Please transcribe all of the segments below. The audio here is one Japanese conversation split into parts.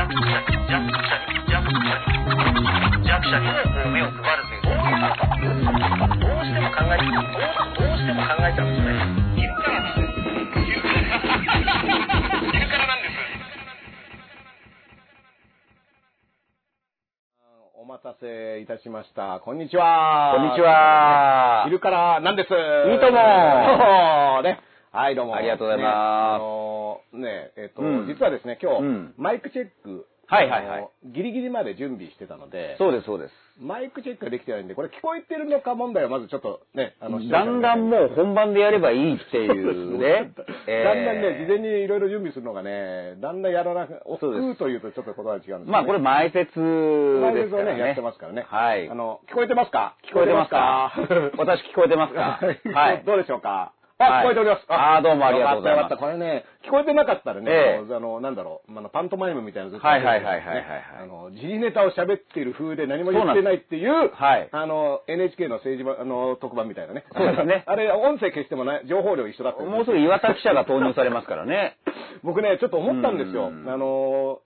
う目を配るというどういうことかっていうとどうしても考えてどうどうしても考えちゃうんですね昼からなんです昼からなんですお待たせいたしました。こんにちは。こんにちは昼からなんです。いいとも ね。はい、どうも。ありがとうございます。ねあのーね、えっ、と、うん。実はですね、今日、うん。マイクチェック、はいはいはい。ギリギリまで準備してたので、そうです、そうです。マイクチェックができてないんで、これ聞こえてるのか問題はまずちょっとね、あの、だん。だんもう本番でやればいいっていうね。えー。だんだんね、事前にいろいろ準備するのがね、だんだんやらなく、億そうです劫というとちょっと言葉が違うんですけどね。まあこれ前説前ですからね。説をね、やってますからね。はい。あ。の、聞こえてますか？聞こえてますか？聞こえてますか？私聞こえてますか？はい。どうでしょうか？あ、はい聞こえております。あーどうもありがとうございますよかったよかったこれね、聞こえてなかったらね、ええあの、なんだろう、あのパントマイムみたいなのずっとはいはいはいはいあの、時事ネタを喋っている風で何も言ってないっていう、はいあの、NHK の政治番、あの、特番みたいなね。そうですね あれ、音声消してもね、情報量一緒だったもうすぐ岩田記者が投入されますからね。僕ね、ちょっと思ったんですよ。うんあの、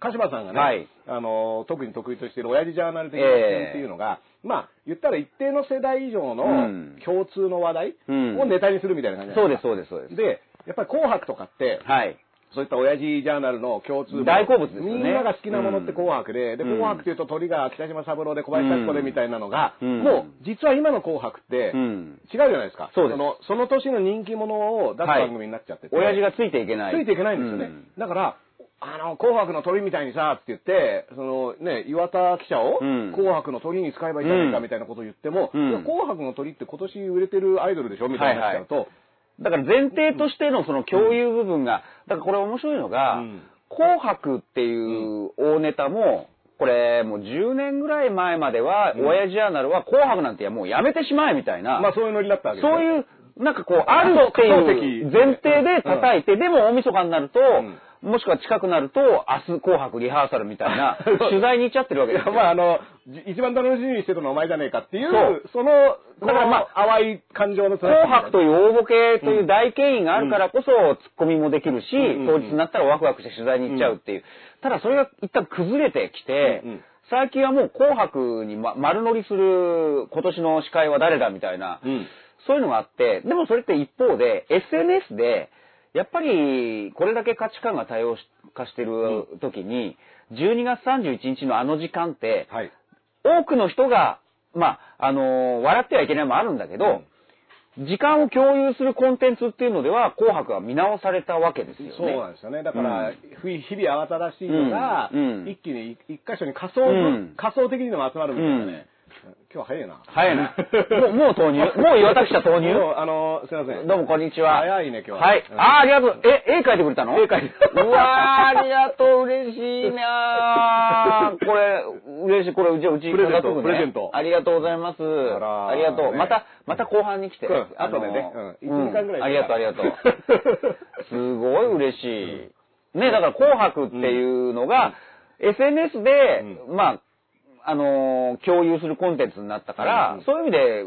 鹿島さんがね、はいあの、特に得意としている親父ジャーナル的な視点っていうのが、まあ、言ったら一定の世代以上のうん共通の話題うんをネタにするみたいな感じそうです、すそうです、そうです。で、やっぱり紅白とかって、はい。そういった親父ジャーナルの共通の大好物ですよねみんなが好きなものって紅白で、で、うん紅白っていうと鳥が北島三郎で小林幸子でみたいなのが、うんもう実は今の紅白って、うん。違うじゃないですか。そうですのその年の人気者を出すはい番組になっちゃってて。親父がついていけない。ついていけないんですよね。うんだから、あの、紅白の鳥みたいにさ、って言って、そのね、岩田記者をうん。紅白の鳥に使えばいいじゃないかみたいなことを言っても、うん。紅白の鳥って今年売れてるアイドルでしょみたいになっちゃうと、だから前提としてのその共有部分が、だからこれ面白いのが、うん。紅白っていう大ネタも、これもう10年ぐらい前までは、うん。親父ジャーナルは紅白なんてもうやめてしまえみたいな、まあそういうノリだったわけですよ。そういう、なんかこう、あるっていう前提で叩いて、でも大晦日になると、もしくは近くなると、明日紅白リハーサルみたいな、取材に行っちゃってるわけですよ。まああの、じ一番楽しみにしてたのはお前じゃねえかっていう、そう。その、だからまあ、淡い感情の紅白という。大ボケという大権威があるからこそ、ツッコミもできるし、うん当日になったらワクワクして取材に行っちゃうっていう。ただそれが一旦崩れてきて、最近はもう紅白に、ま、丸乗りする今年の司会は誰だみたいな、うん。そういうのがあって、でもそれって一方で、SNS で、やっぱりこれだけ価値観が多様化してる時に、12月31日のあの時間って、はい。多くの人が、まあ、あのー笑ってはいけないのもあるんだけど、時間を共有するコンテンツっていうのでは、紅白は見直されたわけですよね。そうなんですよね。だから、うん日々慌ただしいのが、うんうん一気に一箇所に仮想、うん仮想的にでも集まるみたいなね。今日早いな。早いな。もう、もう投入？もう岩田記者投入？あの、すいません。どうもこんにちは。早いね今日ははい。うんあー、ありがとう。え、絵描いてくれたの？絵描いてうわー、ありがとう、嬉しいなーこれ、嬉しい。これ、うち、うち、プレゼントプレゼントありがとうございます。ありがとう。ねまた、また後半に来て。うんあの後でねうん1時間ぐらいありがとう、ありがとう。すごい嬉しい。ね、だから紅白っていうのが、SNS で、まあ、あのー共有するコンテンツになったから、うんそういう意味で、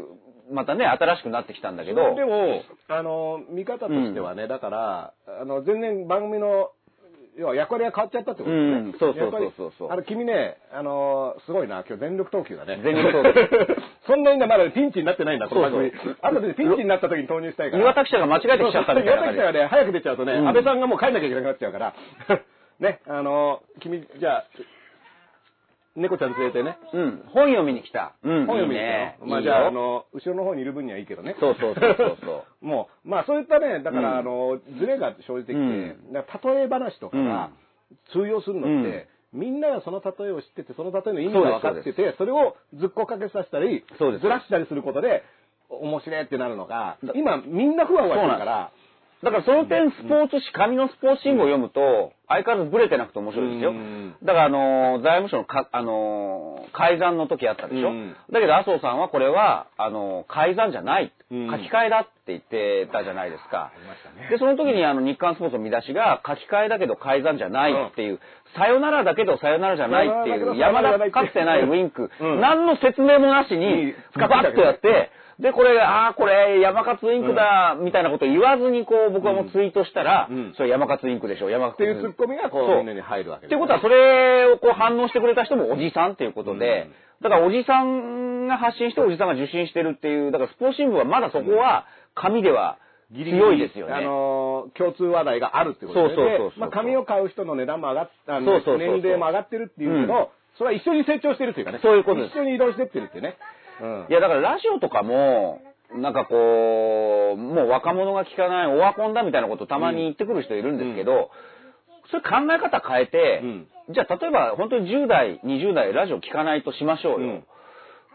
またね、新しくなってきたんだけど、でも、あの、見方としてはね、だから、あの、全然番組の、要は役割が変わっちゃったってことですね。うんそうそうそうそうあの、君ね、あの、すごいな、今日全力投球だね。全力投球 そんなにまだピンチになってないんだ、この番組。あとでピンチになった時に投入したいから。岩田記者が間違えてきちゃったみたいな岩田記者がね、早く出ちゃうとね、うん安倍さんがもう帰んなきゃいけなくなっちゃうから。ね、あの、君、じゃあ、猫ちゃん連れてね、うん。本読みに来た。うん。本読みにいいね行くの。まあじゃあ、あの、後ろの方にいる分にはいいけどね。そうそうそうそう。そ もう、まあそういったね、だから、うん。あの、ズレが生じてきて、例え話とかが通用するのって、みんながその例えを知ってて、その例えの意味が分かってて、それをずっこかけさせたり、ずらしたりすることで、面白いってなるのが、今みんなふわふわしてるから、だからその点、スポーツ紙、紙のスポーツ新聞を読むと、相変わらずブレてなくて面白いですよ。うん。だから、あのー、財務省のか、あのー、改ざんの時あったでしょ。うん。だけど、麻生さんはこれは、あのー、改ざんじゃない。うん。書き換えだって言ってたじゃないですか。ね。で、その時にあの、日刊スポーツの見出しが、書き換えだけど改ざんじゃないっていう、さよならだけどさよならじゃないっていう、山田かつてないウィンク、うん。何の説明もなしにに、使バってたけどッとやって、で、これ、ああ、これ、山勝インクだ、みたいなことを言わずに、こう、僕はもうツイートしたら、うん。それ山勝インクでしょ、山勝っていうツッココミがこそう。う、みんなに入るわけっていうことは、それをこう反応してくれた人もおじさんっていうことで、うん。だからおじさんが発信しておじさんが受信してるっていう、だからスポーツ新聞はまだそこは紙ではギリギリ強いですよね。あのー共通話題があるってことで。すね。そうそうそうそう。でまあ、紙を買う人の値段も上がっあの年齢も上がってるっていうけど、うん。それは一緒に成長してるっていうかね。そういうことです。一緒に移動してってるっていうね。うん。いや、だからラジオとかも、なんかこう、もう若者が聞かないオワコンだみたいなことたまに言ってくる人いるんですけど、それ考え方変えて、うん。じゃあ例えば本当に10代、20代ラジオ聞かないとしましょうよ。うん。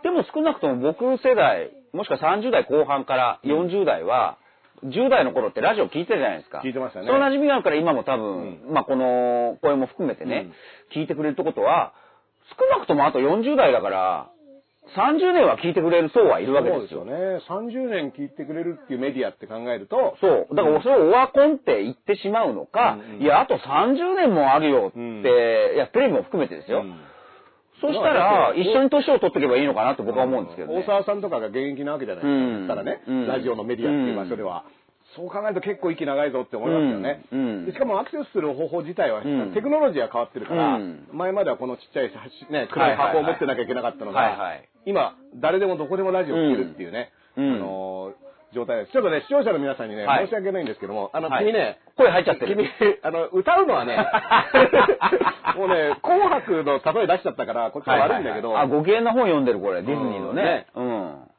でも少なくとも僕世代、もしくは30代後半から40代は、10代の頃ってラジオ聞いてたじゃないですか。聞いてましたね。その馴染みがあるから今も多分、まあこの声も含めてね、聞いてくれるってことは、少なくともあと40代だから、30年は聞いてくれる層はいるわけですよ。そうですよね。30年聞いてくれるっていうメディアって考えると、そう。だからそれをオワコンって言ってしまうのか、うんうんいや、あと30年もあるよって、うんいや、テレビも含めてですよ。うんそしたら、一緒に年を取っていけばいいのかなと僕は思うんですけどね。大沢さんとかが現役なわけじゃないですか。うんたらね、うんラジオのメディアっていう場所では。そう考えると結構息長いぞって思いますよね。うんうん。でしかもアクセスする方法自体は、ん。テクノロジーが変わってるから、うん。前まではこのちっちゃい、ね、黒い箱を持ってなきゃいけなかったのが、はいはい。今、誰でもどこでもラジオ聞けるっていうね、うん。あのー状態です。ちょっとね、視聴者の皆さんにね、はい。申し訳ないんですけども、あの、はい。君ね、声入っちゃってる。君、あの、歌うのはね、もうね、紅白の例え出しちゃったから、こっちは悪いんだけど、あ、ご機嫌な本読んでるこれ、ディズニーのね。ね。うん。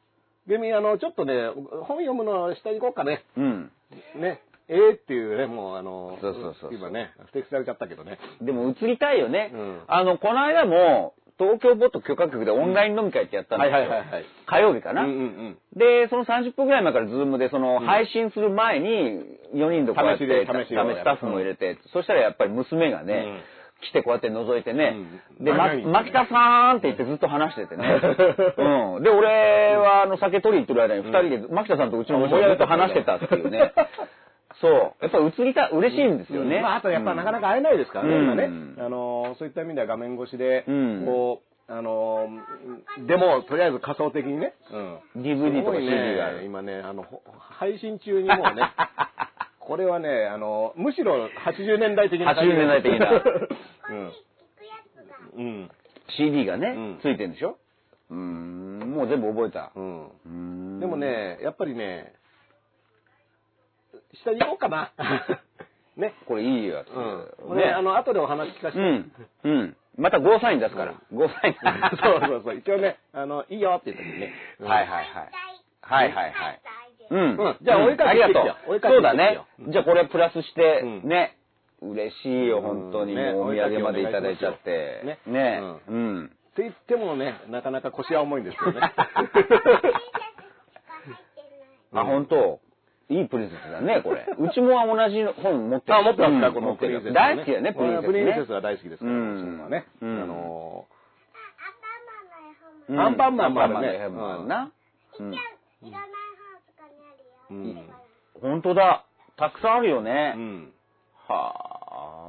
君、あの、ちょっとね、本読むの下に行こうかね。うん。ね。ええっていうね、もうあの、そうそうそう今ね、不適されちゃったけどね。でも映りたいよね。うんあの、この間も、東京ポッド許可局でオンライン飲み会ってやったんですよ。はいはいはいはい火曜日かな。うんうんうん。で、その30分ぐらい前からズームで、その、配信する前に、4人でこうやって、試しで試しをスタッフも入れて、そしたらやっぱり娘がね、来てこうやって覗いてね、うんで、ま、牧田さんって言ってずっと話しててね。うん。で、俺は、あの、酒取りに行ってる間に二人で、牧田さんとうちの娘がずっと話してたっていうね。そう。やっぱ映りた、嬉しいんですよね。まあ、あとやっぱなかなか会えないですからね、うん今ねうん。あの、そういった意味では画面越しで、うんこう、あの、でも、とりあえず仮想的にね、うん。DVD とか CD がある。ね、今ね、あの、ほ配信中にもうね、これはね、あの、むしろ80年代的な感じ80年代的な うん。うん。CD がね、うんついてるんでしょ？うーん、もう全部覚えた。うん。うーんでも、ね、やっぱりね、下に行こうかな。ね。これいいやつ。うん。これ、あの、後でお話聞かせて。うん。うん。またゴーサイン出すから。ゴーサイン。そうそうそう。一応ね、あの、いいよって言った時にね。うんはいはいはい。はいはいはい。うん。うんじゃあ追いかけてありがときてよ追いかう。けてそうだね。じゃあこれプラスして、うんね。嬉しいよ、本当に。ねもうお土産までいただいちゃって。ねね。ううん。って言ってもね、なかなか腰は重いんですよね。あ、本当いいプリンセスだね、これ。うちも同じ本持ってる。あ、持ってますか、うんこのプリンセス、大好きだよね、プリンセス、ね。プリンセスは大好きですから、はね。うんあのうんアンパンマンもあるねアンパンマンの絵もあるな。うん。うん本当だ。たくさんあるよね。うん。はあ。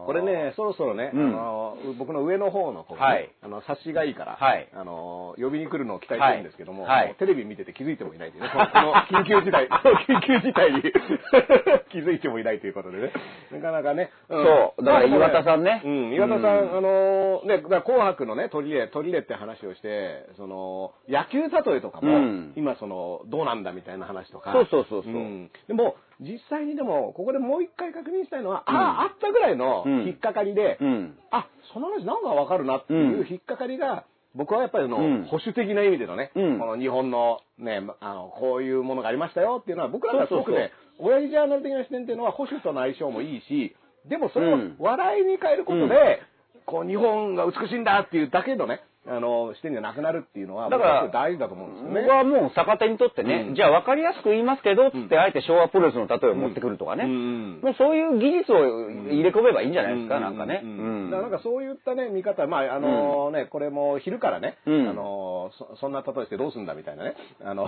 これね、そろそろね、うん。あの僕の上の方の子がね、はい。あの察しがいいから、はい。あの呼びに来るのを期待してるんですけども、はい。テレビ見てて気づいてもいないというね、この 緊急事態、緊急事態に 気づいてもいないということでね、なかなかね。ん。そう。だから岩田さんね。うん、岩田さん、うん。あのね、紅白のね、取り入れ、取り入れって話をして、その、野球例えとかも、うん。今その、どうなんだみたいな話とか。そうそうそうそう。うん。でも、実際にでも、ここでもう一回確認したいのは、ああ、あったぐらいのうん。引っかかりで、うん。あ、その話なんかわかるなっていう引っかかりが、僕はやっぱりあの、うん。保守的な意味でのね、うん。この日本のね、あの、こういうものがありましたよっていうのは、僕らがすごくね、親父ジャーナル的な視点っていうのは保守との相性もいいし、でもそれをうん。笑いに変えることで、こう日本が美しいんだっていうだけのね、あの、視点じゃなくなるっていうのは、だから僕は大事だと思うんですよね。僕はもう逆手にとってね、うん。じゃあ分かりやすく言いますけど、つってあえて昭和プロレスの例えを持ってくるとかね。うん。もうそういう技術を入れ込めばいいんじゃないですか、うなんかね。だからなんかそういったね、見方、まあ、あのね、これも昼からね、うん。あのそ、そんな例えしてどうすんだみたいなね、あの、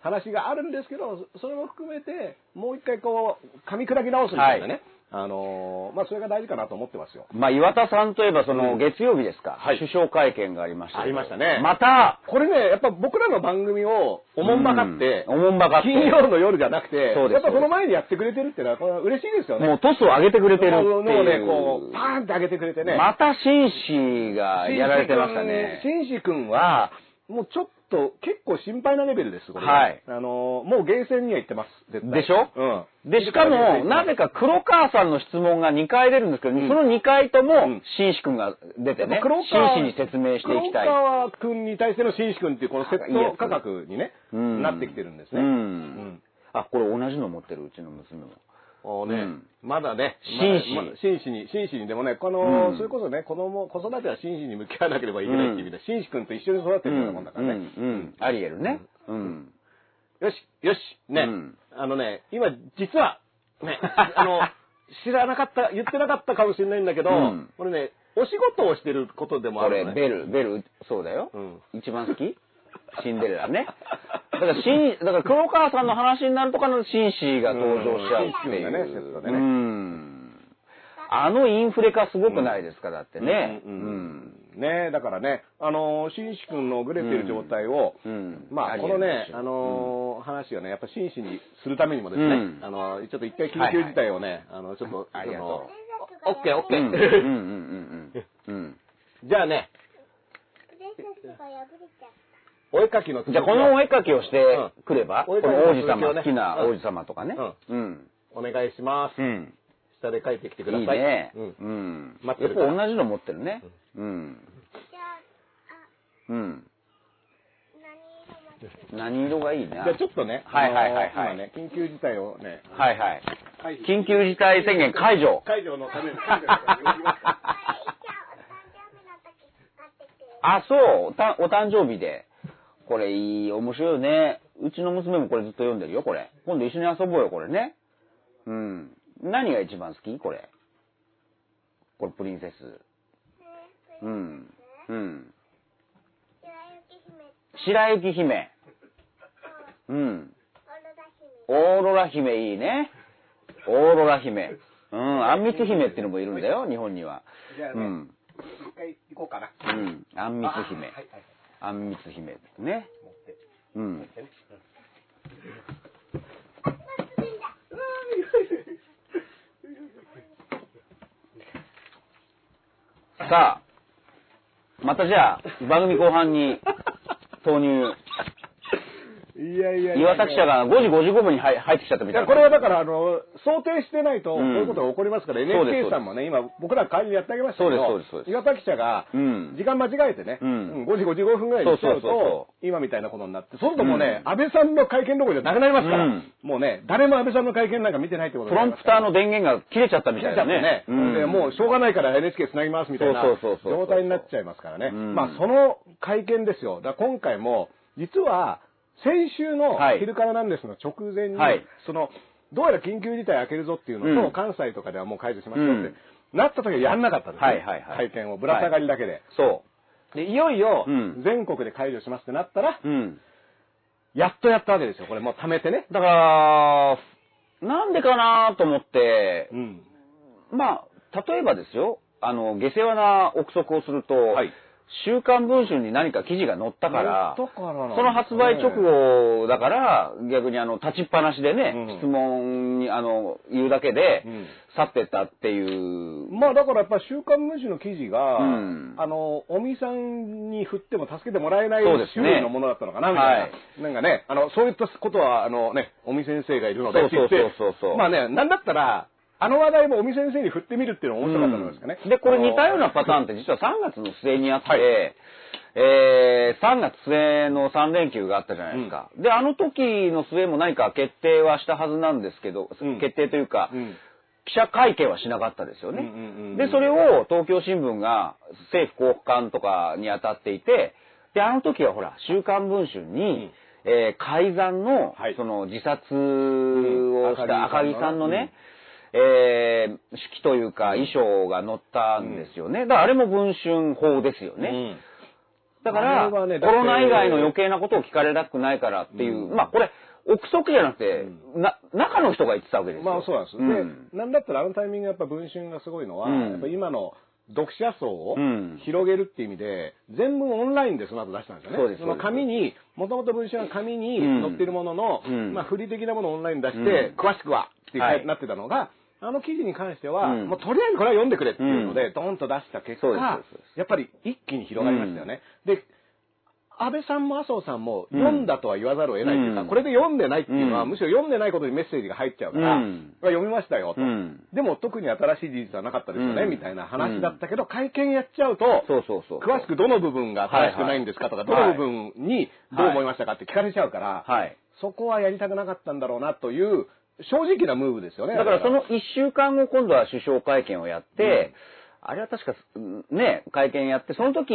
話があるんですけど、それも含めて、もう一回こう、噛み砕き直すみたいなね、あのーまあ、それが大事かなと思ってますよ。まあ、岩田さんといえば、その、うん月曜日ですか、はい首相会見がありましたありましたねまた、これね、やっぱ僕らの番組をおもんばかって、うんおもんばかって金曜の夜じゃなくて、そうですやっぱその前にやってくれてるってのは、これは嬉しいですよね。もうトスを上げてくれてるってもうね、いう。こう、パーンって上げてくれてね。また紳士がやられてましたね。紳士君は、もうちょっと、結構心配なレベルです、これはいあのー、もうゲーセンには行ってます、絶対でしょ？うん。で、しかも、なぜか黒川さんの質問が2回出るんですけど、うんその2回とうもん、紳士君が出てね、黒川紳士に説明していきたい。黒川君に対しての紳士君っていうこのセット価格にね、うんなってきてるんですね。ううんん。あ、これ同じの持ってる、うちの娘も。もうね、うん。まだね、紳士。まだま真摯に、真摯に、でもね、この、うん。それこそね、子供、子育ては真摯に向き合わなければいけないっていう意味で、紳士君と一緒に育ってるようなもんだからね。うん。うん。アリエルね。うん。よし、よし、ね、うん。あのね、今、実は、ね、あの、知らなかった、言ってなかったかもしれないんだけど、うん。これね、お仕事をしてることでもあこれ、るのね。ベル、ベル、そうだよ。うん。一番好き？シンデレラね。だから、シン、だから黒川さんの話になるとかの紳士が登場しちゃうっていう。うんねセットでねうん。あのインフレ化すごくないですか、だってね。うんうんねだからね、あのー、紳士君のグレてる状態を、うんまあ、このね、あのー話をね、やっぱ紳士にするためにもですね、うんあのーちょっと一回緊急事態をね、あの、ちょっと、ありがオッケーオッケうん。うん、うん、ー。うん、うん。うん。じゃあね、プレゼントが破れちゃっお絵描きの続きじゃあ、このお絵描きをしてくれば、うんこの王子様、ね好きな王子様とかね。うん。お願いします。うん。下で描いてきてくだいいさい。ね。うんうん。待ってるやっぱ同じの持ってるね。うん。た。じゃあ、うん。あ、何色がいい何色がいいね。じゃあちょっとね、はいはいはいはいね、緊急事態をね、はいはい。緊急事態宣言解除。解除のために、あ、お誕生日の時、買ってきて。あ、そう。おたお誕生日で。これいい、面白いよね。うちの娘もこれずっと読んでるよ、これ。今度一緒に遊ぼうよ、これね。うん。何が一番好き？これ。これプリンセス。ねうん。うん。白雪姫、白雪姫。うん。オーロラ姫、オーロラ姫いいね。オーロラ姫。うん。あんみつ姫っていうのもいるんだよ、日本には。じゃあね、うん。一回行こうかな。うん。あんみつ姫はい。はい。あんみつ姫ね。持って。うん。さあ、またじゃあ、番組後半に投入。いやいやいや。岩田記者が5時55分に入入ってきちゃったみたいな。これはだから、あの、想定してないと、こううんいうことが起こりますから、NHK さんもね、今、僕ら代わりにやってあげましたけど、そうですそうですそうです。岩田記者が、うん。時間間違えてね、うん。うん5時55分ぐらいにしちゃうと、今みたいなことになって、そうするともうね、うん。安倍さんの会見どころじゃなくなりますから、うん。もうね、誰も安倍さんの会見なんか見てないってことプロンプターの電源が切れちゃったみたいだね。で、もうしょうがないから NHK つなぎますみたいな状態になっちゃいますからね。うん。まあ、その会見ですよ。だ今回も、実は、先週のはい昼からなんですの直前に、はいその、どうやら緊急事態開けるぞっていうのと、うん関西とかではもう解除しましょうって、うんなった時はやんなかったんですね。はいはいはい会見をぶら下がりだけで。そで、いよいようん、全国で解除しますってなったら、う。うん。やっとやったわけですよ。これもう貯めてね。だから、なんでかなと思ってう、ん。まあ、例えばですよ、あの、下世話な憶測をすると、はい週刊文春に何か記事が載ったから、からその発売直後だから、逆にあの、立ちっぱなしでね、うん。質問に、あの、言うだけでうん、去ってったっていう、まあだからやっぱ週刊文春の記事が、うん。あの、尾身さんに振っても助けてもらえない種類のものだったのかな、みたいな。はい。なんかね、あの、そういったことは、あのね、尾身先生がいるのでそうそうそうそうまあね、なんだったら、あの話題も尾身先生に振ってみるっていうのが面白かったんですかね。うん。で、これ似たようなパターンン。って実は3月の末にあって、はい。えー、3月末の3連休があったじゃないですか。で、あの時の末も何か決定はしたはずなんですけど、うん。決定というか、うん。記者会見はしなかったですよね。うんうんうんうん。で、それを東京新聞が政府高官とかに当たっていて、で、あの時はほら、週刊文春に、ん。えー改ざんの、はい。その自殺をしたうん。赤木さんのね、えー手記というか衣装が載ったんですよね。だからあれも文春法ですよね。うん。だから、ねコロナ以外の余計なことを聞かれたくないからっていう、うん。まあこれ、憶測じゃなくて、な、中の人が言ってたわけですよ。まあそうなんです。うん。で、なんだったらあのタイミングやっぱ文春がすごいのは、うん。やっぱ今の読者層をうん。広げるっていう意味で、全部オンラインでその後出したんですよね。そうですの紙に、もともと文春は紙に載っているものの、うん。まあ振り的なものをオンラインに出して、うん。詳しくはってなってたのが、あの記事に関しては、うん。もうとりあえずこれは読んでくれっていうので、ドーンと出した結果やっぱり一気に広がりましたよね。で、安倍さんも麻生さんも読んだとは言わざるを得ないというか、うん。これで読んでないっていうのは、うん。むしろ読んでないことにメッセージが入っちゃうから、うん。読みましたよと、うん。でも特に新しい事実はなかったですよね、うん。みたいな話だったけど、会見やっちゃうと。詳しくどの部分が正しくないんですかとか、どの部分にどう思いましたかって聞かれちゃうから、はい。そこはやりたくなかったんだろうなという、正直なムーブですよね。だからその一週間後、今度は首相会見をやって、あれは確か、うんね、会見やって、その時、土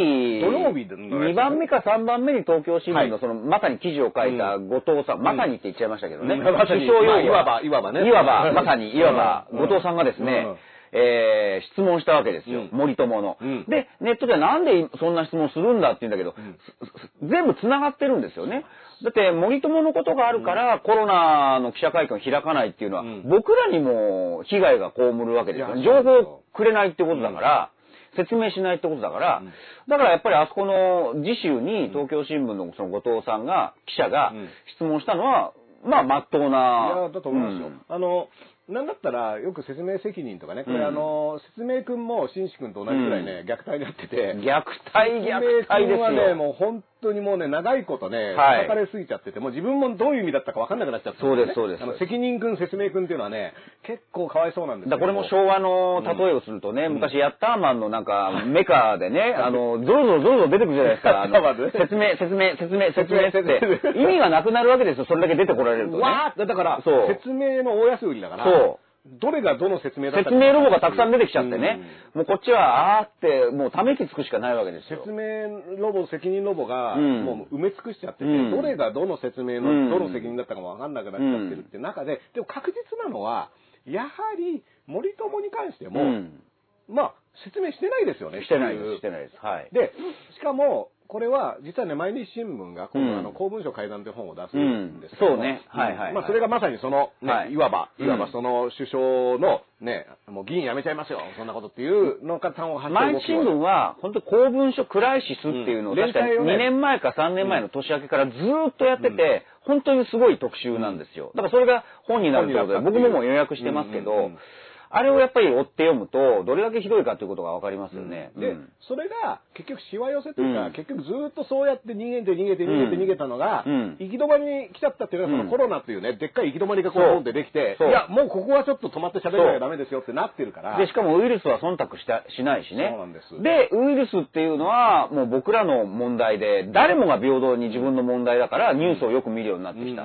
曜日のやつね。2番目か3番目に東京新聞のはい。その、まさに記事を書いた後藤さん、んまさにって言っちゃいましたけどね、うん。まさに首相用語。まあいわばいわばね。いわば、まさに、いわば、うん。後藤さんがですね、うん。えー質問したわけですよ、うん。森友の、うん。で、ネットではなんでそんな質問するんだって言うんだけど、すす全部繋がってるんですよね。だって、森友のことがあるから、コロナの記者会見を開かないっていうのは、うん。僕らにも被害が被るわけですよ。ね。情報をくれないってことだから、説明しないってことだから、うん。だからやっぱりあそこの次週に東京新聞のその後藤さんが、記者がうん。質問したのは、まあ、まっとういな。や、だと思いますよ。あの、なんだったら、よく説明責任とかね、これ、うんあの、説明君も紳士君と同じぐらいね、虐待になってて、うん虐待、虐待です説明君はね、よ。もう本当にもうね、長いことね、はい。叩かれすぎちゃってて、もう自分もどういう意味だったか分かんなくなっちゃったんそうですねそうです。あの、責任君、説明君っていうのはね、結構かわいそうなんですだこれも昭和の例えをするとね、昔ヤッターマンのなんか、メカでね、あの、ゾロゾロゾロゾロ出てくるじゃないですか。あの説明、説明、説明、説明っ説明。て、意味がなくなるわけですよ、それだけ出てこられるとね。わーだから、説明の大安売りだから、そうどれがどの説明だった説明ロボがたくさん出てきちゃってうんね、もうこっちは、あーって、もうため息つくしかないわけですよ説。明ロボ、責任ロボが、うんもう埋め尽くしちゃってて、うんどれがどの説明うんの、どの責任だったかもわかんなくなっちゃってるって中で、でも確実なのは、やはり森友に関しても、うん。まあ、説明してないですよね。してないです、してないです。はい。で、しかも、これは、実はね、毎日新聞が、今度、うん。あの、公文書会談という本を出すんですけど、うん。そうね。はいはいはい。まあ、それがまさにその、ね、はい。い、わば、うん。いわばその首相の、ね、もう議員辞めちゃいますよ、そんなことっていうのが端を発毎日新聞は、本当に公文書クライシスっていうのを、うん。確かに連載をね。2年前か3年前の年明けからずーっとやってて、本当にすごい特集なんですよ。だからそれが本になるということで、僕ももう予約してますけど、うんうんうんあれをやっぱり追って読むと、どれだけひどいかということがわかりますよね。で、うん。それが結局しわ寄せというか、うん。結局ずっとそうやって逃げて逃げて逃げてうん逃げたのが、うん。行き止まりに来ちゃったっていうのは、そのうんコロナというね、でっかい行き止まりがこうそう。ボンってできて、いや、もうここはちょっと止まって喋らなきゃダメですよってなってるから、で、しかもウイルスは忖度したしないしね。そうなんです。で、ウイルスっていうのは、もう僕らの問題で、誰もが平等に自分の問題だから、ニュースをよく見るようになってきた。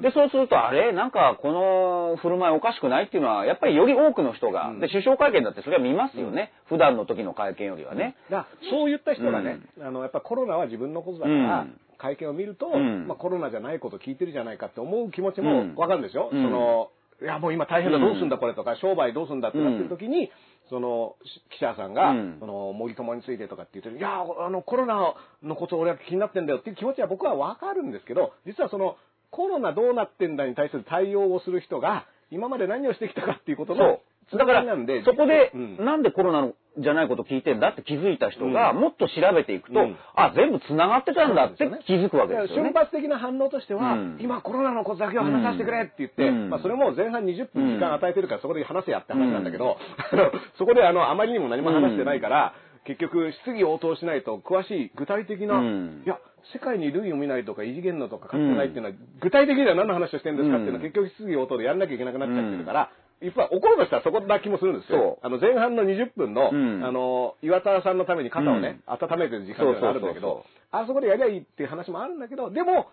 で、そうすると、あれ？なんか、この振る舞いおかしくないっていうのは、やっぱりより多くの人が、うん。で、首相会見だってそれは見ますよね。普段の時の会見よりはね。だそういった人がね、あのやっぱコロナは自分のことだから、うん。会見を見ると、ん。まあ、コロナじゃないこと聞いてるじゃないかって思う気持ちもうん。わかるんですよ。うん。そのいやもう今大変だ、うんどうすんだこれとか商売どうすんだってなってる時に、そのし記者さんが、うん。その森友についてとかって言っていやあのコロナのこと俺は気になってんだよっていう気持ちは僕はわかるんですけど実はそのコロナどうなってんだに対する対応をする人が今まで何をしてきたかっていうことの。だからそこで、うん。なんでコロナじゃないこと聞いてんだって気づいた人が、うん。もっと調べていくと、うん。あ、全部繋がってたんだって気づくわけですよね。瞬。発的な反応としては、うん。今コロナのことだけを話させてくれって言って、うん。まあそれも前半20分時間与えてるからそこで話せやって話なんだけど、そこであのあまりにも何も話してないから、結局質疑応答しないと詳しい具体的な、うん。いや、世界に類を見ないとか異次元のとか勝ってないっていうのは、具体的には何の話をしてるんですかっていうのは、うん。結局質疑応答でやんなきゃいけなくなっちゃってるから、いっぱい怒るとしたらそこな気もするんですよ。あの前半の20分の、うん。あの、岩田さんのために肩をね、温めてる時間があるんだけど、あそこでやりゃいいっていう話もあるんだけど、でも、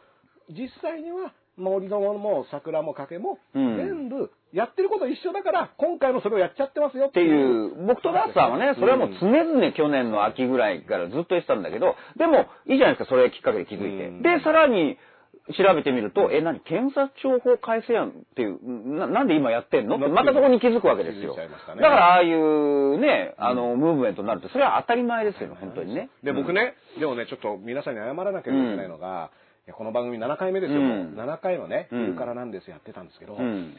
実際には、森友も桜も賭けも、うん。全部やってること一緒だから、今回もそれをやっちゃってますよっっていう、僕とダースさんはね、それはもう常々去年の秋ぐらいからずっと言ってたんだけど、でも、いいじゃないですか、それきっかけで気づいて。うん。で、さらに、調べてみると、え、何？検察庁法改正案っていう、ななんで今やってんの？またそこに気づくわけですよ。ね。だからああいうね、あの、ムーブメントになると、それは当たり前ですよね、本当にね。で、僕ね、でもね、ちょっと皆さんに謝らなきゃいけないのが、やこの番組7回目ですよ、う。ん。もう7回のね、うん。昼からなんですやってたんですけど、うん。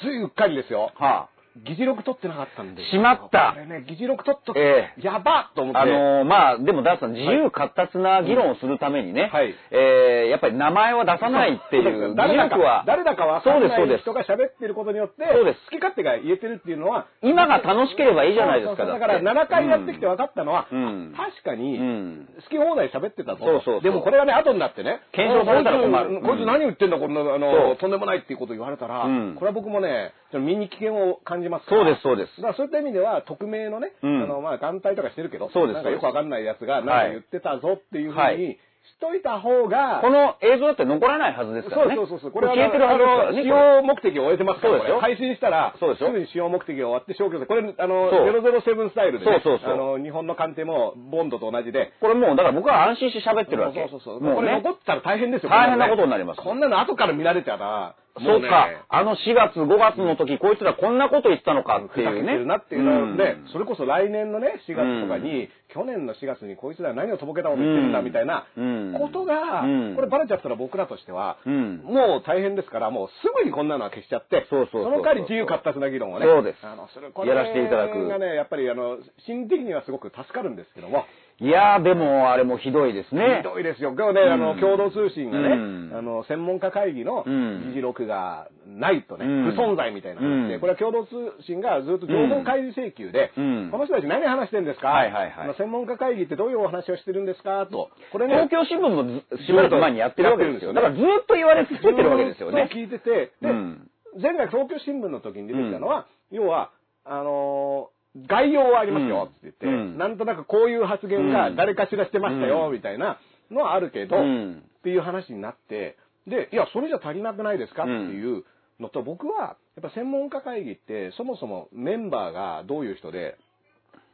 ついうっかりですよ。は議事録取ってなかったんで。しまった。これね、議事録取っと、えやばっと思って。あのーまあ、でもダースさん、自由闊達な議論をするためにね、はい。えーやっぱり名前は出さないっていう、誰だか誰だかわかんなそうですい人が喋ってることによって、そうです。好き勝手が言えてるっていうのは、今が楽しければいいじゃないですか、だから7回やってきて分かったのは、うん。確かに、うん。好き放題喋ってたぞと。そうそうそう。でもこれがね、後になってね、検証されたら困るこいつ何言ってんだ、こんな、あその、うとんでもないっていうことを言われたら、うん。これは僕もね、身に危険を感じますか？ら。そうです、そうです。だからそういった意味では、匿名のね、うんあの、まあ、眼帯とかしてるけど、そうですなんかよくわかんないやつが、なんか言ってたぞっていうふうはいにしといた方が、この映像だって残らないはずですからね。そうそうそう。これは消えてるはずですからね。使用目的を終えてますから、そうですよ配信したら、そうですよぐに使用目的が終わって消去する。これ、あの、そう007スタイルでね、そうそうそうあの、日本の鑑定もボンドと同じで、これもう、だから僕は安心して喋ってるわけ。そうそうそう。もうねこれ残。ったら大変ですよ。大変なことになりますこんなの後から見られちゃな。そうかもね、あの4月、5月の時、こいつらこんなこと言ってたのかっていうね。るなっていうので、うんそれこそ来年のね、4月とかに、去年の4月にこいつら何をとぼけたこと言ってるんだみたいなうんことが、うん。これバレちゃったら僕らとしては、うん。もう大変ですから、もうすぐにこんなのは消しちゃって、その代わり自由闊達な議論をね、そうです。あのするこやらせていただく。れがね、やっぱりあの、心理的にはすごく助かるんですけども、いやー、でも、あれもひどいですね。ひどいですよ。今日ね、あの、うん共同通信がね、うん。あの、専門家会議のうん。議事録がないとね、うん。不存在みたいな話で、うん。これは共同通信がずっと情報開示請求で、うん。この人たち何話してるんですか、はいはいはい。専門家会議ってどういうお話をしてるんですか？と。これね、東京新聞もずしばらく前にやってるわけですよ。だからずっと言われ続けてるわけですよね。聞いてて、で、うん。前回東京新聞の時に出てきたのは、要は、あのー概要はありますよって言って、うん。なんとなくこういう発言がうん。誰かしらしてましたよ、うん。みたいなのはあるけど、うん。っていう話になって、で、いや、それじゃ足りなくないですか？っていうのと、僕は、やっぱ専門家会議って、そもそもメンバーがどういう人で、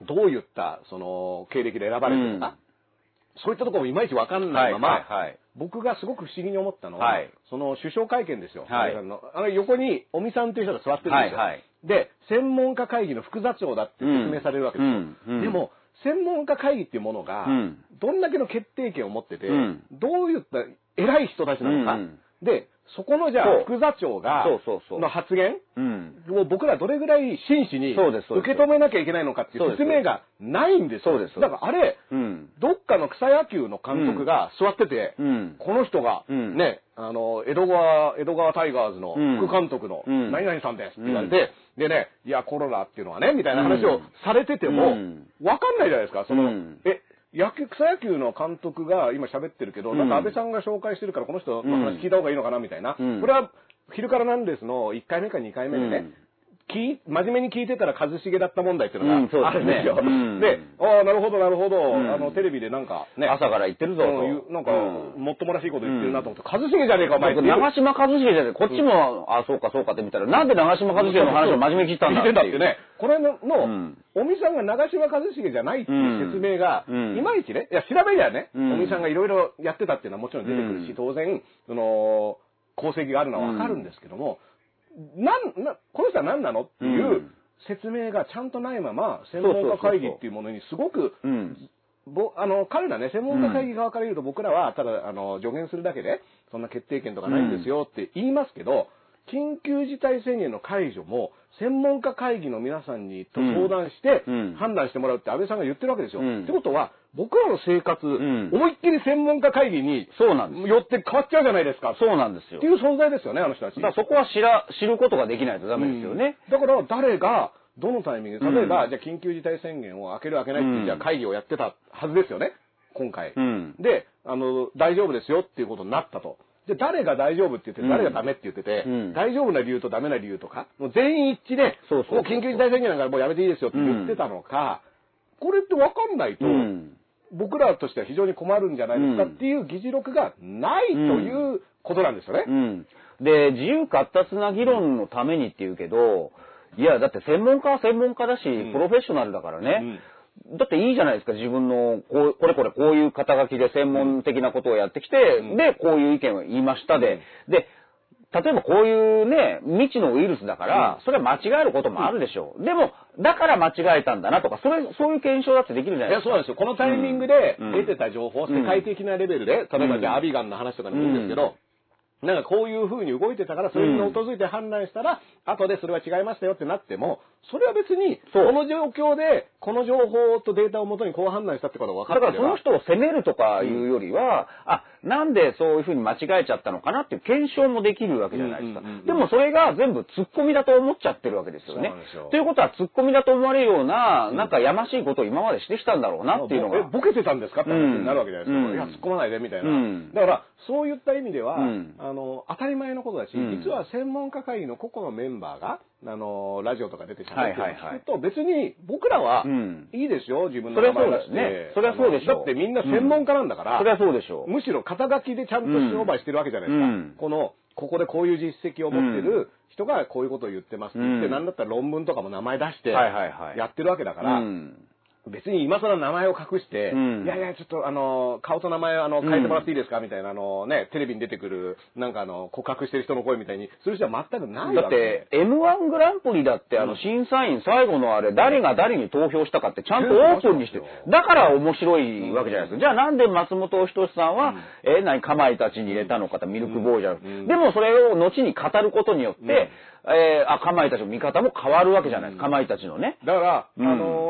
どういった、その、経歴で選ばれてるのか、そういったところもいまいちわかんないまま、はいはいはい。僕がすごく不思議に思ったのは、はい。その首相会見ですよ。はい。あの横に尾身さんという人が座ってるんですよ。はいはいで、専門家会議の副座長だって説明されるわけですよ。うんうんでも、専門家会議っていうものが、うん。どんだけの決定権を持ってて、うん。どういった偉い人たちなのか、うんで、そこのじゃあ副座長がの発言うん。を僕らどれぐらい真摯に受け止めなきゃいけないのかっていう説明がないんですよ。だからあれ、うん。どっかの草野球の監督が座ってて、うん。この人が、うん。ね、あの、江戸川、江戸川タイガーズのうん。副監督のうん。何々さんですって言われて、でね、いや、コロナっていうのはね、みたいな話をうん。されててもうん、わかんないじゃないですか、その、うん。え、野球、草野球の監督が今喋ってるけど、うん。なんか安倍さんが紹介してるからこの人の話聞いた方がいいのかな、みたいな。うん。これは、昼からなんですの1回目か2回目でね、うん聞い真面目に聞いてたら一茂だった問題っていうのがあるんですよ。うん。で、ああ、なるほど、なるほど、ん。あの、テレビでなんかね、朝から言ってるぞと。なんか、うん。もっともらしいこと言ってるなと思って、一茂じゃねえか、お前。長嶋一茂じゃない、こっちも、あ、そうかそうかって見たら、なんで長嶋一茂の話を真面目に聞いたんだ聞いてんだってね。これの、のうん。尾身さんが長嶋一茂じゃないっていう説明が、うん。いまいちね、いや、調べりゃね、うん。尾身さんがいろいろやってたっていうのはもちろん出てくるし、うん。当然、その、功績があるのはわかるんですけども、なん、な、この人は何なのっていううん説明がちゃんとないまま、専門家会議っていうものにすごく、うん。ぼあの彼らね、専門家会議側から言うと、僕らはただあの助言するだけで、そんな決定権とかないんですよって言いますけど、緊急事態宣言の解除も、専門家会議の皆さんにと相談してうん判断してもらうって安倍さんが言ってるわけですよ。うんってことは、僕らの生活、ん思いっきり専門家会議にそうなんです。よって変わっちゃうじゃないですか。そうなんですよ。っていう存在ですよね、あの人たち。だからそこは知ら、知ることができないとダメですよね。うんだから誰が、どのタイミングで、例えば、うんじゃあ緊急事態宣言を開ける開けないってじゃあ会議をやってたはずですよね、今回。うん。で、あの、大丈夫ですよっていうことになったと。で、誰が大丈夫って言って誰がダメって言ってて、うん大丈夫な理由とダメな理由とか、もう全員一致で、そうそうもう緊急事態宣言なんかもうやめていいですよって言ってたのか、これって分かんないと、うん。僕らとしては非常に困るんじゃないですかっていう議事録がないということなんですよね。うん。で、自由闊達な議論のためにって言うけど、いや、だって専門家は専門家だし、んプロフェッショナルだからね。だっていいじゃないですか、自分の、こう、これこれこういう肩書きで専門的なことをやってきて、うん。で、こういう意見を言いましたで、で、例えばこういうね、未知のウイルスだから、うん。それは間違えることもあるでしょう。でも、だから間違えたんだなとか、それ、そういう検証だってできるじゃいや、ないですか。そうなんですよ。このタイミングでうん。出てた情報、うん世界的なレベルで、例えうんばじゃあアビガンの話とかでもいいんですけど、なんかこういう風に動いてたから、それに基づいて判断したら、後でそれは違いましたよってなっても、それは別に、この状況で、この情報とデータをもとにこう判断したってことが分かってればだからその人を責めるとかいうよりは、あ、なんでそういうふうに間違えちゃったのかなっていう検証もできるわけじゃないですか。でもそれが全部突っ込みだと思っちゃってるわけですよね。ということは突っ込みだと思われるような、なんかやましいことを今までしてきたんだろうなっていうのえが。ボケてたんですか？って話になるわけじゃないですか。うんいや、突っ込まないでみたいな。うんだから、そういった意味では、うんあの、当たり前のことだし、うん実は専門家会議の個々のメンバーが、あの、ラジオとか出て喋ってはいと、別に僕らは、うん。いいですよ、自分の名前出して。そうだよねそうでしょあのだってみんな専門家なんだから、それはそうでしょう。むしろ肩書きでちゃんと商売してるわけじゃないですか。うん。この、ここでこういう実績を持ってる人がこういうことを言ってますって言って、うん。なんだったら論文とかも名前出して、やってるわけだから、うん別に今更名前を隠して、うん。いやいや、ちょっとあの、顔と名前あの変えてもらっていいですかみたいなあのね、テレビに出てくる、なんかあの、告白してる人の声みたいにする人は全くないだっわけでて、M1 グランプリだって、あの、審査員最後のあれ、誰が誰に投票したかってちゃんとオープンにしてる。だから面白いわけじゃないですか。じゃあなんで松本人志さんは、え、何、かまいたちに入れたのかミルクボーイじゃなくて。うん。でもそれを後に語ることによって、えーあ、かまいたちの見方も変わるわけじゃないですか。かまいたちのね。だから、うんあの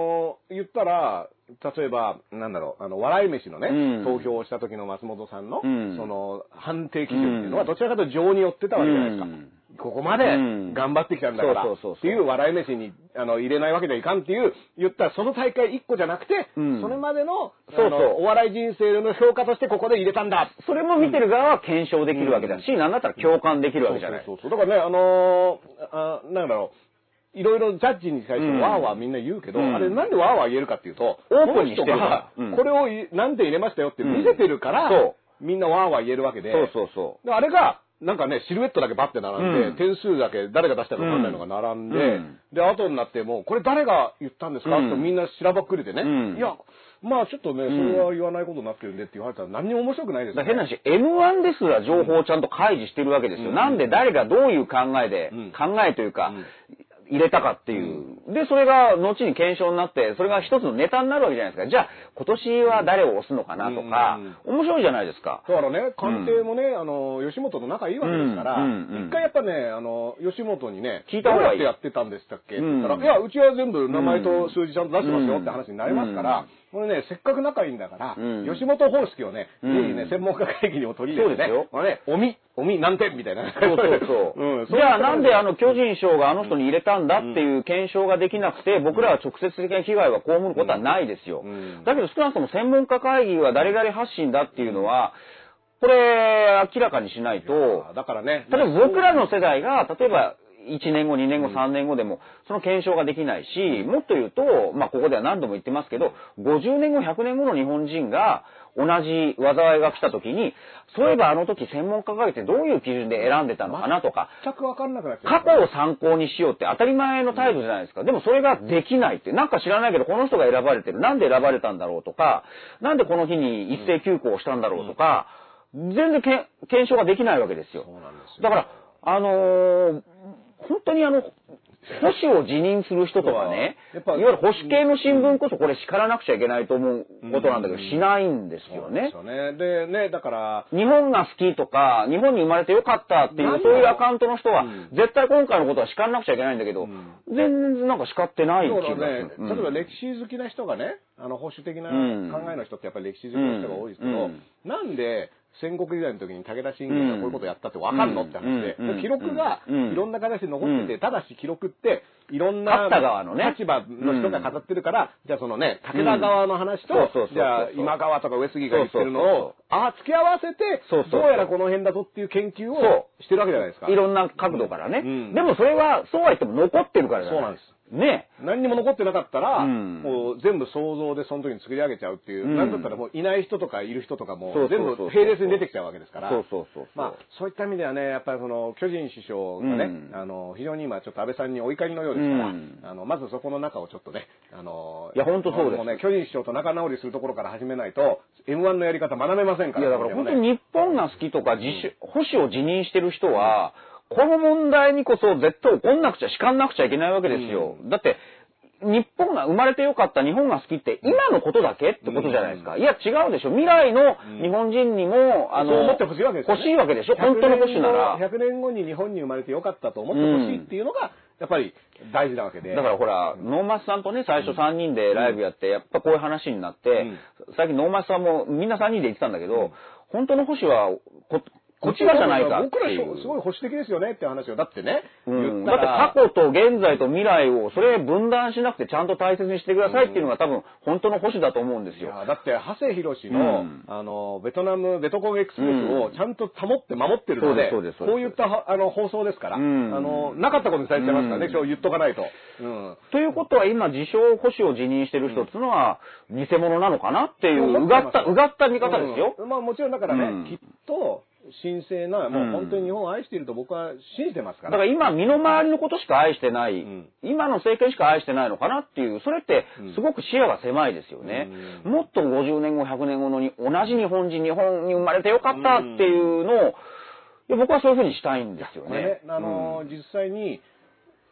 ー言ったら、例えば、なんだろう、あの、笑い飯のね、うん投票をした時の松本さんの、うんその、判定基準っていうのは、うんどちらかというと情によってたわけじゃないですか。うんここまでうん。頑張ってきたんだから、っていう笑い飯にあの入れないわけにはいかんっていう、言ったらその大会1個じゃなくて、うん。それまでのそうそう。お笑い人生の評価としてここで入れたんだ。それも見てる側は検証できるわけだし、なん。だったら共感できるわけじゃない。そうそう。だからね、あのーあなんだろう。いろいろジャッジに対してうん。ワーワーみんな言うけど、うん。あれなんでワーワー言えるかっていうと、オープンにしてるから。これをいなんで入れましたよって見せてるから、みんなワーワー言えるわけで、そうそうそう。であれが、なんかね、シルエットだけバッて並んで、うん。点数だけ誰が出したか分かんないのが並んで、うん。で、後になってもう、これ誰が言ったんですか、うん。とみんなしらばっくれてね、うん。いや、まあちょっとね、そん。れは言わないことになってるんでって言われたら何にも面白くないですよ、だから変な話、M1 ですら情報をちゃんと開示してるわけですよ。うん。なんで誰がどういう考えで、うん。考えというか、うん入れたかっていう。で、それが後に検証になって、それが一つのネタになるわけじゃないですか。じゃあ、今年は誰を押すのかなとか、面白いじゃないですか。だからね、官邸もね、あの、吉本と仲いいわけですから、一回やっぱね、あの、吉本にね、聞いた方がいい。どうやってやってたんでしたっけってうん言ったら、いや、うちは全部名前と数字ちゃんと出してますよって話になりますから、これね、せっかく仲いいんだから、うん。吉本方式をね、うん。ぜひね、専門家会議にも取り入れてね、そうですよ。まあね、おみ、おみ何点みたいな。そうそうそう。うん、じゃあなんであの、の巨人賞があの人に入れたんだっていう検証ができなくて、僕らは直接的な被害は被ることはないですよ。うん。だけど少なくとも専門家会議は誰々発信だっていうのは、これ明らかにしないと、だからね、例えば僕らの世代が、例えば1年後、2年後、3年後でも、その検証ができないし、もっと言うと、まあここでは何度も言ってますけど、50年後、100年後の日本人が同じ災いが来た時に、そういえばあの時専門家会議ってどういう基準で選んでたのかなとか、全く分かんなくなっち。過去を参考にしようって当たり前の態度じゃないですか。でもそれができないって、なんか知らないけどこの人が選ばれてる。なんで選ばれたんだろうとか、なんでこの日に一斉休校をしたんだろうとか、全然検証ができないわけですよ。だから、あのー本当にあの、保守を辞任する人とかね、やっぱいわゆる保守系の新聞こそこれ叱らなくちゃいけないと思うことなんだけど、うんしないんですよね。です。よね。で、ね、だから、日本が好きとか、日本に生まれてよかったっていう、そういうアカウントの人は、うん。絶対今回のことは叱らなくちゃいけないんだけど、うん。全然なんか叱ってない気がする。、うん。例えば歴史好きな人がね、あの保守的なうん。考えの人ってやっぱり歴史好きな人が多いですけど、うん。なんで戦国時代の時に武田信玄がこういうことをやったってわかんのって話で、うん。記録がうん。いろんな形で残ってて、うん。ただし記録っていろんな立場の人が語ってるから、じゃあそのね、武田側の話と、じゃあ今川とか上杉が言ってるのを、あ付き合わせてどうやらこの辺だぞっていう研究そをしてるわけじゃないですか。いろんな角度からね。うん。でもそれは、そうは言っても残ってるからじゃない。そうなんです。ね。何にも残ってなかったら、うんもう全部想像でその時に作り上げちゃうっていう、うんなんだったらもういない人とかいる人とかも全部並列に出てきちゃうわけですから。そういった意味ではね、やっぱりその、巨人首相がね、うんあの、非常に今ちょっと安倍さんにお怒りのようですから、うんあの、まずそこの中をちょっとね、あの、いや本当そうですもね、巨人首相と仲直りするところから始めないと、M1 のやり方学べませんから。いや、だから本当ねに日本が好きとか、自主、保守を辞任してる人は、この問題にこそ絶対怒んなくちゃ、叱んなくちゃいけないわけですよ。だって、日本が生まれてよかった、日本が好きって今のことだけってことじゃないですか。いや、違うでしょ。未来の日本人にも、あの、そう思ってほしいわけですよね欲しいわけでしょ。本当の保守なら。100年後に日本に生まれてよかったと思ってほしいっていうのが、やっぱり大事なわけで。だからほら、ノーマスさんとね、最初3人でライブやって、やっぱこういう話になって、最近ノーマスさんもみんな3人で言ってたんだけど、本当の保守はこ、こちがじゃないか僕ら。すごい保守的ですよねって話を、だってね、うん、だって過去と現在と未来を、それ分断しなくてちゃんと大切にしてくださいっていうのが多分本当の保守だと思うんですよ。だって、長谷博士の、うんあの、ベトナム、ベトコンエクスプレスをちゃんと保って守ってるので、そうですそうですそうでこういったあの放送ですから、うんあの、なかったことにされちゃいますからね、今日言っとかないと。うん。ということは今自称保守を辞任してる人っていうのは偽物なのかなっていううがった、うがった見方ですよ。まあもちろんだからね、きっと、神聖な、もううん。本当に日本を愛していると僕は信じてますか。だからら今身の回りのことしか愛してない、ん。今の政権しか愛してないのかなっていう、それってすごく視野が狭いですよね。もっと50年後、100年後のに同じ日本人、日本に生まれてよかったっていうのを、いや僕はそういうふうにしたいんですよね。ね。、あの、実際に、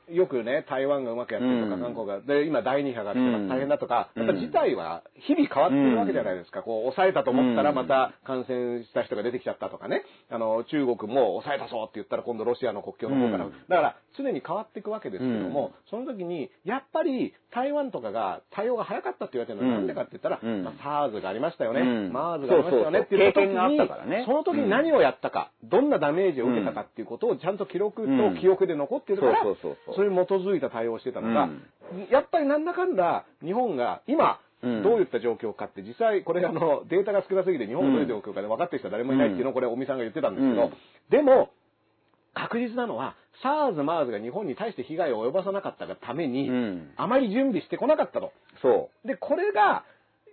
よくね、台湾がうまくやってるとか、うん。韓国が、で、今第2波が来てますうん。大変だとか、うん。やっぱ事態は日々変わってるわけじゃないですか。こう、抑えたと思ったらうん。また感染した人が出てきちゃったとかね。あの、中国も抑えたぞって言ったら今度ロシアの国境の方から。うん。だから、常に変わっていくわけですけども、その時に、やっぱり台湾とかが対応が早かったって言われてるのはうん。なんでかって言ったら、うん。まあ、SARS がありましたよね。うん。MERS がありましたよねってそう時経験があっにたからね。その時に何をやったか、どんなダメージを受けたかっていうことをちゃんと記録と記憶で残ってるから、それに基づいた対応をしてたのが、うんやっぱりなんだかんだ日本が今、うんどういった状況かって、実際これあのデータが少なすぎて日本がどういう状況かで分かってる人は誰もいないっていうのをこれ尾身さんが言ってたんですけど、うんでも、確実なのは、SARS、MERS が日本に対して被害を及ぼさなかったがために、うんあまり準備してこなかったと。そで、これが、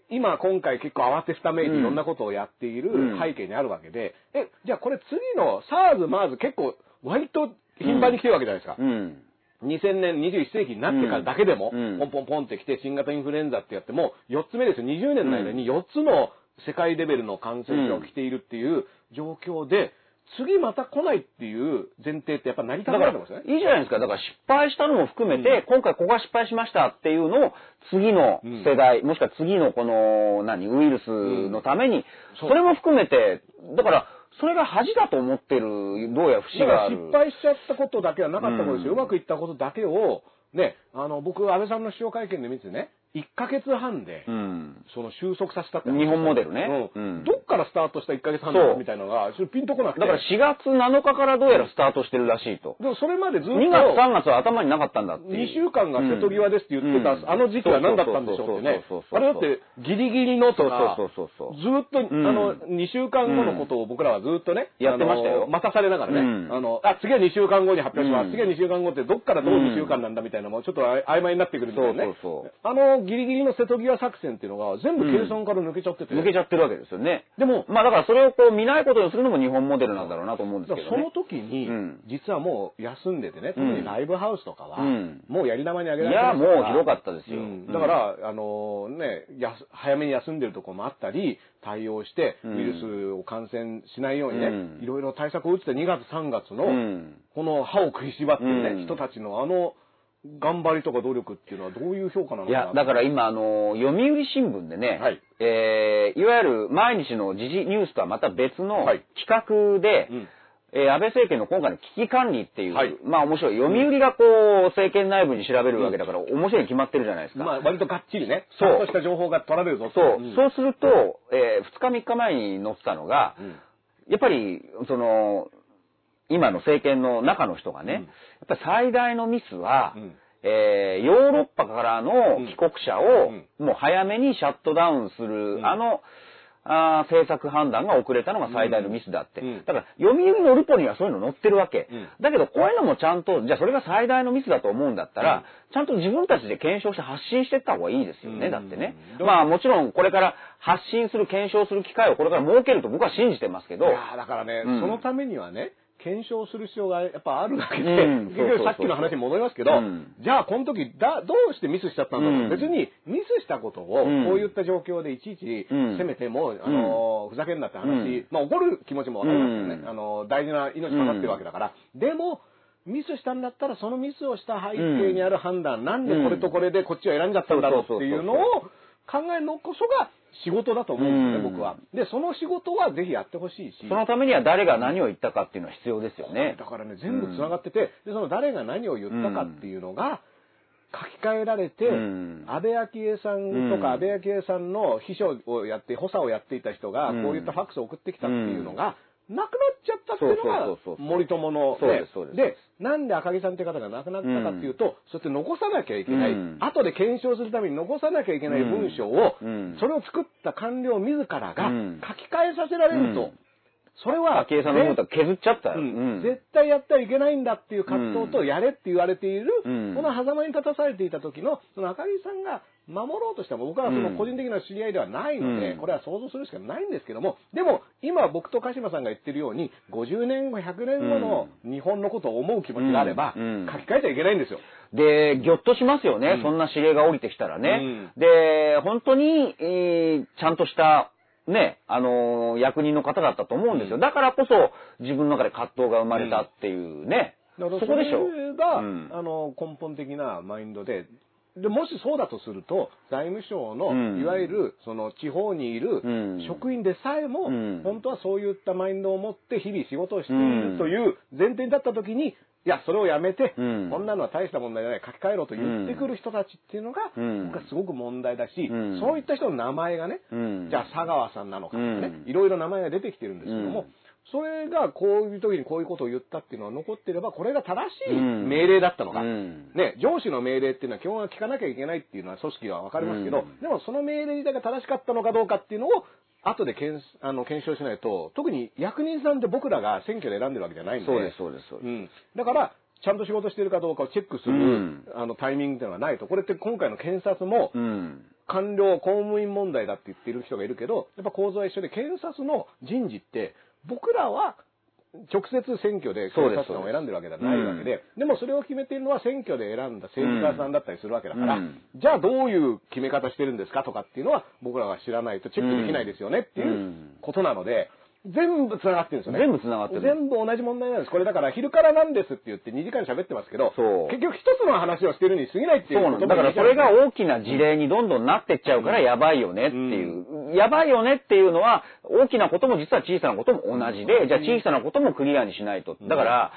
今、今回結構慌てふためいてうんいろんなことをやっているうん背景にあるわけで、え、じゃあこれ次の SARS、MERS 結構割と頻繁に来てるわけじゃないですか。う。うん。2000年、21世紀になってからだけでも、うんポンポンポンって来て新型インフルエンザってやっても、4つ目ですよ。20年の間に4つの世界レベルの感染者が来ているっていう状況で、次また来ないっていう前提ってやっぱ成り立たないと思うんですよね。いいじゃないですか。だから失敗したのも含めて、今回ここが失敗しましたっていうのを、次の世代、もしくは次のこの、何、ウイルスのために、そうそれも含めて、だから、それが恥だと思ってる、どうやら節だからがある。失敗しちゃったことだけはなかったことですよ。ううんまくいったことだけを、ね、あの、僕、安倍さんの首相会見で見てね、1ヶ月半で、うん。その収束させたって日本モデルねうんうんどっからスタートした1ヶ月半みたいなのが、ちょっとピンとこなくて。だから4月7日からどうやらスタートしてるらしいと。でもそれまでずっと、2月3月は頭になかったんだっていう。2週間が瀬戸際ですって言ってた、うんあの時期は何だったんでしょうってね。あれだって、ギリギリのとか、そうそうそうそうずっと、んあの、2週間後のことを僕らはずっとね、やってましたよ待たされながらね、うんあの、あ、次は2週間後に発表します。うん次は2週間後ってどっからどう2週間なんだみたいなのもちょっとあ曖昧になってくるみたいなね。そうそうそうあの、ギリギリの瀬戸際作戦っていうのが全部計算から抜けちゃってて。抜けちゃってるわけですよね。でも、まあだからそれをこう見ないことにするのも日本モデルなんだろうなと思うんですけどね。その時に、うん。実はもう休んでてね、特うん。にライブハウスとかは、うん。もうやり玉にあげらいや、れてますか。らもうひどかったですよ。うん。だから、あのね、やす早めに休んでるところもあったり、対応して、ウうん。イルスを感染しないようにね、うん。いろいろ対策を打って2月3月の、うん。この歯を食いしばってるね、うん。人たちのあの、頑張りとか努力っていうのはどういう評価なのかないや、だから今、あの、読売新聞でね、はい。えーいわゆる毎日の時事ニュースとはまた別のはい。企画で、うん。えー安倍政権の今回の危機管理っていう、はい。まあ面白い。読売がこう、政権内部に調べるわけだから、面白いに決まってるじゃないですか。まあ、割とがっちりね、ちそうとした情報が取られるぞそう、ん。そうすると、え2日3日前に載ってたのが、うん。やっぱり、その、今の政権の中の人がね、うん。やっぱり最大のミスは、うん。えーヨーロッパからの帰国者を、うもう早めにシャットダウンする、うん。あの、あー政策判断が遅れたのが最大のミスだって。うん。だから、読売のルポにはそういうの載ってるわけ。うん。だけど、こういうのもちゃんと、じゃあそれが最大のミスだと思うんだったら、ちゃんと自分たちで検証して発信していった方がいいですよね、うん。だってね。うん。まあもちろんこれから発信する、検証する機会をこれから設けると僕は信じてますけど、いやーだからね、うん。そのためにはね、検証する必要がやっぱあるわけで、うん。結局さっきの話に戻りますけど、うん。じゃあこの時だ、どうしてミスしちゃったんだろう、うん。別にミスしたことを、うん。こういった状況でいちいちうん。責めても、あのーふざけんなって話、うん。まあ怒る気持ちもわかりますよね、うん。あのー大事な命かかってるわけだから。でも、ミスしたんだったら、そのミスをした背景にある判断、なんでこれとこれでこっちを選んじゃったんだろうっていうのを考えるのこそが仕事だと思うんですよね、うん僕は。で、その仕事はぜひやってほしいし。そのためには誰が何を言ったかっていうのは必要ですよね。だからね、全部繋がってて、で、その誰が何を言ったかっていうのが、書き換えられて、うん安倍昭恵さんとか、うん安倍昭恵さんの秘書をやって、補佐をやっていた人が、うんこういったファックスを送ってきたっていうのが、なくなっちゃったっていうのが森友のそうですそうです。で、なんで赤木さんって方が亡くなったかっていうと、そうやって残さなきゃいけない、うん。後で検証するために残さなきゃいけない文章を、うん。それを作った官僚自らがうん。書き換えさせられると、うん。それは、昭恵さんのことは削っちゃった。うん。うん。絶対やってはいけないんだっていう葛藤とやれって言われている、うん。この狭間に立たされていた時のその赤木さんが守ろうとしても僕はその個人的な知り合いではないので、うんこれは想像するしかないんですけどもでも今僕と鹿島さんが言ってるように50年後100年後の日本のことを思う気持ちがあれば、うん書き換えちゃいけないんですよ。で、ぎょっとしますよね、うんそんな指令が降りてきたらね。で、本当に、えーちゃんとした、ね、あのー役人の方だったと思うんですよ。だからこそ、自分の中で葛藤が生まれたっていうね。だからそこでしょ。それが、うんあの根本的なマインドででもしそうだとすると財務省の、うん。いわゆるその地方にいるうん。職員でさえも、うん。本当はそういったマインドを持って日々仕事をしていうん。るという前提に立った時にいやそれをやめて、うん。こんなのは大した問題じゃない書き換えろと言ってくる人たちっていうのが、うん。僕はすごく問題だし、うん。そういった人の名前がね、うん。じゃあ佐川さんなのかとかね、うん。いろいろ名前が出てきてるんですけども、うんそれがこういう時にこういうことを言ったっていうのは残ってれば、これが正しいうん命令だったのか。うんね、上司の命令っていうのは基本は聞かなきゃいけないっていうのは組織はわかりますけど、うんでもその命令自体が正しかったのかどうかっていうのを後で検あの検証しないと、特に役人さんって僕らが選挙で選んでるわけじゃないんで。そうです、そうです、そうです。うん。だから、ちゃんと仕事してるかどうかをチェックする、うんあのタイミングっていうのがないと。これって今回の検察も、うん。官僚、公務員問題だって言ってる人がいるけど、やっぱ構造は一緒で、検察の人事って、僕らは直接選挙でそうです検察官を選んでるわけではないわけで、でもそれを決めているのは選挙で選ん。だ政治家さんだったりするわけだから、うん。じゃあどういう決め方してるんですかとかっていうのは僕らが知らないとチェックできないですよねっていううん。ことなので、全部繋がってるんですよね。全部繋がってる全部同じ問題なんです。これだから昼からなんですって言って2時間喋ってますけど、そう結局一つの話をしてるに過ぎないっていうことそうなんだ。だからそれが大きな事例にどんどんなってっちゃうからやばいよねっていう。やばいよねっていうのは、大きなことも実は小さなことも同じで、じゃあ小さなこともクリアにしないと。だから、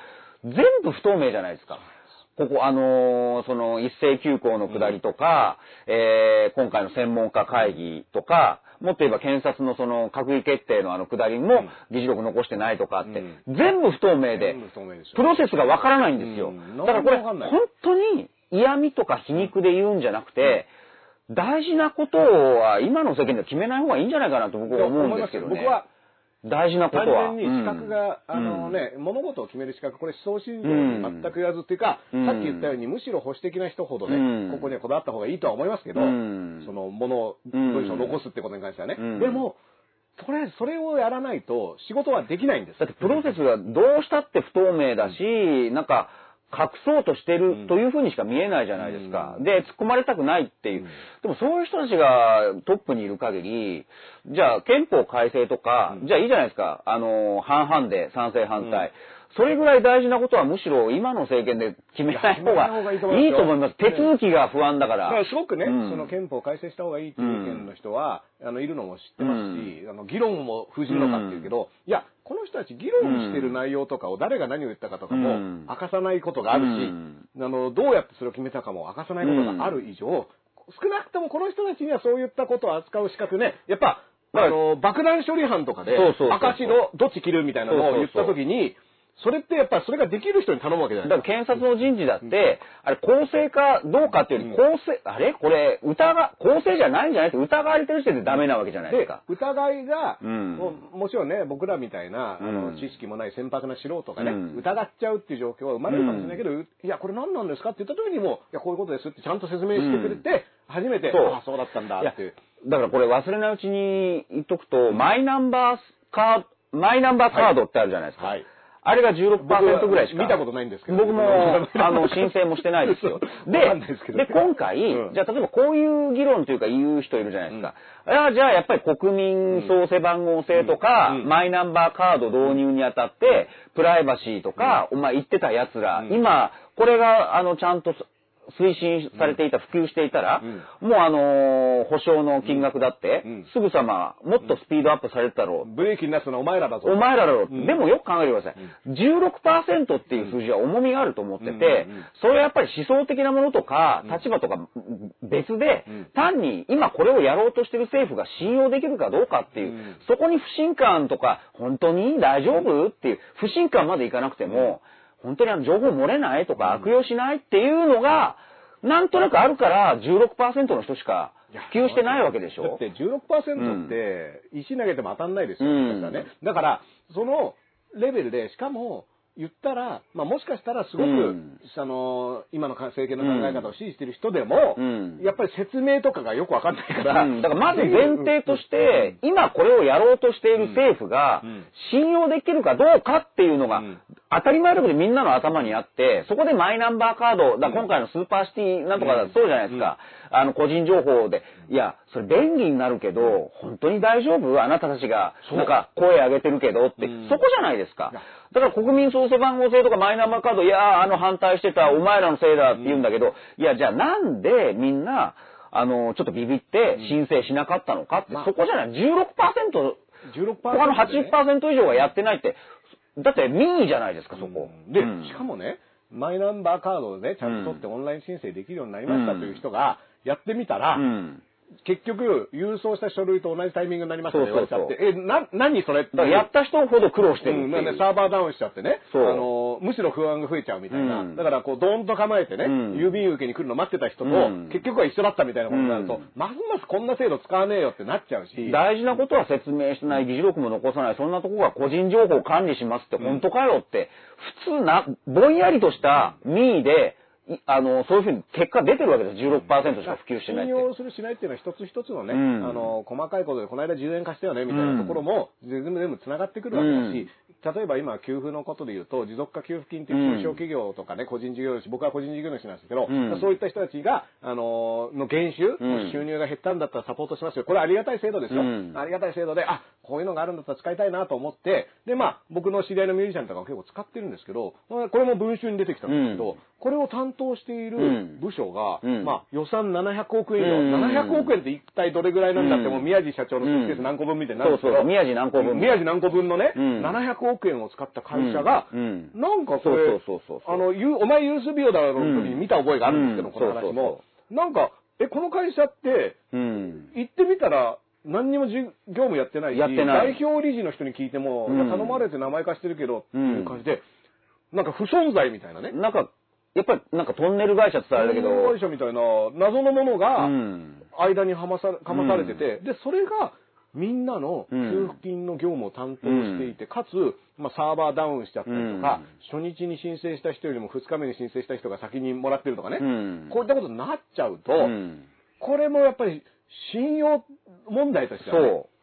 全部不透明じゃないですか。ここ、あのーその一斉休校の下りとか、えー今回の専門家会議とか、もっと言えば検察のその閣議決定のあの下りも議事録残してないとかって、全部不透明でプロセスがわからないんですよ。うん。だからこれ、本当に嫌味とか皮肉で言うんじゃなくて、大事なことは今の世間では決めない方がいいんじゃないかなと僕は思うんですけどね。僕は大事なこと単は。純に資格が、うん。あのね、物事を決める資格、これ思想信条に全く言わずっていうか、うん。さっき言ったように、むしろ保守的な人ほどね、うん。ここにはこだわった方がいいとは思いますけど、うん。その、ものを、うん文章を残すってことに関してはね。うん。でも、とりあえずそれをやらないと仕事はできないんです。だってプロセスがどうしたって不透明だし、なんか、隠そうとしてるというふうにしか見えないじゃないですか。うんで、突っ込まれたくないっていう。うんでもそういう人たちがトップにいる限り、じゃあ憲法改正とか、うんじゃあいいじゃないですか。あの、半々で賛成反対。それぐらい大事なことはむしろ今の政権で決めない方ががいいと思います。手続きが不安だか。だかららすごくね、うん。その憲法を改正した方がいいっていう意見の人は、あのいるのも知ってますし、あの議論も封じるのかっていうけど、いやこの人たち議論してる内容とかを誰が何を言ったかとかもうん。明かさないことがあるし、うん。あのどうやってそれを決めたかも明かさないことがある以上、少なくともこの人たちにはそういったことを扱う資格ね、やっぱ、まああの爆弾処理班とかで赤白どっち切るみたいなのを言った時に。それってやっぱりそれができる人に頼むわけじゃないだから検察の人事だって、あれ公正かどうかっていうより、公正、あれ？これ、疑、公正じゃないんじゃないって疑われてる時点でダメなわけじゃないですでか。、疑いが、うん。もうもちろんね、僕らみたいな、あのうん。知識もない船舶な素人がね、うん。疑っちゃうっていう状況は生まれるかもしれないけど、いや、これ何なんですかって言った時にも、いや、こういうことですってちゃんと説明してくれて、初めて、そう。ああ、そうだったんだっていう。だからこれ忘れないうちに言っとくと、マイナンバーカード、マイナンバーカードってあるじゃないですか。はいあれが16%ぐらいしか。見たことないんですけど。僕も、あの、申請もしてないですよ。でで今回、うん。じゃあ例えばこういう議論というか言う人いるじゃないですか。あじゃあやっぱり国民創生番号制とか、マイナンバーカード導入にあたって、プライバシーとか、お前言ってた奴ら、うん。今、これが、あの、ちゃんと推進されていた、普及していたら、もうあのー保証の金額だって、うん。すぐさま、もっとスピードアップされてたろう。ブレーキになすのはお前らだぞ。お前らだろう、うん。でもよく考えてください。16%っていう数字は重みがあると思ってて、それはやっぱり思想的なものとか、立場とか別で、うん。単に今これをやろうとしてる政府が信用できるかどうかっていう、うん。そこに不信感とか、本当に大丈夫っていう、不信感までいかなくても、本当にあの情報漏れないとか、悪用しないっていうのが、なんとなくあるから16%の人しか普及してないわけでしょ？だって16%って石投げても当たんないですよ、うん。だからね。だから、そのレベルで、しかも、言ったら、まあ、もしかしたらすごく、うん。あの、今の政権の考え方を支持している人でも、うん。やっぱり説明とかがよくわかんないから、うん。だからまず前提として、今これをやろうとしている政府がうん。信用できるかどうかっていうのがうん。当たり前だけどみんなの頭にあって、そこでマイナンバーカード、だ今回のスーパーシティなんとかそうじゃないですか。あの個人情報で、いや、それ便利になるけど、本当に大丈夫？あなたたちが、なんか声上げてるけどって。うん、そこじゃないですか。だから国民創生番号制とかマイナンバーカード、いや、あの反対してたお前らのせいだって言うんだけど、いや、じゃあなんでみんな、あの、ちょっとビビって申請しなかったのかって、まあ。そこじゃない。16%、16%他のね80%以上がやってないって、だって民意じゃないですか、そこ。で、うん。しかもね、マイナンバーカードをね、ちゃんと取ってオンライン申請できるようになりましたという人がやってみたら、うん。結局、郵送した書類と同じタイミングになりましたって言われちゃって、え、な、何それって。やった人ほど苦労してるってう。う。なんでサーバーダウンしちゃってね、あの、むしろ不安が増えちゃうみたいな。うん。だから、こう、ドーンと構えてね、うん。郵便受けに来るの待ってた人と、うん。結局は一緒だったみたいなことになると、うん。ますますこんな制度使わねえよってなっちゃうし、大事なことは説明してない、議事録も残さない、そんなとこが個人情報を管理しますって本当かよって、普通な、ぼんやりとした民意で、いあの、そういうふうに結果出てるわけです。16%しか普及してない。信用するしないっていうのは一つ一つのね、うんあの、細かいことで、この間10円貸したよね、みたいなところも、全部全部繋がってくるわけだし、例えば今、給付のことで言うと、持続化給付金っていう中小企業とかね、個人事業主、僕は個人事業主なんですけど、うんそういった人たちが、あの、の減収、うん収入が減ったんだったらサポートしますよ。これありがたい制度ですよ。うんありがたい制度で、あ、こういうのがあるんだったら使いたいなと思って、で、まあ、僕の知り合いのミュージシャンとかも結構使ってるんですけど、まあこれも文集に出てきたんですけど、うんこれを担当している部署が、うん。まあ、予算700億円以上、うん。700億円って一体どれぐらいなんだって、うん。もう宮地社長のスーツケース何個分みたいになるんですけど、そうそう宮地何個分宮地何個分のね、うん。700億円を使った会社が、なんかこれ、そうそうそうそうあの、ゆうお前ユースビオだろの時に見た覚えがあるんですけど、うん。この話そうもそ。なんか、え、この会社って、うん。行ってみたら、何にもじ業務やってないし、代表理事の人に聞いても、頼まれて名前貸してるけど、っていう感じで、なんか不存在みたいなね。なんか、やっぱりなんかトンネル会社って言ったらあれだけど、会社みたいな謎のものがうん。間にはまさかまされてて、で、それがみんなの給付金の業務を担当していて、かつ、まあ、サーバーダウンしちゃったりとか、初日に申請した人よりも2日目に申請した人が先にもらってるとかね、うん。こういったことになっちゃうと、うん。これもやっぱり信用問題としては、ね、そう。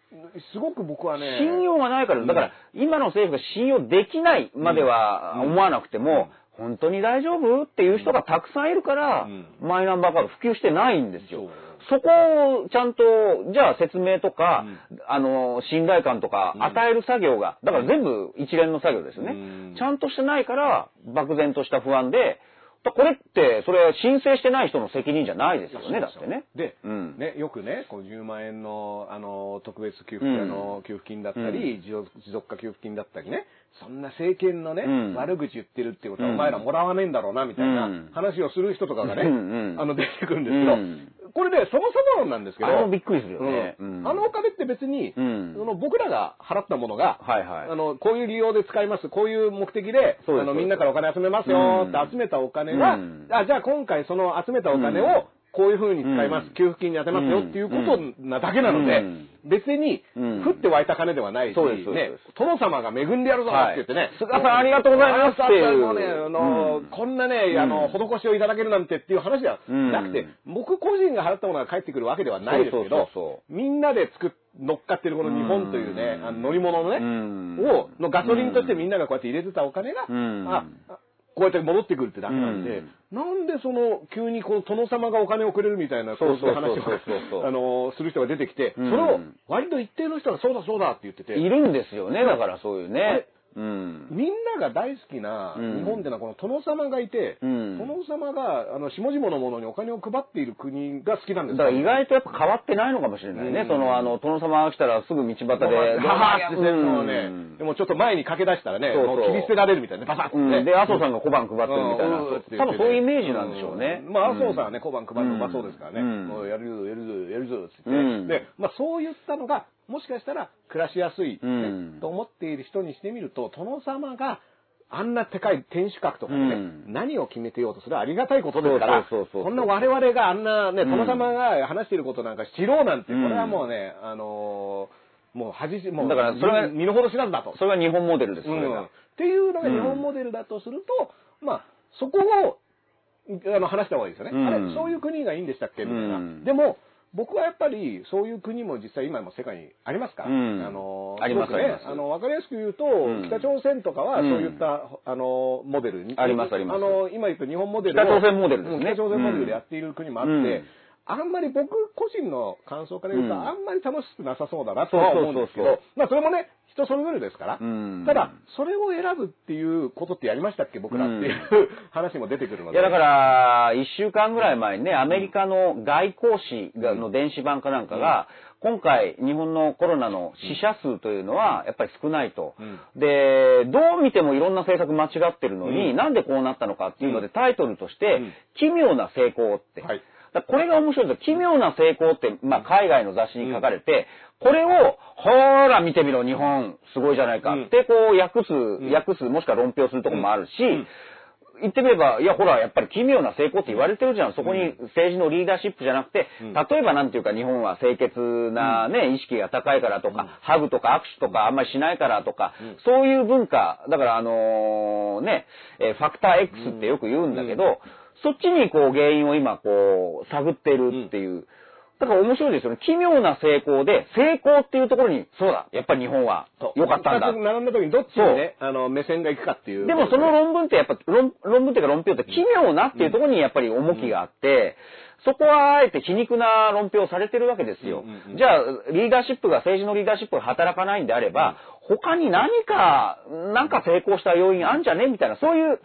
すごく僕はね、信用がないから、だから、今の政府が信用できないまでは思わなくても、本当に大丈夫？っていう人がたくさんいるから、うん。マイナンバーカード普及してないんですよ。そこをちゃんと、じゃあ説明とか、あの、信頼感とかうん。与える作業が、だから全部一連の作業ですよね。うん。ちゃんとしてないから、漠然とした不安で、だこれって、それは申請してない人の責任じゃないですよね、だってね。で、うん。ね、よくね、こう10万円の、あの、特別給付、うん。あの、給付金だったり、持続化給付金だったりね、そんな政権のね、うん。悪口言ってるってことは、うん。お前らもらわねえんだろうな、みたいなうん。話をする人とかがね、うんうん。あの、出てくるんですけど、うん。これね、そもそもなんですけど、あれもびっくりするよね。うん。うん。あのお金って別に、うん。その僕らが払ったものが、はいはい。あの、こういう利用で使います、こういう目的で、あの、みんなからお金集めますよってうん。集めたお金が、うん。あ、じゃあ今回その集めたお金うん。を、こういう風に使います、うん。給付金に当てますよっていうことなだけなので、うん。別にうん、降って湧いた金ではないし、ね、殿様が恵んでやるぞって言ってね、菅さんありがとうございますっていう。あの、うん。こんなね、あの、施しをいただけるなんてっていう話ではなくて、うん。僕個人が払ったものが返ってくるわけではないですけどみんなで作っ乗っかってるこの日本というね、うん。あの乗り物のね、うん。を、のガソリンとしてみんながこうやって入れてたお金が、あこうやって戻ってくるってだけなんで、うん。なんでその、急にこの殿様がお金をくれるみたいな、そうそう話をあの、する人が出てきて、うん。それを割と一定の人がそうだそうだって言ってて、いるんですよね、だからそういうね。うん。みんなが大好きなうん。日本ってのはこの殿様がいて、うん。殿様があの下々の者にお金を配っている国が好きなんです。だから意外とやっぱ変わってないのかもしれないね。うん。その、あの、殿様が来たらすぐ道端で、ははってしてる。のをね、うん。でもちょっと前に駆け出したらね、そう切り捨てられるみたいな。ね、バサッとね。うんで、麻生さんが小判配ってるみたいな。多分そういうイメージなんでしょうね。ん。まあ、麻生さんはね、小判配るのうまそうですからね。やるぞ、やるぞ、やるぞ、つって、うん。で、まあそういったのが、もしかしたら暮らしやすい、ねうん。と思っている人にしてみると、殿様が、あんな高い天守閣とかでね、うん。何を決めてようと、それはありがたいことですから、こんな我々があんなね、うん。殿様が話していることなんか知ろうなんて、こうん。れはもうね、あのーもう恥じ、もう、だからそれが身の程知らずだと。それが日本モデルです、それが。うんっ。ていうのが日本モデルだとすると、まあ、そこを、あの、話した方がいいですよね。うん。あれ、そういう国がいいんでしたっけ？みたいな。うん。でも、僕はやっぱり、そういう国も実際今も世界にありますか？ら、うん。あの、ありますねあの、わかりやすく言うと、ん。北朝鮮とかは、うんそういった、あの、モデルに。ありますあります。あの、今言った日本モデルを北朝鮮モデルですね。うん北朝鮮モデルでやっている国もあって、うん。あんまり僕個人の感想から言うと、うん。あんまり楽しくなさそうだなとは思うんですけど、まあそれもね、人それぞれですから、うん。ただ、それを選ぶっていうことってやりましたっけ、僕らっていう話も出てくるので。いや、だから、一週間ぐらい前にね、アメリカの外交誌がの電子版かなんかが、今回、日本のコロナの死者数というのは、やっぱり少ないと。うん。で、どう見てもいろんな政策間違ってるのに、うん。なんでこうなったのかっていうので、タイトルとして、うん。奇妙な成功って。はいだこれが面白いんですよ。奇妙な成功って、まあ、海外の雑誌に書かれて、これを、ほーら見てみろ、日本、すごいじゃないか。って、こう、訳す、訳す、もしくは論評するところもあるし、ん。言ってみれば、いや、ほら、やっぱり奇妙な成功って言われてるじゃん。そこに政治のリーダーシップじゃなくて、うん。例えばなんていうか、日本は清潔なね、意識が高いからとか、ハグとか握手とかあんまりしないからとか、うん。そういう文化、だからあのね、えーファクター X ってよく言うんだけど、そっちにこう原因を今こう探ってるっていう。だから面白いですよね。奇妙な成功で、成功っていうところに、そうだ、やっぱり日本は良かったんだ。並んだ時にどっちにね、あの、目線がいくかっていう。でもその論文ってやっぱ論、論文っていうか論評って奇妙なっていうところにやっぱり重きがあって、そこはあえて皮肉な論評をされてるわけですようんうんう。んじゃあ、リーダーシップが、政治のリーダーシップが働かないんであれば、他に何か、なんか成功した要因あんじゃねみたいな、そういう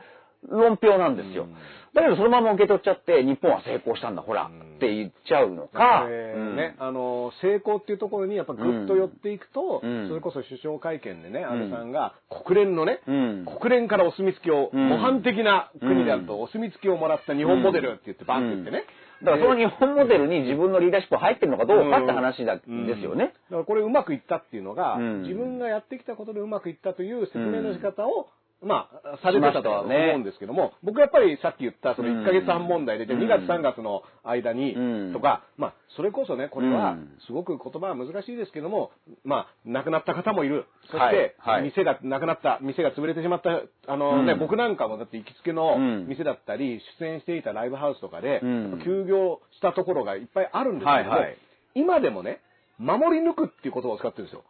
論評なんですよ。だけどそのまま受け取っちゃって、日本は成功したんだ、ほら、って言っちゃうのか、ね、あの、成功っていうところにやっぱぐっと寄っていくと、うん。それこそ首相会見でね、安倍さんが国連のね、うん。国連からお墨付きを、うん。模範的な国であると、うん。お墨付きをもらった日本モデルって言って、バンって言ってね。だからその日本モデルに自分のリーダーシップ入ってるのかどうかって話だ、うん。ですよね。だからこれうまくいったっていうのが、うん。自分がやってきたことでうまくいったという説明の仕方を、まあ、されてたとは思うんですけども、僕やっぱりさっき言ったその1ヶ月半問題で、じゃあうん2月3月の間にうん。とか、まあ、それこそね、これはうん。すごく言葉は難しいですけども、まあ、亡くなった方もいる。そしはいてはい、店がなくなった、店が潰れてしまった、あのね、うん。僕なんかもだって行きつけのうん。店だったり、出演していたライブハウスとかでうん、休業したところがいっぱいあるんですけども今でもね、守り抜くっていう言葉を使ってるんですよ。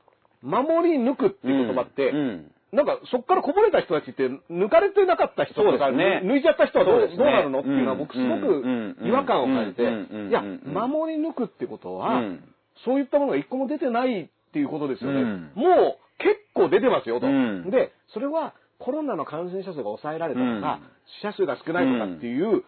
守り抜くっていう言葉って、うんなんかそこからこぼれた人たちって抜かれてなかった人とか、ね。抜いちゃった人はどうね。どうなるのっていうのは僕すごく違和感を感じて、うん。いや、うん。守り抜くってことは、うん。そういったものが一個も出てないっていうことですよね。うん。もう結構出てますよと。うん。で、それはコロナの感染者数が抑えられたとか、うん。死者数が少ないとかっていう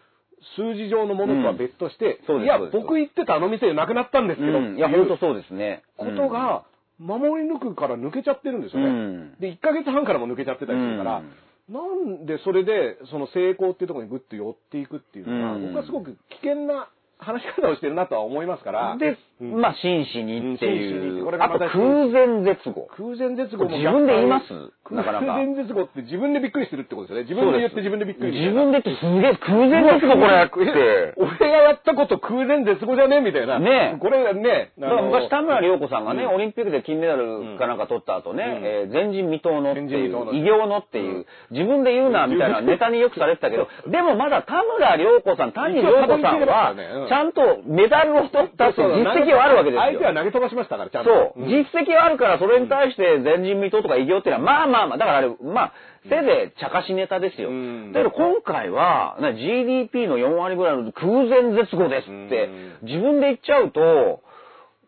数字上のものとは別として、いや僕行ってたあの店でなくなったんですけど、うん。いや、本当そうですね。ことが、守り抜くから抜けちゃってるんですよね。うん。で、1ヶ月半からも抜けちゃってたりするから、なんでそれで、その成功っていうところにグッと寄っていくっていうのは、うん。僕はすごく危険な話し方をしてるなとは思いますから。で、うん。まあ、真摯にっていう。これがまたあと、空前絶後。空前絶後も自分で言います？なかなか。空前絶後って自分でびっくりしてるってことですよね。自分で言って自分でびっくりみたいな自分でってすげえ空前絶後これって。俺がやったこと空前絶後じゃねみたいな。ねえ。これね、だから昔、田村良良子さんがね、うん。オリンピックで金メダルかなんか取った後ね、うん。えー前人未到のっていう、前人未到の。偉業のっていう、自分で言うなみたいなネタによくされてたけど、でもまだ田村良子さん、谷良子さんはちゃんとメダルを取ったっていう実績はあるわけですよ。相手は投げ飛ばしましたから、ちゃんと。そう。ん実績はあるから、それに対して前人未到とか偉業っていうのは、まあまあまあ、だからあれ、まあ、せいぜい茶化しネタですよ。うんだけど今回は、な GDP の4割ぐらいの空前絶後ですってうん、自分で言っちゃうと、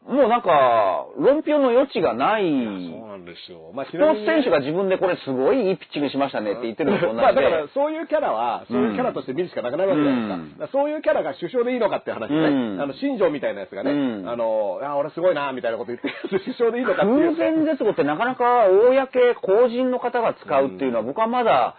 もうなんか、論評の余地がない、そうなんですよ。まあ、スポーツ選手が自分でこれすごいいいピッチングしましたねって言ってるのと同じで。まあだからそういうキャラは、そういうキャラとして見るしかなくなるわけじゃないですか。うんそういうキャラが首相でいいのかって話ね。うんあの、新庄みたいなやつがね、うんあの、あ、俺すごいな、みたいなこと言って首相でいいのかっていう。空前絶後ってなかなか公、公人の方が使うっていうのは僕はまだ、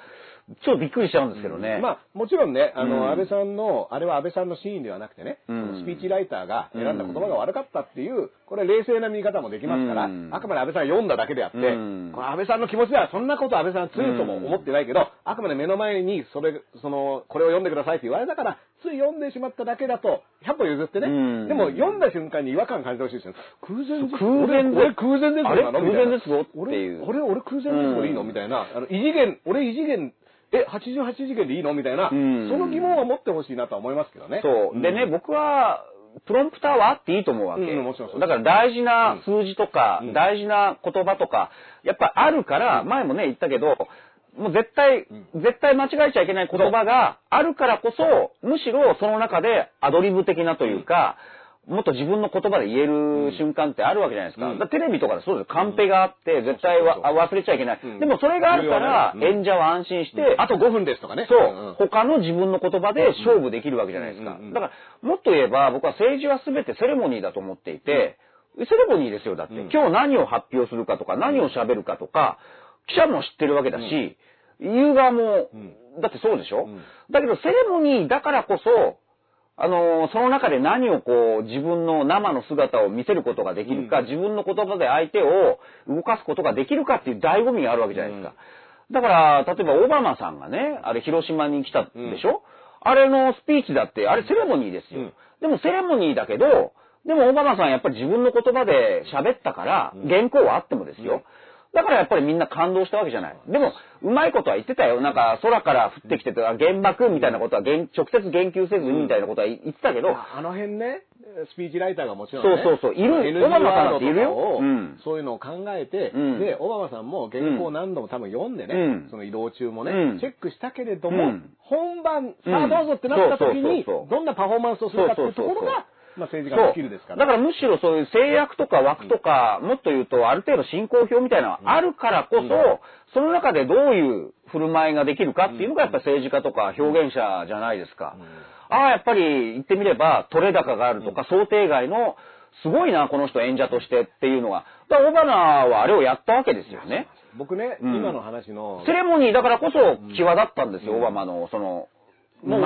ちょっとびっくりしちゃうんですけどね。まあ、もちろんね、あの、うん。安倍さんの、あれは安倍さんのシーンではなくてね、うん。スピーチライターが選んだ言葉が悪かったっていう、これ冷静な見方もできますから、うん。あくまで安倍さんが読んだだけであって、うん。これ安倍さんの気持ちではそんなこと安倍さんついとも思ってないけど、あくまで目の前にそれ、その、これを読んでくださいって言われたから、つい読んでしまっただけだと、100歩譲ってね、うん。でも読んだ瞬間に違和感感じてほしいですよ。空前絶空前絶俺俺空前絶後なのあれ？みたいな空前絶後っていう。俺、俺、俺空前絶後でいいの？うんみたいな。あの、異次元、俺異次元、え、88次元でいいの？みたいな、うん。その疑問は持ってほしいなとは思いますけどね。そう。でね、ん僕は、プロンプターはあっていいと思うわけ。うんだから大事な数字とか、うん。大事な言葉とか、やっぱあるから、前もね、言ったけど、もう絶対、絶対間違えちゃいけない言葉があるからこそ、むしろその中でアドリブ的なというか、もっと自分の言葉で言える瞬間ってあるわけじゃないですか。うん。だからテレビとかでそうです。よ。カンペがあって、絶対は忘れちゃいけない。うん。でもそれがあるから、演者は安心して、あと5分ですとかね。そう、んん。他の自分の言葉で勝負できるわけじゃないですか。うんうんうん。だから、もっと言えば、僕は政治は全てセレモニーだと思っていて、セレモニーですよ、だって。うん。今日何を発表するかとか、何を喋るかとか、記者も知ってるわけだし、言う側も、うん。だってそうでしょ、うん。だけど、セレモニーだからこそ、あのーその中で何をこう、自分の生の姿を見せることができるか、うん。自分の言葉で相手を動かすことができるかっていう醍醐味があるわけじゃないですか。だから、例えばオバマさんがね、あれ広島に来たでしょ、あれのスピーチだって、あれセレモニーですよ。うん。でもセレモニーだけど、でもオバマさんやっぱり自分の言葉で喋ったから、原稿はあってもですよ。だからやっぱりみんな感動したわけじゃない。でも、うまいことは言ってたよ。なんか、空から降ってきてた原爆みたいなことは言直接言及せずにみたいなことは言ってたけど、あの辺ね、スピーチライターがもちろんね。そうそうそう。いるオバマさんだっているよ。そういうのを考えて、うん。で、オバマさんも原稿を何度も多分読んでね、うん。その移動中もね、うん。チェックしたけれども、うん。本番、うんさあどうぞってなった時に、どんなパフォーマンスをするかっていうところが、まあ政治家のスキルですから。だからむしろそういう制約とか枠とか、もっと言うとある程度進行表みたいなのがあるからこそ、うん。その中でどういう振る舞いができるかっていうのがやっぱり政治家とか表現者じゃないですか。ああ、やっぱり言ってみれば取れ高があるとか想定外のすごいな、この人演者としてっていうのが。だからオバマはあれをやったわけですよね。僕ね、うん。今の話の、セレモニーだからこそ際立ったんですよ、うん。オバマのその、もう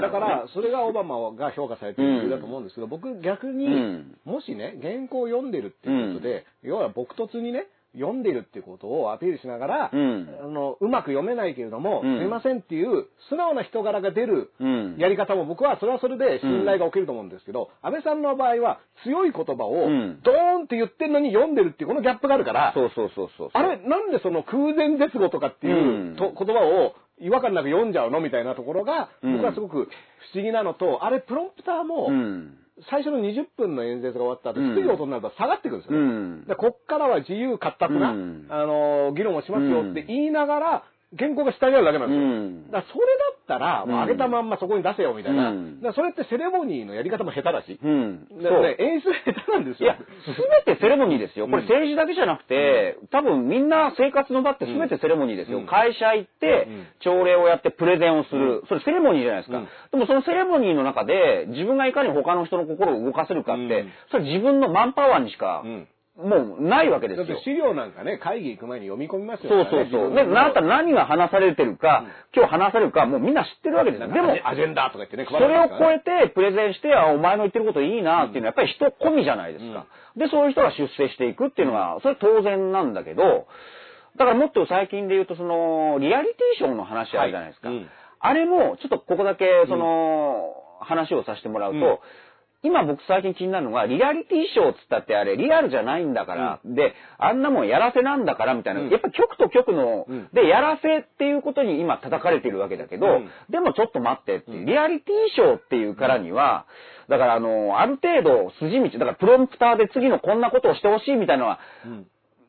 だから、それがオバマが評価されてる理由だと思うんですけど、僕逆に、うん。もしね、原稿を読んでるっていうことで、要は僕突にね、読んでるっていうことをアピールしながら、うん。あのうまく読めないけれども、うん。すいませんっていう素直な人柄が出るうん。やり方も僕はそれはそれで信頼が起きると思うんですけど、安倍さんの場合は強い言葉をうん。ドーンって言ってんのに読んでるっていうこのギャップがあるから、そうそうそうそう。あれ、なんでその空前絶後とかっていうと、言葉を違和感なく読んじゃうのみたいなところが、うん。僕はすごく不思議なのと、あれ、プロンプターも、うん。最初の20分の演説が終わった後、うん低い音になると下がってくるんですよね。うん。でこっからは自由闊達な、うんあの、議論をしますよって言いながら、原稿が下にあるだけなんですよ。うんだからそれだったら、もう上げたまんまそこに出せよみたいな。うんだそれってセレモニーのやり方も下手だし。うん。だからね、演出が下手なんですよ。いや、すべてセレモニーですよ。これ政治だけじゃなくて、多分みんな生活の場ってすべてセレモニーですよ。うん会社行ってうん、朝礼をやってプレゼンをする。それセレモニーじゃないですか。うんでもそのセレモニーの中で、自分がいかに他の人の心を動かせるかって、うんそれ自分のマンパワーにしかうんもうないわけですよだって。資料なんかね、会議行く前に読み込みますよそうそうそう。で、なったら何が話されてるか、今日話されるか、もうみんな知ってるわけですよ。でも、アジェンダとか言ってね、それを超ええてプレゼンして、あ、お前の言ってることいいなっていうのはやっぱり人込みじゃないですか。で、そういう人が出世していくっていうのは、それ当然なんだけど、だからもっと最近で言うと、その、リアリティショーの話あるじゃないですか。はいうんあれも、ちょっとここだけ、その、話をさせてもらうと、うん今僕最近気になるのが、リアリティショーっつったってあれ、リアルじゃないんだから、で、あんなもんやらせなんだからみたいな、うん。やっぱ局と局の、うん。で、やらせっていうことに今叩かれてるわけだけど、うん。でもちょっと待ってって。リアリティショーっていうからには、だからあの、ある程度筋道、だからプロンプターで次のこんなことをしてほしいみたいなのは、うん。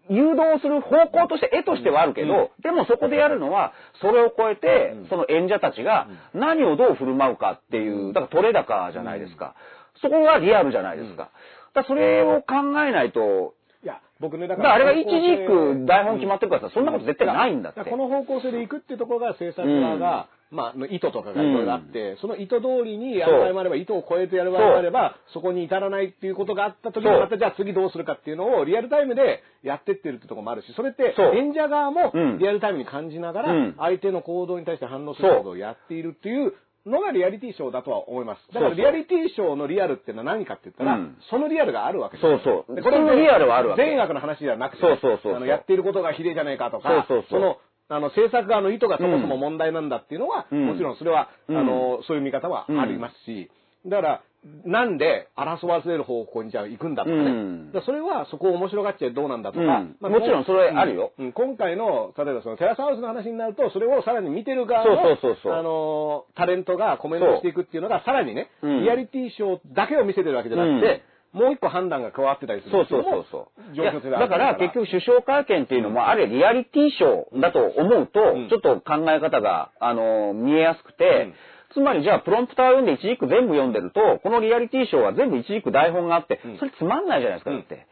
誘導する方向として、絵としてはあるけど、でもそこでやるのは、それを超えて、うん。その演者たちが何をどう振る舞うかっていう、だから取れ高じゃないですか。そこがリアルじゃないですか。だからそれを考えないと、いや、僕ね、だだからあれが一軸台本決まってるからさ、そんなこと絶対ないんだって。からこの方向性で行くっていうところが制作側が、まあ、の意図とかがいろいろあって、その意図通りにやる場合もあれば、意図を超えてやる場合もあれば、そこに至らないっていうことがあった時に、またじゃあ次どうするかっていうのをリアルタイムでやってってるってところもあるし、それって演者側もうん。リアルタイムに感じながらうん、相手の行動に対して反応することをやっているっていう、のがリアリティショーだとは思います。だからリアリティショーのリアルっていうのは何かって言ったら、うん。そのリアルがあるわけです。よそうそう。でそのリアルはあるわけ。善悪の話ではなくて、そうそうそうあのやっていることが比例じゃないかとか、そうそうそう。の、あの、制作側の意図がそもそも問題なんだっていうのは、うん。もちろんそれは、うんあの、そういう見方はありますし、だから、なんで争わせる方向にじゃあ行くんだとかね。うん。それはそこを面白がっちゃどうなんだとか、うん。もちろんそれあるよ。うん。うん。今回の、例えばそのテラスハウスの話になると、それをさらに見てる側の、そうそうそうあの、タレントがコメントしていくっていうのが、さらにね、うん。リアリティショーだけを見せてるわけじゃなくて、もう一個判断が加わってたりするそうそうそうそう。状だから結局首相会見っていうのもあれリアリティショーだと思うと、うん。ちょっと考え方が、あの、見えやすくて、つまりじゃあプロンプター読んで一軸全部読んでると、このリアリティショーは全部一軸台本があってうん、それつまんないじゃないですか、だって。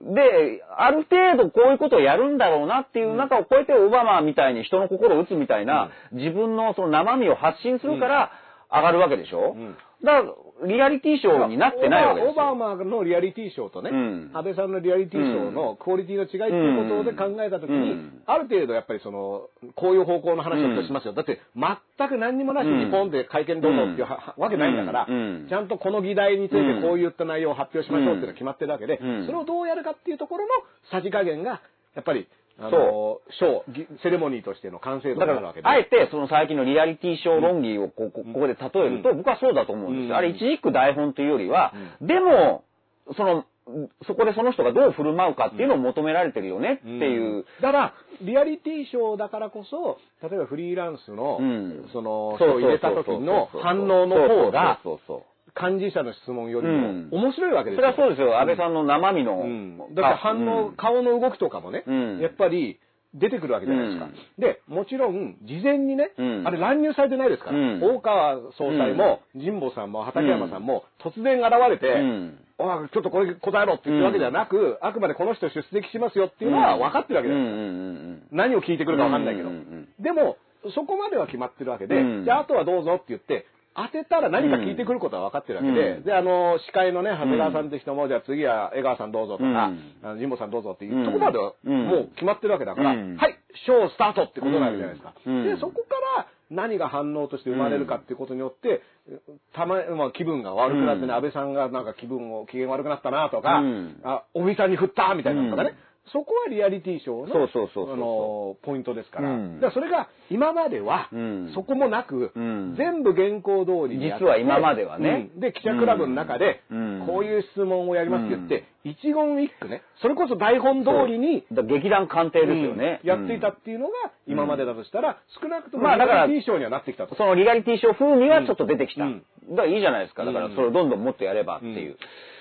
で、ある程度こういうことをやるんだろうなっていう中を超えてオバマみたいに人の心を打つみたいな、自分のその生身を発信するから上がるわけでしょ、うんだから、リアリティショーになってないわけですよ。オバマのリアリティショーとね、うん。安倍さんのリアリティショーのクオリティの違いっていうことで考えたときに、うん。ある程度やっぱりその、こういう方向の話をしますよ。だって、全く何にもなしにポンって会見どうぞっていうはわけないんだから、うん。ちゃんとこの議題についてこういった内容を発表しましょうっていうのが決まってるわけで、うん。それをどうやるかっていうところのさじ加減が、やっぱり、あその、ショー、ぎセレモニーとしての完成度になるわけ、で。あえて、その最近のリアリティショー論議をここここで例えると、僕はそうだと思うんですよ。うん。あれ、一軸台本というよりは、でも、その、そこでその人がどう振る舞うかっていうのを求められてるよねっていう。だから、リアリティショーだからこそ、例えばフリーランスの、うん。その、そう入れた時の反応の方が、そうそう幹事者の質問よりうん。も面白いわけ。ですよ。それはそうですよ。安倍さんの生身の。うん。だって反応、うん。顔の動きとかもね、うん。やっぱり出てくるわけじゃないですか。うん。で、もちろん、事前にね、うん。あれ乱入されてないですから、うん。大川総裁も、神保さんも、畠山さんも、突然現れて、うん。あちょっとこれ答えろって言ってるわけではなく、あくまでこの人出席しますよっていうのは分かってるわけです。うんうんうん何を聞いてくるか分かんないけど。でも、そこまでは決まってるわけで、うん。じゃああとはどうぞって言って、当てたら何か聞いてくることは分かってるわけで、うん。で、あの、司会のね、長谷川さんって人も、じゃあ次は江川さんどうぞとか、うん。あの神保さんどうぞっていう、うんとこまではうん。もう決まってるわけだから、うん。はい、ショースタートってことなわけじゃないですか。うん。で、そこから何が反応として生まれるかっていうことによって、たま、まあ、気分が悪くなってね、うん。安倍さんがなんか気分を、機嫌悪くなったなとか、うん。あ、尾身さんに振ったみたいなのとかね、うんそこはリアリティショーのポイントですから。うん。だからそれが今まではうん。そこもなく、うん。全部原稿通りに実は今まではね。うん。で、記者クラブの中で、うん。こういう質問をやりますって言って、一言一句ね、それこそ台本通りに、劇団鑑定ですよね。うん。やっていたっていうのが今までだとしたら、少なくともまあだからリアリティショーにはなってきたと。そのリアリティショー風にはちょっと出てきた。うん。だからいいじゃないですか。だからうん。それをどんどんもっとやればっていう。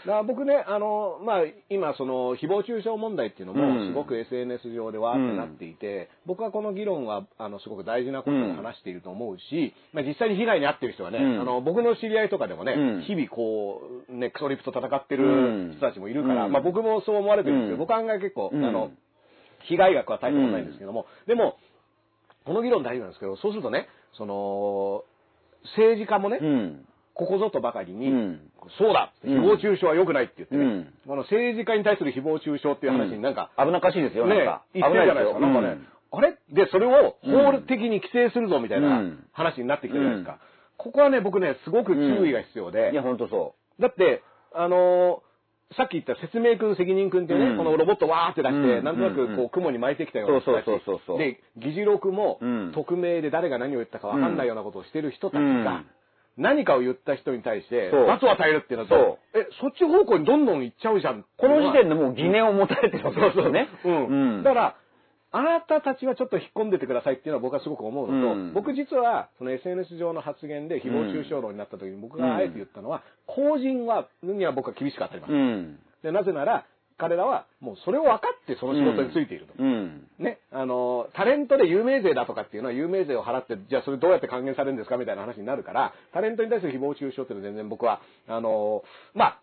だから僕ね、あの、まあ、今、その、誹謗中傷問題っていうのも、うん。すごく SNS 上でわーってなっていて、僕はこの議論は、あの、すごく大事なことを話していると思うし、まあ、実際に被害に遭ってる人はね、うん。あの、僕の知り合いとかでもね、うん。日々こう、ね、クソリプと戦ってうるん。人たちもいるから、うん。まあ、僕もそう思われてるんですけど、うん。僕は結構、うん。あの、被害額は大したことないんですけども、でも、この議論大事なんですけど、そうするとね、その、政治家もね、うん。ここぞとばかりに、うん。そうだうん。誹謗中傷は良くないって言ってね、うん。あの政治家に対する誹謗中傷っていう話になんか、危なっかしいですよ、なんねか。、言ってるじゃないですか。なんかね、あれ？で、それを法律的に規制するぞみたいなうん。話になってきたじゃないですか。ここはね、僕ね、すごく注意が必要で、いや、ほんとそだって、あのーさっき言った説明君、責任君っていうね、うん。このロボットわーって出して、うん。なんとなくうん。こう雲に巻いてきたような人たちそうそうそう。そうで、議事録もうん。匿名で誰が何を言ったかわかんないようなことをしてる人たちうん。が、何かを言った人に対してそう罰を与えるっていうのと、え、そっち方向にどんどん行っちゃうじゃん。この時点ででもう疑念を持たれてるわけですよね。うん。だから、あなたたちはちょっと引っ込んでてくださいっていうのは僕はすごく思うのと、うん僕実はその SNS 上の発言で誹謗中傷論になった時に僕があえて言ったのは、公人は、には僕は厳しく当たります。うん。でなぜなら、彼らはもうそれを分かってその仕事についていると。うん。ね、あの、タレントで有名税だとかっていうのは有名税を払って、じゃあそれどうやって還元されるんですかみたいな話になるから、タレントに対する誹謗中傷っていうのは全然僕は、あの、まあ、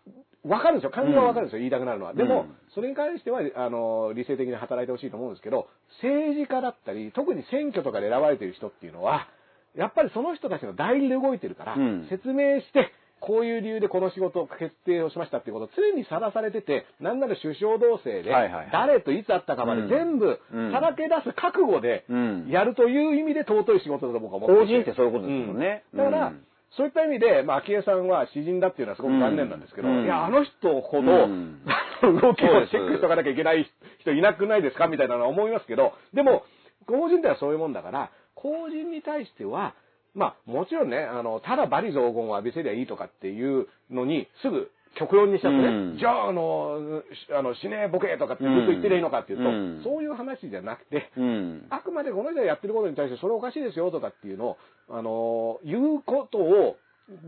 わかるんですよ。感情はわかるんですよ。言いたくなるのは。でも、うんそれに関しては、あの、理性的に働いてほしいと思うんですけど、政治家だったり、特に選挙とかで選ばれている人っていうのは、やっぱりその人たちの代理で動いてるから、うん説明して、こういう理由でこの仕事を決定をしましたっていうことを常にさらされてて、なんなら首相同棲で誰といつ会ったかまで全部うん。さらけ出す覚悟でうん。やるという意味で尊い仕事だと僕は思ってい人ってそういうことですもんね。うん。だから、うん。そういった意味で、まあ、昭恵さんは詩人だっていうのはすごく残念なんですけど、うん。いや、あの人ほど、うん。動きをチェックしとかなきゃいけない人いなくないですか？みたいなのは思いますけど、でも、公人ではそういうもんだから、公人に対しては、まあ、もちろんね、あの、ただ罵詈雑言を浴びせりゃいいとかっていうのに、すぐ極論にしちゃってね、うん。じゃあ、あの、しあの死ねえボケとかってずっと言ってりゃいいのかっていうと、うん。そういう話じゃなくて、うん。あくまでこの人がやってることに対してそれおかしいですよとかっていうのを、あのー言うことを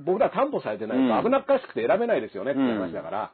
僕ら担保されてないうん。と危なっかしくて選べないですよねっていう話だから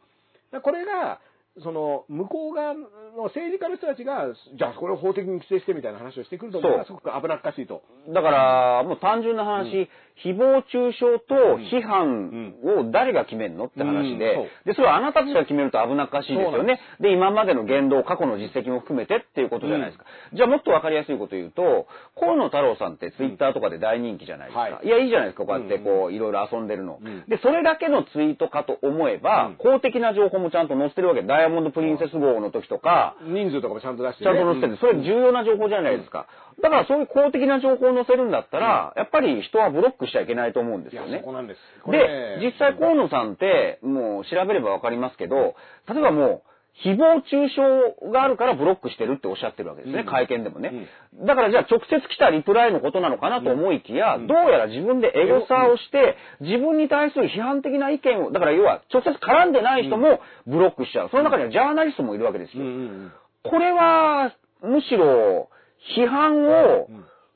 これが、その、向こう側の政治家の人たちが、じゃあこれを法的に規制してみたいな話をしてくると、そう僕はすごく危なっかしいと。だから、もう単純な話、誹謗中傷と批判を誰が決めるのって話で、で、それはあなたたちが決めると危なっかしいですよね。で、今までの言動、過去の実績も含めてっていうことじゃないですか。じゃあもっとわかりやすいこと言うと、河野太郎さんってツイッターとかで大人気じゃないですか。はいい、や、いいじゃないですか、こうやってこう、いろいろ遊んでるの。うんで、それだけのツイートかと思えば、うん公的な情報もちゃんと載せてるわけ。ダイヤモンドプリンセス号の時とか、人数とかもちゃんと出して、ちゃんと載せてる。それ重要な情報じゃないですか。だからそういう公的な情報を載せるんだったら、やっぱり人はブロックしちゃいけないと思うんですよねそ。こなんです。で、ね実際河野さんって、もう調べればわかりますけど、例えばもう、誹謗中傷があるからブロックしてるっておっしゃってるわけですね、うん会見でもね。だからじゃあ直接来たリプライのことなのかなと思いきや、うんどうやら自分でエゴサーをして、自分に対する批判的な意見を、だから要は直接絡んでない人もブロックしちゃう。その中にはジャーナリストもいるわけですよ。うんうんうんこれは、むしろ、批判を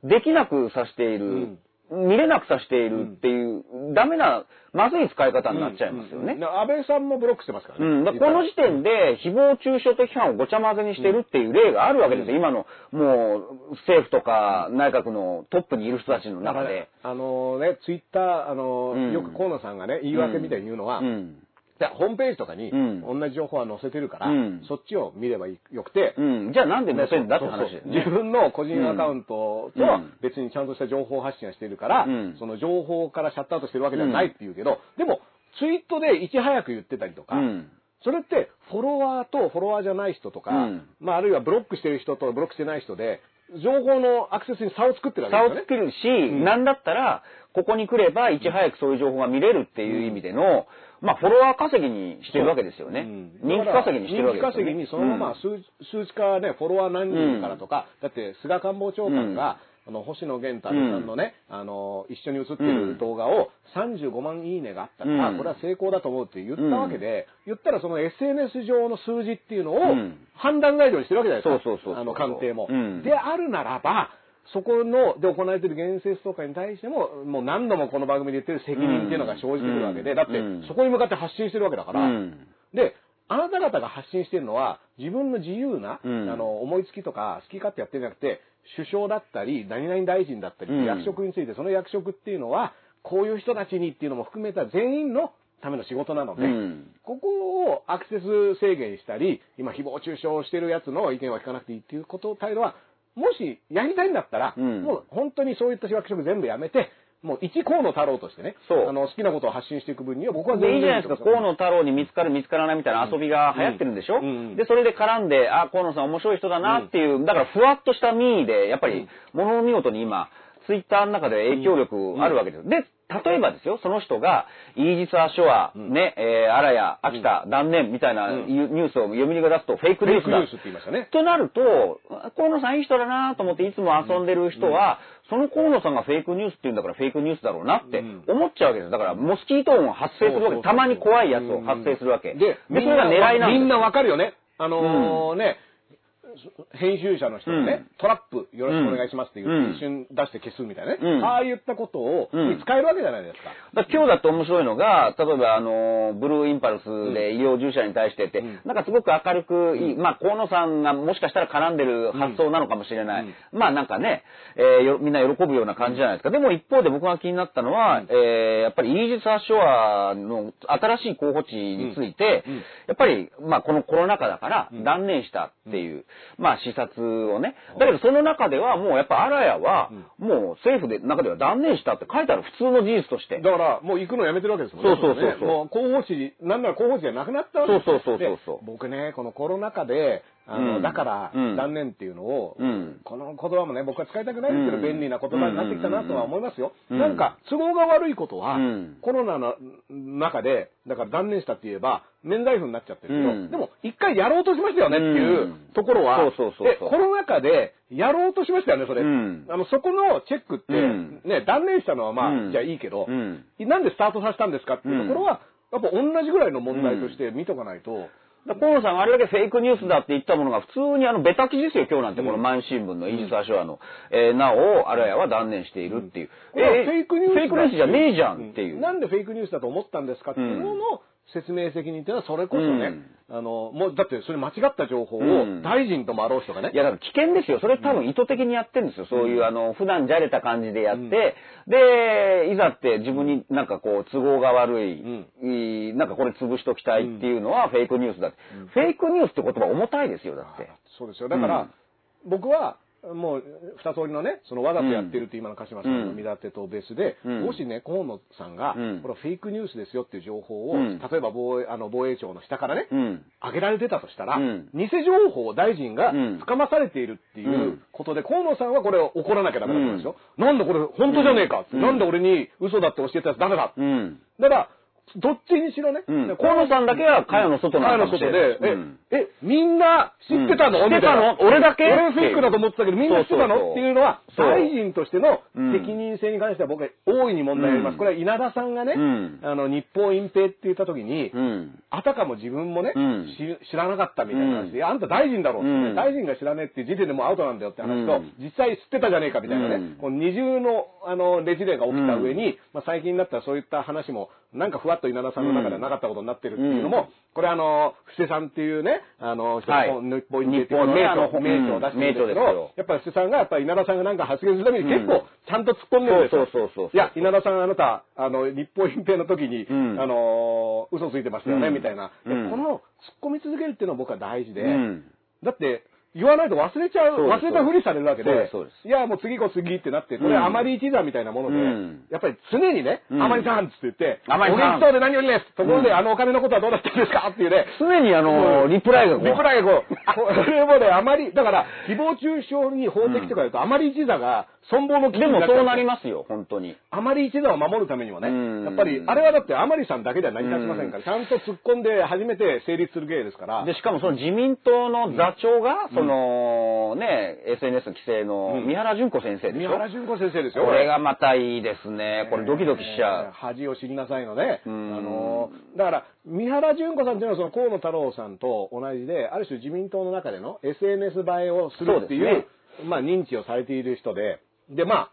できなくさせている、見れなくさせているっていう、ダメな、まずい使い方になっちゃいますよね。うん安倍さんもブロックしてますからね。うん、この時点で誹謗中傷と批判をごちゃ混ぜにしてるっていう例があるわけですよ。今の、もう、政府とか内閣のトップにいる人たちの中で。、あのね、ツイッター、あのうんよく河野さんがね、言い訳みたいに言うのは、うん。じゃあホームページとかにうん。同じ情報は載せてるから、うん。そっちを見ればよくて、うん。じゃあなんで載せんだって話ね。自分の個人アカウントとはうん。別にちゃんとした情報発信をしているから、うん。その情報からシャットアウトしてるわけじゃないって言うけど、でもツイートでいち早く言ってたりとか、うん。それってフォロワーとフォロワーじゃない人とか、うん。まああるいはブロックしてる人とブロックしてない人で、情報のアクセスに差を作ってるわけ差をですよね。つけるし、なんだったら、ここに来ればいち早くそういう情報が見れるっていう意味での、まあ、フォロワー稼ぎにしてるわけですよね。うん。人気稼ぎにしてるわけですよね。人気稼ぎにそのまま数,、数値化ね、フォロワー何人からとか、だって菅官房長官が、あの星野源太郎さんのね、あの一緒に写ってる動画を35万いいねがあった。から、うん。これは成功だと思うって言ったわけで、言ったらその SNS 上の数字っていうのをうん。判断材料にしてるわけじゃないですか。あの官邸も、うん。であるならば、そこの、で行われている言説とかに対しても、もう何度もこの番組で言ってる責任っていうのが生じてくるわけで、うん。だってうん。そこに向かって発信してるわけだから、うん。で、あなた方が発信してるのは、自分の自由な、うん。あの、思いつきとか、好き勝手やってるんじゃなくて、首相だったり、何々大臣だったり、うん。役職について、その役職っていうのは、こういう人たちにっていうのも含めた全員のための仕事なので、うん。ここをアクセス制限したり、今、誹謗中傷をしてるやつの意見は聞かなくていいっていうこと、態度は、もしやりたいんだったら、うん。もう本当にそういった役職全部やめて、もう一河野太郎としてね、あの、好きなことを発信していく分には僕はで、いいじゃない然ですか。河野太郎に見つかる見つからないみたいな遊びが流行ってるんでしょ、うん。うん。で、それで絡んで、あ、河野さん面白い人だなっていう、だからふわっとした民意で、やっぱり、ものの見事に今、ツイッターの中で影響力あるわけですよ。で、例えばですよ、その人が、イージス・アショア、うんね、えー、アラヤ、秋田、断念みたいなうんニュースを読みが出すとフェイクフニュースだ。ェイクニュースって言いましたね。となると、河野さんいい人だなと思っていつも遊んでる人は、その河野さんがフェイクニュースって言うんだからフェイクニュースだろうなってうん思っちゃうわけです。だから、モスキート音を発生するわけたまに怖いやつを発生するわけ。で、で、それが狙いなんですみんなわかるよね。あのーね、編集者の人がね、うん。トラップよろしくお願いしますって言う一瞬出して消すみたいなね。うん。ああいったことを、うん。使えるわけじゃないですか。だ今日だって面白いのが、例えばあの、ブルーインパルスで医療従事者に対してって、うん。なんかすごく明るくいい、まあ河野さんがもしかしたら絡んでる発想なのかもしれない。まあなんかね、えーよみんな喜ぶような感じじゃないですか。でも一方で僕が気になったのは、うん。えーやっぱりイージス・アショアの新しい候補地について、やっぱり、まあこのコロナ禍だからうん。断念したっていう、まあ視察をね。だけどその中ではもうやっぱアラヤは、もう政府で中では断念したって書いてある普通の事実として。だから、もう行くのやめてるわけですもんね。そうそうそうそう。もう候補地、なんなら候補地じゃなくなったわけですそうそうそうそう僕ね、このコロナ禍で、あの、うん。だから、うん。断念っていうのを、うん。この言葉もね、僕は使いたくないですけど、うん。便利な言葉になってきたなとは思いますよ。うん。なんか、都合が悪いことは、うん。コロナの中で、だから断念したって言えば、免罪符になっちゃってるけど、うん。でも、一回やろうとしましたよねっていううん。ところは、そうそうそうそう。でコロナ禍で、やろうとしましたよね、それ。うん。あの、そこのチェックって、うん。ね、断念したのはまあ、うん。じゃあいいけど、うん。なんでスタートさせたんですかっていうところは、やっぱ同じぐらいの問題として見とかないと、河野さんがあれだけフェイクニュースだって言ったものが普通にあのベタ記事ですよ、今日なんて、この毎日新聞のイージス・アショアの、えーなお、あらやは断念しているっていう。えーフェイクニュースじゃねえじゃんっていう。ん。なんでフェイクニュースだと思ったんですかっていうのの説明責任っていうのは、それこそね、あの、もう、だってそれ間違った情報をうん大臣ともあろう人がねい、や、だから危険ですよ。それ多分意図的にやってるんですよ。そういう、あの、普段じゃれた感じでやって、で、いざって自分になんかこう、都合が悪いなんかこれ潰しときたいっていうのはフェイクニュースだって。フェイクニュースって言葉重たいですよ、だって。そうですよ。だから、僕は、もう、二通りのね、そのわざとやってるって今の鹿島さんの見立てと別で、うん。もしね、河野さんが、うん。これはフェイクニュースですよっていう情報を、うん。例えば防衛あの防衛庁の下からね、うん。上げられてたとしたら、うん。偽情報を大臣がうん。つかまされているっていううん。ことで、河野さんはこれを怒らなきゃダメだと思うんですよ。なんでこれ本当じゃねえか、うん。なんで俺に嘘だって教えたやつダメだ、うん。だから、どっちにしろね、うん。河野さんだけは茅の外なのかもしれない。茅の外で、うん。え、え、みんな知ってたの、知ってたの？俺だけ？俺フェイクだと思ってたけど、みんな知ってたの？っていうのは、大臣としてのうん。責任性に関しては僕は大いに問題あります。うん。これは稲田さんがね、うん。あの、日本隠蔽って言った時に、うん。あたかも自分もね、うん。知知らなかったみたいな話で、あんた大臣だろって、うん。大臣が知らねえって時点でもうアウトなんだよって話と、うん。実際知ってたじゃねえかみたいなね、うん。この二重のあのレジ例が起きた上に、まあ、最近になったらそういった話も、なんかふわっと稲田さんの中ではなかったことになってるっていうのも、うん。これあの、布施さんっていうね、あの、日本にっていう日本ね名著名著を出してるんですけど、やっぱり布施さんがやっぱり稲田さんがなんか発言するために結構ちゃんと突っ込んでるんですよ。そうそうそういや、稲田さんあなた、あの、日本隠蔽の時に、うんあの、嘘ついてましたよね、うんみたいな。この突っ込み続けるっていうのは僕は大事で、うん。だって、言わないと忘れちゃう、忘れたふりされるわけで、いや、もう次こ次ってなって、これうん。あまり一座みたいなもので、うん。やっぱり常にね、うん。あまりさんっつって言って、あまりさん。お元気そうで何よりです。ところで、うん。あのお金のことはどうだったんですかっていうね、常にあの、うん。リプライがこう。リプライがこう、これもね、あまり、だから、誹謗中傷に法的とか言うと、あまり一座が存亡の危機でもそうなりますよ、本当に。あまり一座を守るためにはね、うんやっぱり、あれはだって、あまりさんだけでは成り立ちませんから、ちゃんと突っ込んで初めて成立する芸ですから、で、しかもその自民党の座長が、その、ね、SNS 規制のうん三原淳子先生でしょ？三原淳子先生ですよ。これがまたいいですね。これドキドキしちゃう。恥を知りなさいのね。あうんの、だから、三原淳子さんっていうのはその河野太郎さんと同じで、ある種自民党の中での SNS 映えをするっていう、まあ認知をされている人で、で、まあ、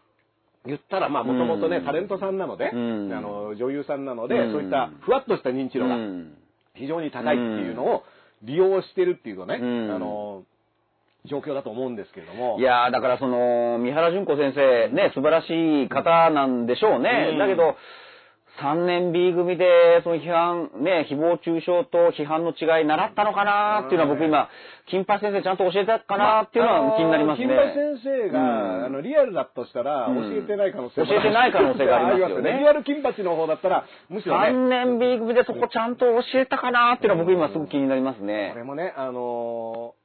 言ったら、まあ、もともとね、うん。タレントさんなので、うん。あの、女優さんなので、うん。そういったふわっとした認知度がうん。非常に高いっていうのを利用してるっていうのね、うん。あの、状況だと思うんですけれども。いやー、だからその、三原淳子先生、ね、素晴らしい方なんでしょうね。うん。だけど、3年 B 組で、その批判、ね、誹謗中傷と批判の違い習ったのかなっていうのは僕今、金八先生ちゃんと教えたかなっていうのは気になりますね。金八先生が、うん。あの、リアルだとしたら、うん。教えてない可能性も教えてない可能性がありますよね。リアル金八の方だったら、むしろね、3年 B 組でそこちゃんと教えたかなっていうのは僕今すごく気になりますね。こ。れもね、あのー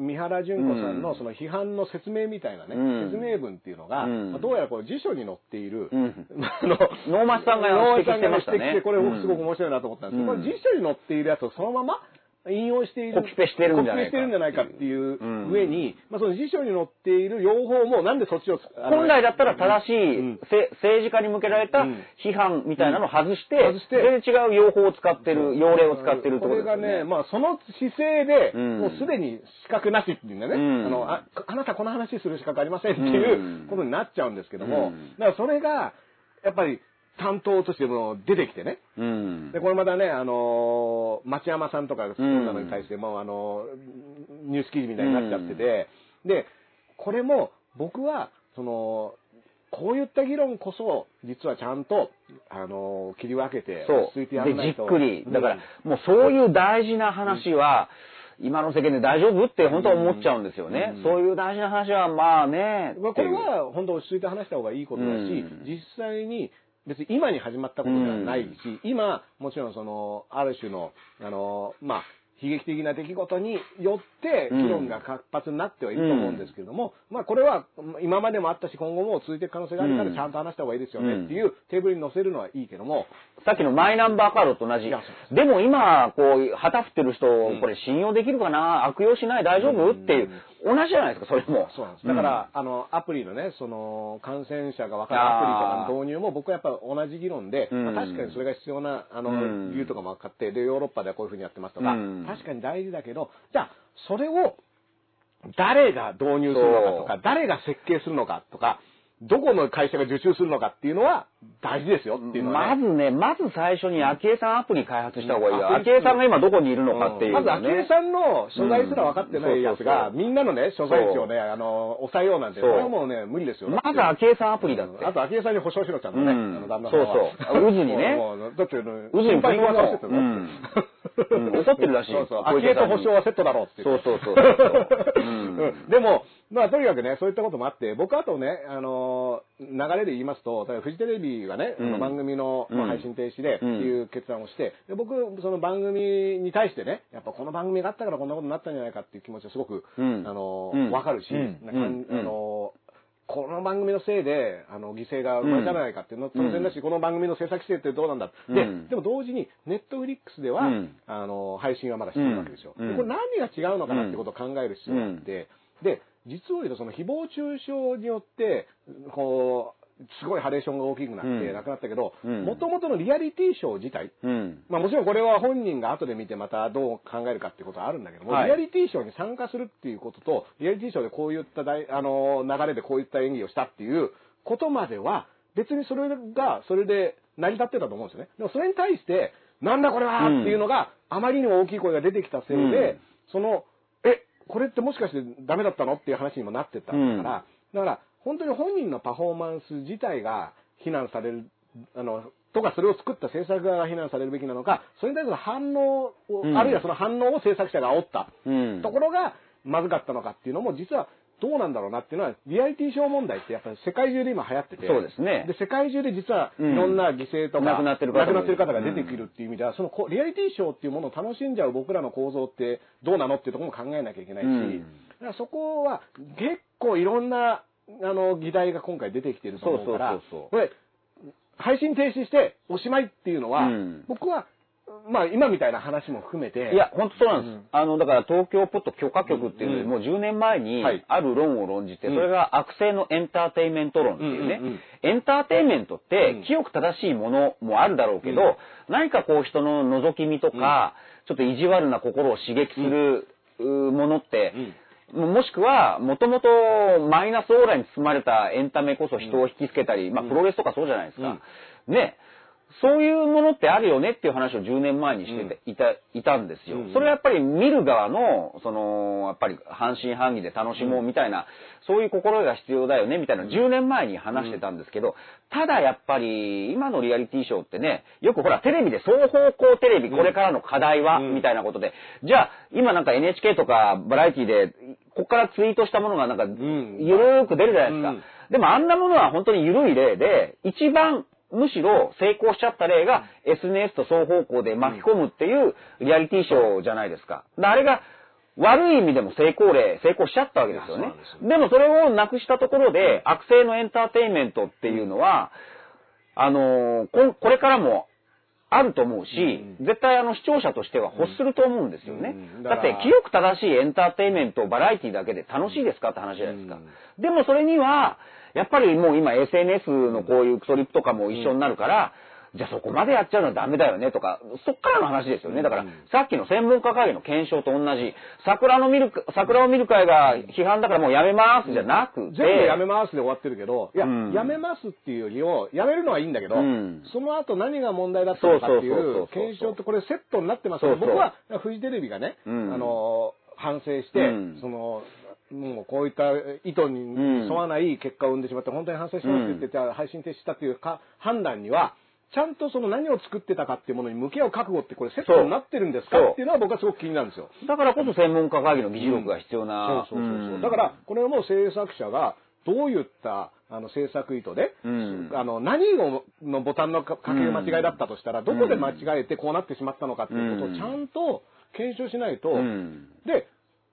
三原純子さんうん。のその批判の説明みたいなね、うん。説明文っていうのが、うん。まあどうやらこう辞書に載っている、うん。あの、能町さんが能指摘してましたね。指摘してこれうん。僕すごく面白いなと思ったんですけど、うん。これ辞書に載っているやつをそのまま引用している。コピペしてるんじゃないか。コピペしてるんじゃないかっていううん。上に、まあその辞書に載っている用法もなんでそっちを本来だったら正しい、うん。せ政治家に向けられたうん。批判みたいなのを外して、外して。全然違う用法を使ってる、用例を使ってるってことですよね。これがね、まあその姿勢で、うん。もうすでに資格なしっていうんだね、うん。あのあ、あなたこの話する資格ありませんっていううん。ことになっちゃうんですけども、うん。だからそれが、やっぱり担当としても出てきてね、うん。で、これまたね、あのー町山さんとかがそうなのに対しても、あのーニュース記事みたいになっちゃってて、で、これも僕は、その、こういった議論こそ、実はちゃんと、あのー切り分けて、そう。いてやらで、じっないと。くり。だから、うんもうそういう大事な話は、今の世間で大丈夫って本当は思っちゃうんですよね。うんそういう大事な話は、まあね。まあ、これは本当落ち着いて話した方がいいことだし、うん実際に別に今に始まったことではないし、今、もちろんその、ある種の、あの、まあ、悲劇的な出来事によってうん。議論が活発になってはいると思うんですけれども、まあこれは今までもあったし今後も続いていく可能性があるかうん。らちゃんと話した方がいいですよねっていうテーブルに載せるのはいいけども、さっきのマイナンバーカードと同じ。でも今、こう、旗振ってる人、ん。これ信用できるかな？悪用しない？大丈夫？っていう、同じじゃないですか、それも。そうなんです。だから、あの、アプリのね、その、感染者が分かるアプリとかの導入も僕はやっぱ同じ議論で、うん。まあ確かにそれが必要な、あの、うん。理由とかも分かって、で、ヨーロッパではこういうふうにやってますとか、うん。確かに大事だけど、じゃあ、それを、誰が導入するのかとかそ、誰が設計するのかとか、どこの会社が受注するのかっていうのは大事ですよっていうのは、ね。まずね、まず最初に昭恵さんアプリ開発した方がいいよ。うん。昭恵さんが今どこにいるのかっていうまず、のね。昭恵さんの所在すら分かってないやつが、うん。みんなのね、所在地をね、あの、抑えようなんて、それはもうね、無理ですよ。まず昭恵さんアプリだって。あと、昭恵さんに保証しろちゃんとね、うん。あの旦那さんは。そうそう。渦にね。だって、渦に心配にさせてたうんうん怒ってるらしい。そうそう。と保証はセットだろうって。そう。そうそうそううんう。ん。でも、まあ、とにかくね、そういったこともあって、僕あとね、あの、流れで言いますと、例えばフジテレビがね、番組の、配信停止でってうんいう決断をして、で僕、その番組に対してね、やっぱこの番組があったからこんなことになったんじゃないかっていう気持ちはすごく、うん。あの、うん。わかるし、あの、この番組のせいで、あの、犠牲が生まれたんじゃないかっていうのは当然だし、この番組の制作規定ってどうなんだ。で、うん。でも同時に、ネットフリックスでは、うん。あの、配信はまだしてるわけですよ。これ何が違うのかなってことを考える必要があって、で、実を言うとその誹謗中傷によって、こう、すごいハレーションが大きくなってうん。亡くなったけど、うん。もともとのリアリティショー自体、うん。まあもちろんこれは本人が後で見てまたどう考えるかっていうことはあるんだけども、はい。リアリティショーに参加するっていうことと、リアリティショーでこういった大あの流れでこういった演技をしたっていうことまでは、別にそれが、それで成り立ってたと思うんですよね。でもそれに対して、なんだこれはっていうのが、あまりにも大きい声が出てきたせいで、うん。その、え、これってもしかしてダメだったのっていう話にもなってったから、だから、本当に本人のパフォーマンス自体が非難される、あの、とかそれを作った制作側が非難されるべきなのか、それに対する反応を、うん。あるいはその反応を制作者が煽った。うん。ところがまずかったのかっていうのも、実はどうなんだろうなっていうのは、リアリティショー問題ってやっぱり世界中で今流行ってて、そうですね。で、世界中で実はいうん。ろんな犠牲とか、亡くなってる方も亡くなってる方が出てくるっていう意味では、そのこリアリティショーっていうものを楽しんじゃう僕らの構造ってどうなのっていうところも考えなきゃいけないし、うん。だからそこは結構いろんなあの議題が今回出てきてると思うから、そうそうそうそう。これ、配信停止しておしまいっていうのは、うん。僕は、まあ今みたいな話も含めて、いや、本当そうなんです。うん。あの、だから東京ポット許可局っていうので、うんもう10年前にはい。ある論を論じて、うん。それが悪性のエンターテインメント論っていうね、エンターテインメントってうん。清く正しいものもあるだろうけど、うん。何かこう人の覗き見とか、ちょっと意地悪な心を刺激する、ものって、もしくは、もともとマイナスオーラに包まれたエンタメこそ人を引きつけたり、まあプロレスとかそうじゃないですか。ね。そういうものってあるよねっていう話を10年前にしてて、いた、いたんですよ。うんそれはやっぱり見る側の、その、やっぱり半信半疑で楽しもうみたいな、そういう心得が必要だよねみたいな10年前に話してたんですけど、ただやっぱり今のリアリティショーってね、よくほらテレビで双方向テレビこれからの課題は、うん。みたいなことで、じゃあ今なんか NHK とかバラエティで、ここからツイートしたものがなんか、ん。ゆるーく出るじゃないですか。うん。でもあんなものは本当に緩い例で、一番むしろ成功しちゃった例が SNS と双方向で巻き込むっていうリアリティショーじゃないですか。だあれが悪い意味でも成功例、成功しちゃったわけですよね。ででもそれをなくしたところで、悪性のエンターテインメントっていうのは、あのーここれからもあると思うし、絶対あの視聴者としては欲すると思うんですよね。うんだって清く正しいエンターテインメント、バラエティだけで楽しいですかって話じゃないですか。でもそれには、やっぱりもう今 SNS のこういうクソリップとかも一緒になるから、じゃあそこまでやっちゃうのはダメだよねとか、そっからの話ですよね。だから、さっきの専門家会議の検証と同じ、桜の見る、桜を見る会が批判だからもうやめますじゃなくて、全部やめますで終わってるけど、いや、うん。やめますっていうよりも、やめるのはいいんだけど、うん。その後何が問題だったのかっていそう検証ってこれセットになってますから、そうそう。僕はフジテレビがね、うん。あの、反省して、うん。その、もうこういった意図にん沿わない結果を生んでしまって、本当に反省しますって言って、じゃあ配信停止したっていうか判断には、ちゃんとその何を作ってたかっていうものに向き合う覚悟ってこれセットになってるんですかっていうのは僕はすごく気になるんですよ。だからこそ専門家会議の議事録が必要な。そうそうそうそう、んだからこれも制作者がどういったあの制作意図で、うん。あの何をのボタンのかかけ間違いだったとしたら、どこで間違えてこうなってしまったのかっていうことをちゃんと検証しないと、うん。で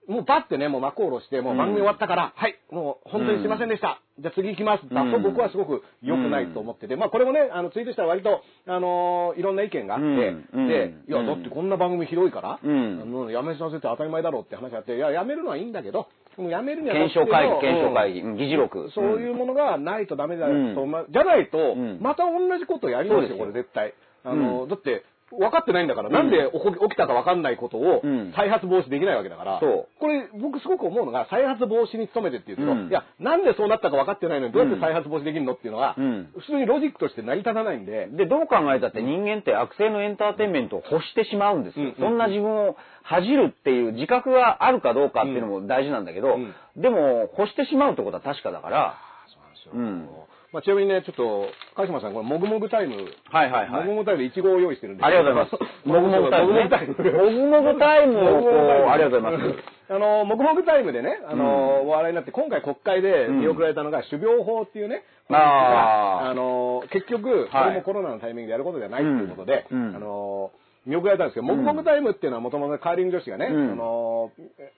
もうバッてねもう幕を下ろしてもう番組終わったから、はいもう本当にすいませんでした、じゃあ次行きます。だと僕はすごく良くないと思ってて、まあこれもねあのツイートしたら割とあのいろんな意見があって、うん。でいやうん。だってこんな番組広いから、うん。あのやめさせて当たり前だろうって話があっていややめるのはいいんだけどもうやめるには検証会議、うん検証会議、うん議事録。そういうものがないとダメだと、う。ん。まじゃないと、ん。また同じことをやりますよ、これ絶対。あの、うん。だって、分かってないんだから、なんで起きたか分かんないことをうん。再発防止できないわけだから、これ僕すごく思うのが、再発防止に努めてっていうけど、うん。いや、なんでそうなったか分かってないのにどうやって再発防止できるのっていうのが、うん。普通にロジックとして成り立たないんで、で、どう考えたって人間って悪性のエンターテインメントを欲してしまうんですよ。うんそんな自分を恥じるっていう自覚があるかどうかっていうのも大事なんだけど、うん。でも欲してしまうってことは確かだから、そうなんですよ。うんまあ、ちなみにね、ちょっと、鹿島さん、これ、もぐもぐタイム、はいはいはいもぐもぐタイムでイチゴを用意してるんで。ありがとうございます。もぐもぐタイム、ね。もぐもぐタイム。もぐもぐタイムをありがとうございます。あの、もぐもぐタイムでね、あの、お笑いになって、今回国会で見送られたのが、種苗法っていうね、あーあの、結局、こはいれもコロナのタイミングでやることではないということで、うんうんあの、見送られたんですけど、もぐもぐタイムっていうのはもともとカーリング女子がね、うんあの、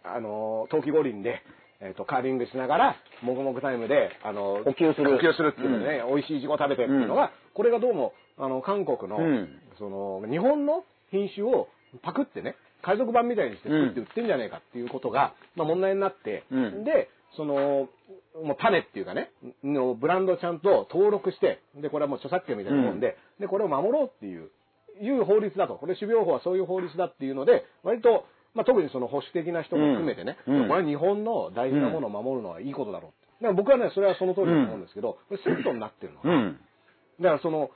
あの、冬季五輪で、えっ、と、カーリングしながら、もぐもぐタイムで、あの、呼吸する。呼吸するっていうのね、美味しいイチゴを食べてっていうのが、これがどうも、あの、韓国の、うん。その、日本の品種をパクってね、海賊版みたいにして作って売ってんじゃねえかっていうことが、まあ問題になって、うん。で、その、もう種っていうかね、のブランドをちゃんと登録して、で、これはもう著作権みたいなもんで、で、これを守ろうっていう、いう法律だと。これ、種苗法はそういう法律だっていうので、割と、まあ特にその保守的な人も含めてね、うんうんこれは日本の大事なものを守るのはいいことだろうって。だから僕はね、それはその通りだと思うんですけど、これセットになってるの。うん。だからその、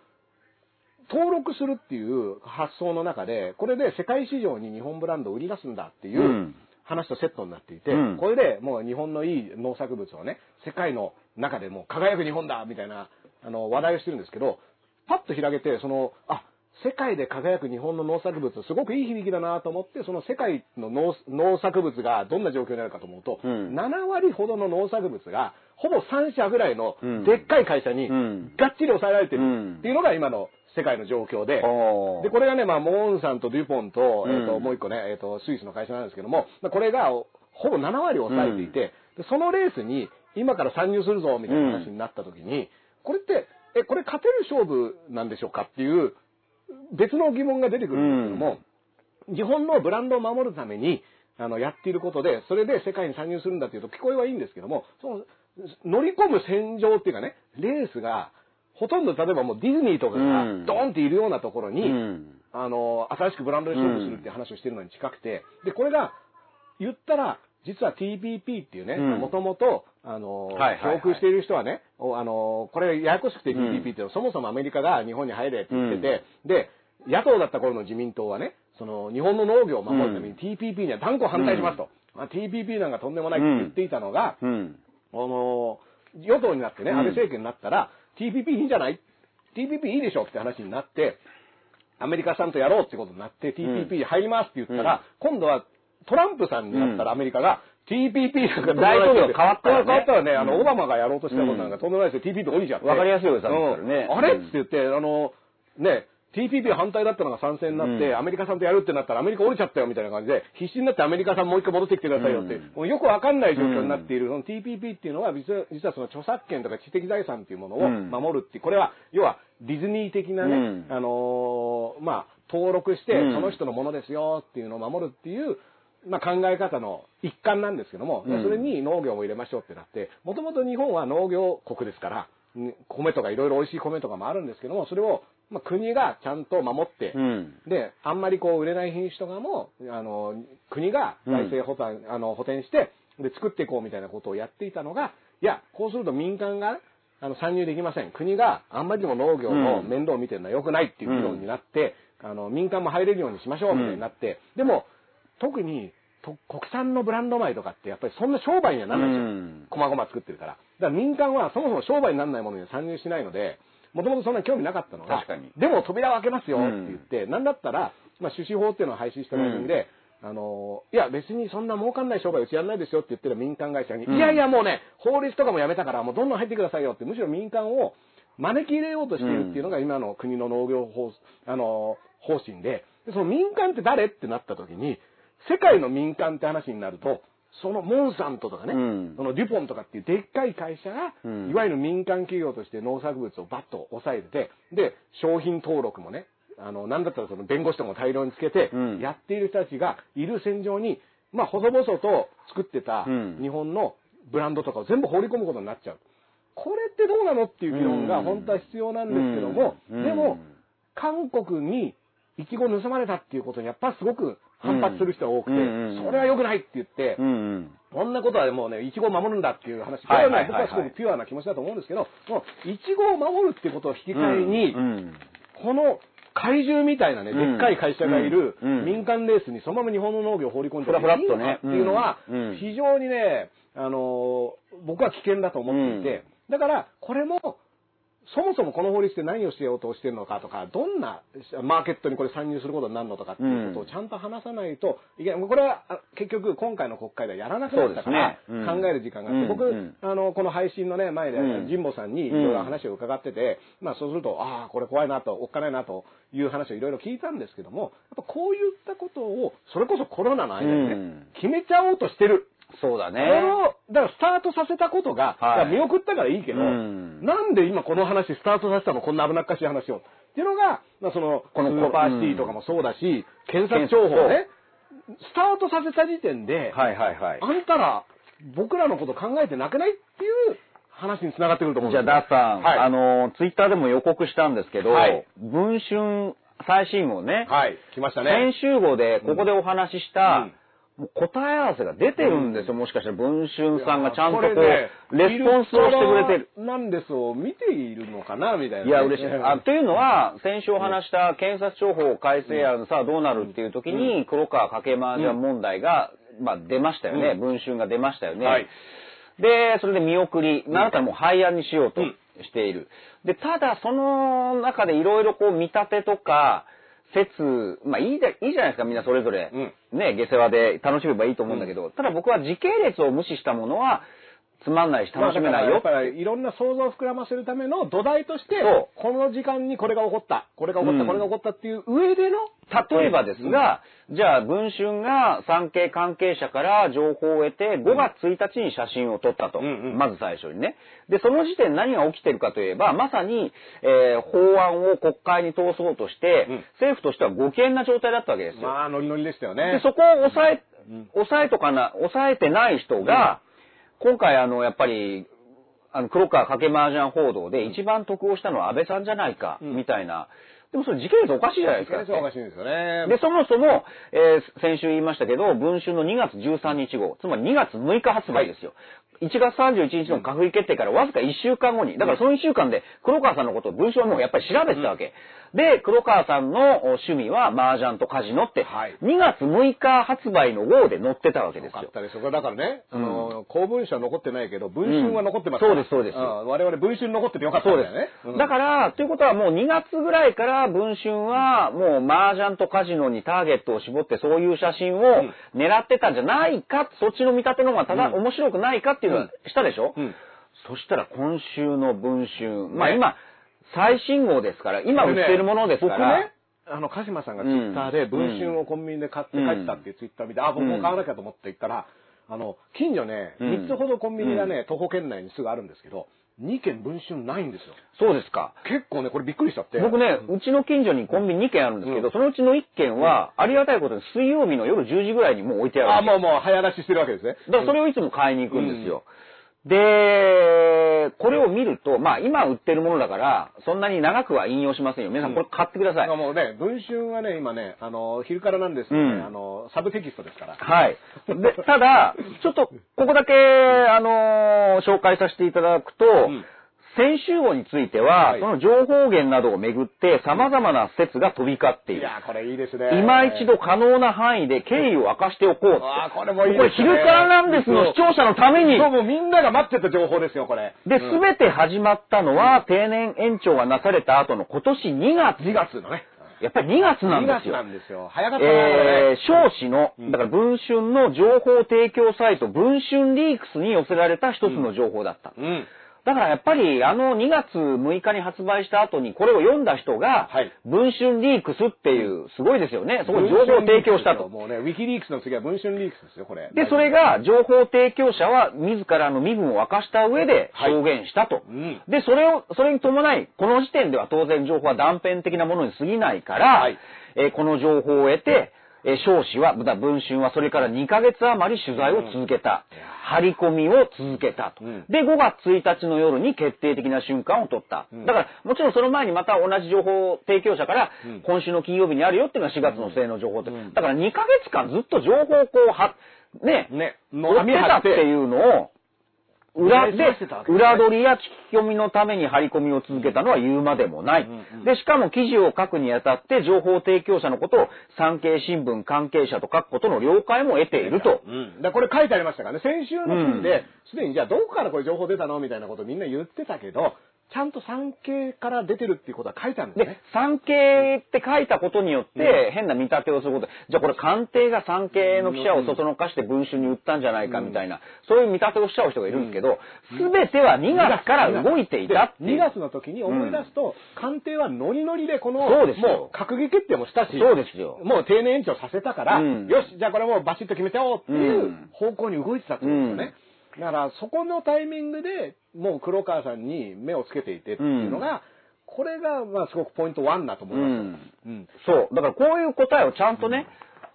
登録するっていう発想の中で、これで世界市場に日本ブランドを売り出すんだっていううん話とセットになっていて、うんこれでもう日本のいい農作物をね、世界の中でもう輝く日本だみたいなあの話題をしてるんですけど、パッと開けて、その、あ、世界で輝く日本の農作物、すごくいい響きだなと思って、その世界の農農作物がどんな状況になるかと思うと、うん。7割ほどの農作物が、ほぼ3社ぐらいのうん。でっかい会社にうん。がっちり抑えられてうん。るっていうのが今の世界の状況で、で、これがね、まあ、モーンさんとデュポンと、えっ、と、うんもう一個ね、えっ、と、スイスの会社なんですけども、まあこれが、ほぼ7割を抑えていて、でそのレースに、今から参入するぞ、みたいな話になった時に、これって、え、これ勝てる勝負なんでしょうかっていう、別の疑問が出てくるんですけども、日本のブランドを守るために、あの、やっていることで、それで世界に参入するんだっていうと聞こえはいいんですけども、その、乗り込む戦場っていうかね、レースが、ほとんど例えばもうディズニーとかがうん。ドーンっているようなところに、うん。あの、新しくブランドで勝負するっていう話をしてるのに近くて、で、これが、言ったら、実は TPP っていうね、うん。もともとあの、はいはいはい。している人はね、おあの、これややこしくて TPP っていうのは、そもそもアメリカが日本に入れって言ってて、で、野党だった頃の自民党はね、その日本の農業を守るために TPP には断固反対しますと。まあ TPP なんかとんでもないって言っていたのが、うん。あの、与党になってね、うん。安倍政権になったら、TPP いいんじゃない ?TPP いいでしょって話になって、アメリカさんとやろうってことになって、TPP 入りますって言ったら、今度はトランプさんになったらアメリカが、TPP なんか大統領変わったよね。変わったらね、あの、うん。オバマがやろうとしたことなんかとんでもないですよ。TPP 降りちゃって。わかりやすいよさねうん。あれうんって言って、あの、ね、TPP 反対だったのが賛成になって、うん。アメリカさんとやるってなったらアメリカ降りちゃったよみたいな感じで、必死になってアメリカさんもう一回戻ってきてくださいよって、よくわかんない状況になっている、その TPP っていうのは実は、実はその著作権とか知的財産っていうものをうん。守るっていう、これは、要はディズニー的なね、うん。あのーまあ、登録して、うん。その人のものですよっていうのを守るっていう、まあ、考え方の一環なんですけども、うん。それに農業も入れましょうってなって、もともと日本は農業国ですから、ね米とかいろいろ美味しい米とかもあるんですけども、それを、まあ、国がちゃんと守って、うん。で、あんまりこう売れない品種とかも、あの、国が財政補填、あの、補填して、で、作っていこうみたいなことをやっていたのが、いや、こうすると民間が、あの、参入できません。国があんまりにも農業のうん。面倒を見てるのは良くないっていう議論になって、あの、民間も入れるようにしましょうみたいになって、でも、特に、と国産のブランド米とかってやっぱりそんな商売にはならないんですよ。うん。こまごま作ってるから。だから民間はそもそも商売にならないものには参入しないので、もともとそんなに興味なかったのが、確かに。でも扉を開けますよって言って、なんだったら、まあ、種子法っていうのを廃止したタイミングで、あの、いや別にそんな儲かんない商売うちやんないですよって言ってる民間会社に、うん。いやいやもうね、法律とかもやめたからもうどんどん入ってくださいよって、むしろ民間を招き入れようとしているっていうのが今の国の農業法、あの、方針で、でその民間って誰ってなった時に、世界の民間って話になると、そのモンサントとかね、うん。そのデュポンとかっていうでっかい会社が、うん。いわゆる民間企業として農作物をバッと抑えてて、で、商品登録もね、あの、なんだったらその弁護士とかも大量につけてうん、やっている人たちがいる戦場に、まあ、細々と作ってたうん。日本のブランドとかを全部放り込むことになっちゃう。これってどうなのっていう議論がうん。本当は必要なんですけども、うん。でも、韓国にイチゴ盗まれたっていうことにやっぱすごく反発する人が多くて、うんそれは良くないって言って。こんなことはもうね、イチゴを守るんだっていう話。これはね、僕はすごくピュアな気持ちだと思うんですけど、もう、イチゴを守るってことを引き換えに、うんこの怪獣みたいなね、うん。でっかい会社がいるうん民間レースにそのまま日本の農業を放り込んでいいのかっていうのは非常にね、あのー僕は危険だと思っていて、だから、これも、そもそもこの法律で何をしようとしてるのかとか、どんなマーケットにこれ参入することになるのとかっていうことをちゃんと話さないといけない。これはあ結局今回の国会ではやらなくなったから考える時間があって、うん僕、うん。あの、この配信のね、前でうん。神保さんにいろいろ話を伺ってて、まあそうすると、ああ、これ怖いなと、おっかないなという話をいろいろ聞いたんですけども、やっぱこういったことを、それこそコロナの間にね、うん。決めちゃおうとしてる。そうだね。これを、だからスタートさせたことが、はい。見送ったからいいけど、うん。なんで今この話スタートさせたのこんな危なっかしい話を。っていうのが、まあ、その、このスーパーシティとかもそうだし、検察庁法ね、スタートさせた時点で、はいはいはい。あんたら、僕らのこと考えてなくないっていう話につながってくると思うんじゃあ、ダースさん、はい。あの、ツイッターでも予告したんですけど、はい。文春最新号ね、はい、来ましたね。先週号でここでお話しした、うんもう答え合わせが出てるんですよ。もしかしたら文春さんがちゃんとこう、レスポンスをしてくれてる。なんですを見ているのかなみたいなね、いや、嬉しい。あというのは、先週お話した検察庁法改正案さあどうなるっていう時に、黒川かけ麻雀問題が、まあ出ましたよね。うん文春が出ましたよね。はいで、それで見送り、なたらもう廃案にしようとしている。で、ただその中でいろいろこう見立てとか、説、まあいいじゃいいじゃないですか、みんなそれぞれ。ね、下世話で楽しめばいいと思うんだけど、ただ僕は時系列を無視したものは、つまんないし楽しめないよ。まあだからいろんな想像を膨らませるための土台としてこの時間にこれが起こった、これが起こった、うん。これが起こったっていう上での、例えばですが、じゃあ、文春が産経関係者から情報を得て、5月1日に写真を撮ったと。うんうん。まず最初にね。で、その時点何が起きてるかといえば、まさに、えー法案を国会に通そうとして、うん。政府としてはご機嫌な状態だったわけですよ。まあ、ノリノリでしたよね。で、そこを抑えうん、抑えとかな、抑えてない人が、今回あの、やっぱり、あの、黒川かけ麻雀報道で一番得をしたのは安倍さんじゃないか、うん。みたいなでもそれ時系列おかしいじゃないですか。それおかしいんですよね。で、そもそも、えー先週言いましたけど、文春の2月13日号、つまり2月6日発売ですよ。1月31日の閣議決定からわずか1週間後に、だからその1週間で黒川さんのことを文春はもうやっぱり調べてたわけ。で、黒川さんのお趣味は麻雀とカジノって、はい2月6日発売の号で載ってたわけですよよかっ。たですよ。これだからね、あうんの、公文書は残ってないけど、文春は残ってますから、うんそうですそうですん我々文春残っててよかったんだよね。うんだから、ということはもう2月ぐらいから文春はもう麻雀とカジノにターゲットを絞ってそういう写真を狙ってたんじゃないか、そっちの見立ての方がただ、うん。面白くないかっていうのはしたでしょ、うん。そしたら今週の文春、まあね。今、最新号ですから、今売ってるものですから、あの、鹿島さんがツイッターで文春をコンビニで買って帰ったっていうツイッター見て、あ、僕も買わなきゃと思って行ったら、あの、近所ね、うん。3つほどコンビニがね、徒歩圏内にすぐあるんですけど、2軒文春ないんですよ。そうですか。結構ね、これびっくりしちゃって。僕ね、うちの近所にコンビニ2軒あるんですけど、うんそのうちの1軒は、ありがたいことに水曜日の夜10時ぐらいにもう置いてあるあ、もうもう早出ししてるわけですね。だからそれをいつも買いに行くんですよ。で、これを見ると、まあ今売ってるものだから、そんなに長くは引用しませんよ。皆さんこれ買ってください。もうね、文春はね、今ね、あの、昼からなんですけどね、うんあの、サブテキストですから。はい。で、ただ、ちょっと、ここだけ、あのー紹介させていただくと、ん先週号については、はいその情報源などをめぐって様々な説が飛び交っている。いやー、これいいですね。今一度可能な範囲で経緯を明かしておこうって。あーこれもいいこれですね。昼からなんですの視聴者のために。そう、もうみんなが待ってた情報ですよ、これ。で、うんすべて始まったのは、定年延長がなされた後の今年2月。2月のね。やっぱり2月なん2月ですよ。なんですよ。早かったな、これえーね。少子の、うんだから文春の情報提供サイト、文春リークスに寄せられた一つの情報だった。うん。だからやっぱりあの2月6日に発売した後にこれを読んだ人がはい、文春リークスっていう、すごいですよね。そこに情報を提供したと。もうね、ウィキリークスの次は文春リークスですよ、これ。で、それが情報提供者は自らの身分を明かした上ではい証言したと。うん。で、それを、それに伴い、この時点では当然情報は断片的なものに過ぎないから、はいえーこの情報を得て、えー少子は、また文春はそれから2ヶ月余り取材を続けた。張り込みを続けたと。うん。で、5月1日の夜に決定的な瞬間を取った。うん。だから、もちろんその前にまた同じ情報提供者から、うん。今週の金曜日にあるよっていうのが4月の末の情報っだから2ヶ月間ずっと情報をこう、は、ね、ね、追ってたっていうのを、裏で裏取りや聞き込みのために張り込みを続けたのは言うまでもない。で、しかも記事を書くにあたって情報提供者のことを産経新聞関係者と書くことの了解も得ていると。うん。だこれ書いてありましたからね。先週の記事うで、すでにじゃあどこからこれ情報出たの？みたいなことをみんな言ってたけど、ちゃんと産経から出てるっていうことは書いてあるんですでね。、産経って書いたことによって、変な見立てをすること。じゃあこれ官邸が産経の記者をそそのかして文春に売ったんじゃないかみたいな、そういう見立てをしちゃう人がいるんですけど、すべては2月から動いていたってい2う。月の時に思い出すと、官邸はノリノリでこの、そうですよもう閣議決定もしたし、そうですよ。もう定年延長させたから、うんよし、じゃあこれもうバシッと決めちゃおうっていううん方向に動いてたってことですよね。だから、そこのタイミングでもう黒川さんに目をつけていてっていうのが、これが、まあ、すごくポイント1だと思います。よ。うん。そう。だからこういう答えをちゃんとね、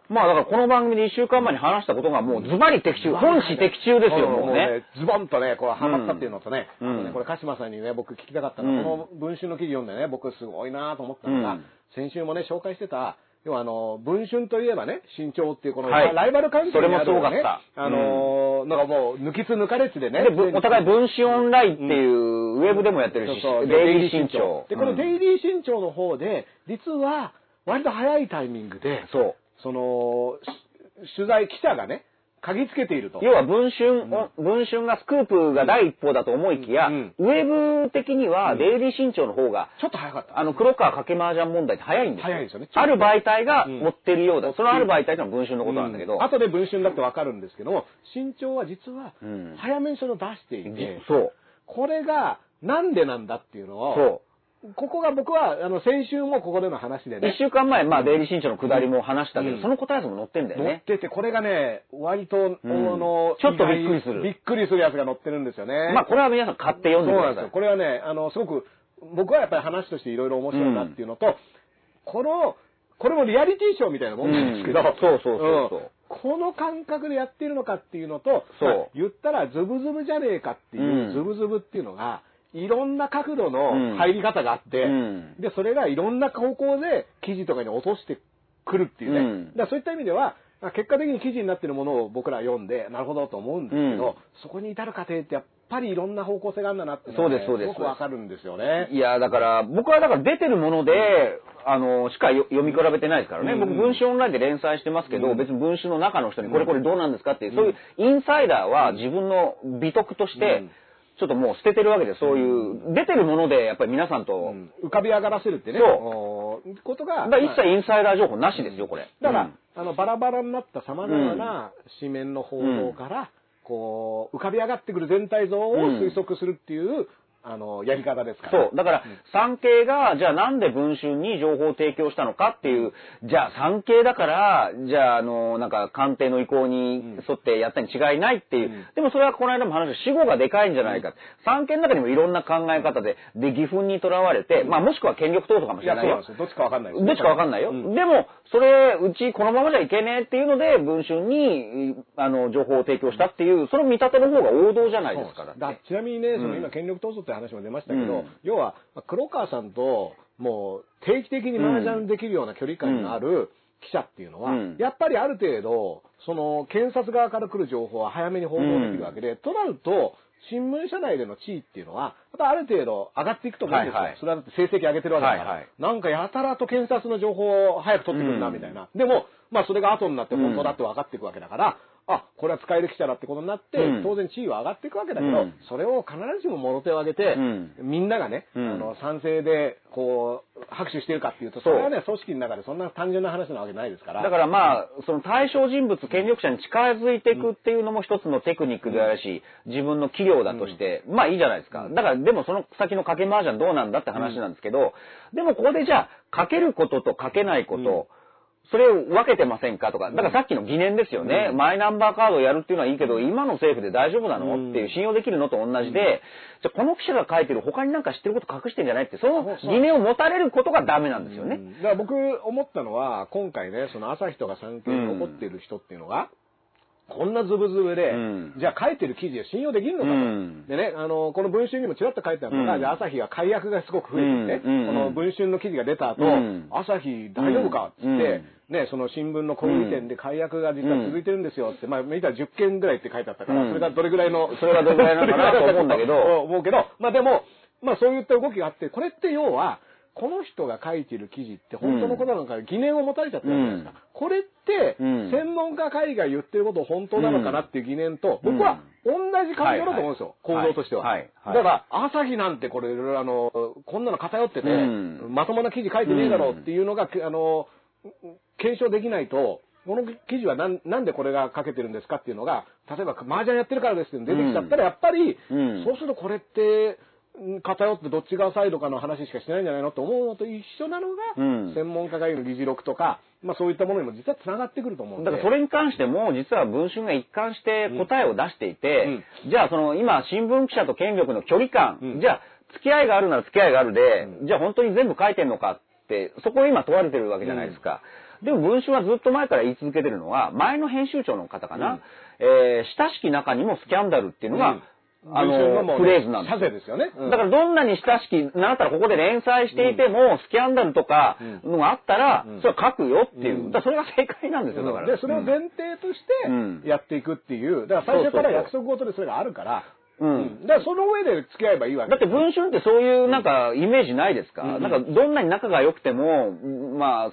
まあだからこの番組で1週間前に話したことがもうズバリ的中、本誌的中ですよ、もうね。。ズボンとね、こう、ハマったっていうのとね、うん。あとね、これ、鹿島さんにね、僕聞きたかったの。は、うん。この文春の記事読んでね、僕すごいなと思ったのが、うん。先週もね、紹介してた、要はあの、文春といえばね、新潮っていうこの、はい。ライバル関係それもにあるねすごかった。あのー、なんかもう、抜きつ抜かれつでね。で、ぶお互い分子オンラインっていうウェブでもやってるし、そうそうデイリー新潮。で、このデイイリー新潮の方で、実は、割と早いタイミングで、そう。その、し取材、記者がね、嗅ぎつけていると。要は文春、文春がスクープが第一報だと思いきや、うんウェブ的にはデイリー新潮の方が、ちょっと早かった。あの、黒川掛け麻雀問題って早いんですよ。早いんですよねある媒体がうん持ってるようだ。そのある媒体ってのは文春のことなんだけど。うん後で文春だってわかるんですけども、新潮は実はうん、早めにそれを出していて、そう。これがなんでなんだっていうのを、そう。ここが僕は、あの、先週もここでの話で一ね、週間前、まあ、デイリー新潮の下りも話したけど、うん。その答えも載ってんだよね。載ってて、これがね、割と、うん。あの、ちょっとびっくりする。びっくりするやつが載ってるんですよね。まあ、これは皆さん買って読んでください。そうなんです。よ。これはね、あの、すごく、僕はやっぱり話としていろいろ面白いなっていうのと、この、これもリアリティショーみたいなもんなんですけど、うん。そうそうそうそう。うん。この感覚でやってるのかっていうのと、そう。まあ言ったらズブズブじゃねえかっていう、うん。ズブズブっていうのが、いろんな角度の入り方があって、うん。で、それがいろんな方向で記事とかに落としてくるっていうね。うん。だからそういった意味では、まあ結果的に記事になってるものを僕ら読んで、なるほどと思うんですけど、うん。そこに至る過程ってやっぱりいろんな方向性があるんだなってそうですそうです。ごくわかるんですよね。いや、だから、僕はだから出てるもので、あの、しかよ読み比べてないですからね。うん。僕、文春オンラインで連載してますけど、うん。別に文春の中の人にこれこれどうなんですかっていう、そういうインサイダーは自分の美徳としてうん、ちょっともう捨ててるわけで、そういう、出てるもので、やっぱり皆さんと、うん。浮かび上がらせるってね、そう。ことが、だ一まあ切インサイダー情報なしですよ、これ。だから、うん。あの、バラバラになった様々な紙面の報道から、こう、浮かび上がってくる全体像をうん推測するっていう、あの、やり方ですから。そう。だから、産経が、じゃあなんで文春に情報を提供したのかっていう、じゃあ産経だから、じゃあ、あの、なんか、官邸の意向に沿ってやったに違いないっていう。うんでもそれはこの間も話した、死後がでかいんじゃないか。産経の中にもいろんな考え方で、で、義憤にとらわれて、まあもしくは権力闘争かもしれないよ。どっちかわかんないどっちかわかんないよ。うんでも、それ、うちこのままじゃいけねえっていうので、文春に、あの、情報を提供したっていう、その見立ての方が王道じゃないですか。だちなみにね、そのうん今、権力闘争って話も出ましたけど、うん。要は、黒川さんと、もう、定期的に麻雀できるような距離感のある記者っていうのは、うん。やっぱりある程度、その、検察側から来る情報は早めに報道できるわけで、となると、新聞社内での地位っていうのは、やっぱある程度上がっていくと思うんですよ。はいはい。それはだって成績上げてるわけだから。はいはい。なんかやたらと検察の情報を早く取ってくるな、うんみたいな。でも、まあそれが後になって本当だって分かっていくわけだから、あ、これは使える記者だってことになって、うん。当然地位は上がっていくわけだけど、うん。それを必ずしももろ手を挙げて、うん。みんながね、うん。あの、賛成で、こう、拍手してるかっていうと、それはね、組織の中でそんな単純な話なわけないですから。だからまあ、その対象人物、権力者に近づいていくっていうのも一つのテクニックであるし、自分の器量だとして、まあいいじゃないですか。だからでもその先のかけ麻雀どうなんだって話なんですけど、でもここでじゃあ、かけることとかけないこと、それを分けてませんかとか、だからさっきの疑念ですよね。うん。マイナンバーカードをやるっていうのはいいけど、今の政府で大丈夫なの？うん。っていう信用できるのと同じで、じゃあこの記者が書いてる他になんか知ってること隠してんじゃないって、その疑念を持たれることがダメなんですよね。うん。だから僕思ったのは、今回ね、その朝日とか産経に残っている人っていうのが、こんなズブズブで、うん。じゃあ書いてる記事を信用できるのかと。うん。でね、あの、この文春にもちらっと書いてあるのが、うん。朝日は解約がすごく増えててね、うん。この文春の記事が出た後、うん。朝日大丈夫かっつって、うん。ね、その新聞の小売店で解約が実は続いてるんですよって、まあ見たら10件ぐらいって書いてあったから、うん。それがどれぐらいの、それがどれぐらいなのかなと思うんだけど。思うけど、まあでも、まあそういった動きがあって、これって要は、この人が書いてる記事って本当のことなのか疑念を持たれちゃってるじゃないですか。これって、うん。専門家会が言ってること本当なのかなっていう疑念と、うん僕は同じ感情だと思うんですよ、行動としては。はいはい。だから、朝日なんてこれ、あの、こんなの偏ってて、うん。まともな記事書いてねえだろうっていうのが、あの、検証できないと、この記事はなんなんでこれが書けてるんですかっていうのが、例えば麻雀やってるからですって出てきちゃったら、やっぱり、うん。そうするとこれって、うん偏ってどっち側サイドかの話しかしてないんじゃないのと思うのと一緒なのが、うん。専門家会議の議事録とか、まあそういったものにも実は繋がってくると思う。だからそれに関しても、実は文春が一貫して答えを出していて、じゃあその今、新聞記者と権力の距離感、うん。じゃあ付き合いがあるなら付き合いがあるで、うじゃあ本当に全部書いてんのかって、そこを今問われてるわけじゃないですか。でも文春はずっと前から言い続けてるのは、前の編集長の方かな、うん。えー親しき中にもスキャンダルっていうのが、うんあのフレーズなんです。よ社税ですよね。うん。だからどんなに親しき、なったらここで連載していても、スキャンダルとかのがあったら、うん。それは書くよっていう。うん。だそれが正解なんですよ、だから。で、それを前提としてうん。やっていくっていう、だから最初から約束事でそれがあるから、うん。だからその上で付き合えばいいわけ。だって文春ってそういうなんかイメージないですか、うんなんかどんなに仲が良くても、まあ、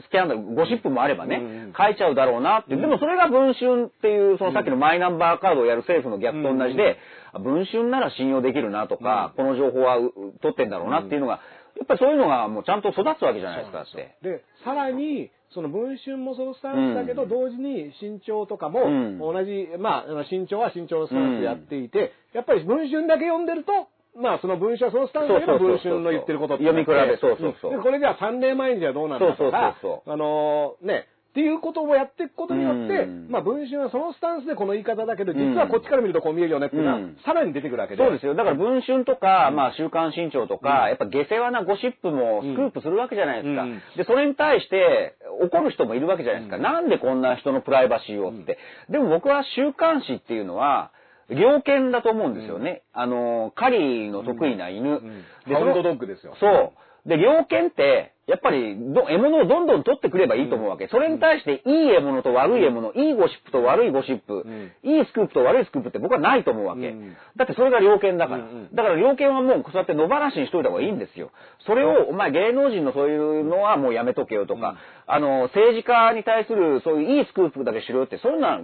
スキャンダル、ゴシップもあればね、うん書いちゃうだろうなって。でもそれが文春っていう、そのさっきのマイナンバーカードをやる政府の逆と同じで、文春なら信用できるなとか、この情報はう取ってんだろうなっていうのが、やっぱりそういうのがもうちゃんと育つわけじゃないですかって。で、さらに、その文春もそのスタンスだけど、うん同時に新潮とかもうん。同じ、まあ、あの新潮は新潮のスタンスでやっていて、やっぱり文春だけ読んでると、まあその文春はそのスタンスだけど文春の言ってることって読み比べそうそうそう。でこれじゃあ3年前にじゃどうなんだとかそうそうそう、そあのね、っていうことをやっていくことによって、うんまあ文春はそのスタンスでこの言い方だけど、実はこっちから見るとこう見えるよねっていうのは、うんさらに出てくるわけで。そうですよ。だから文春とか、まあ週刊新潮とか、やっぱ下世話なゴシップもスクープするわけじゃないですか。うんで、それに対して怒る人もいるわけじゃないですか。なんでこんな人のプライバシーをって。でも僕は週刊誌っていうのは、猟犬だと思うんですよね。あの、狩りの得意な犬。でハウンドドッグですよ。そう。で、猟犬って、やっぱりど、獲物をどんどん取ってくればいいと思うわけ。それに対して、いい獲物と悪い獲物、いいゴシップと悪いゴシップ、んいいスクープと悪いスクープって僕はないと思うわけ。うんだってそれが猟犬だから。だから猟犬はもうそうやって野放しにしといた方がいいんですよ。それを、お前芸能人のそういうのはもうやめとけよとか、あの、政治家に対するそういういいスクープだけしろよって、そんな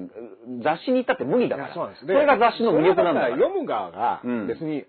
雑誌に行ったって無理だから。そうなんです。それが雑誌の魅力なんだから。読む側がうん別に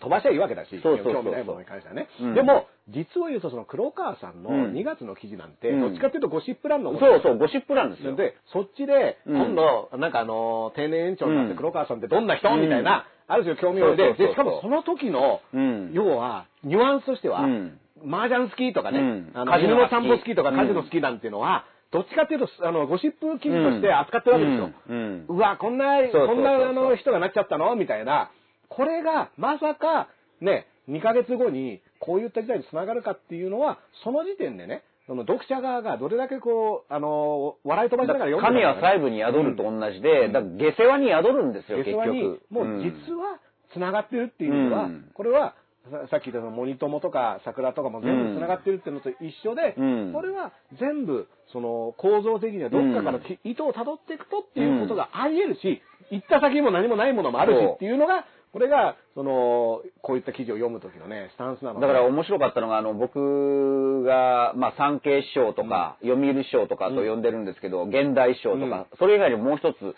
飛ばしゃいいわけだし、興味ないものに関してはね。うん。でも、実を言うとその黒川さんのうん。2月の記事なんて、うん。どっちかっていうとゴシップ欄のそうそう、ゴシップなんですよ。で、そっちで、うん。今度、なんかあの、定年延長になってうん。黒川さんってどんな人？うん。みたいな、ある種興味をで、で、しかもその時の、うん。要は、ニュアンスとしては、うん。麻雀好きとかね、カジノの散歩好きとかうん。カジノ好きなんていうのは、どっちかっていうと、あの、ゴシップ記事として扱ってるわけですよ。うん。うん。うわ、こんな、こんなあの人がなっちゃったの？みたいな。これが、まさか、ね、2ヶ月後に、こういった事態につながるかっていうのは、その時点でね、その読者側がどれだけこう、あの、笑い飛ばしながら読んで神は細部に宿ると同じで、だから下世話に宿るんですよ、結下世話に局。もう実は繋がってるっていう意味では、うん。これはささっき言ったそのモニトモとか桜とかも全部繋がってるっていうのと一緒で、うん。これは全部その構造的にはどっかからき糸を辿っていくとっていうことがあり得るし、行った先にも何もないものもあるしっていうのが、これが、その、こういった記事を読む時のね、スタンスなのでだから面白かったのが、あの、僕が、まあ、産経師匠とか、読売師匠とかと呼んでるんですけど、現代師匠とか、それ以外にももう一つ、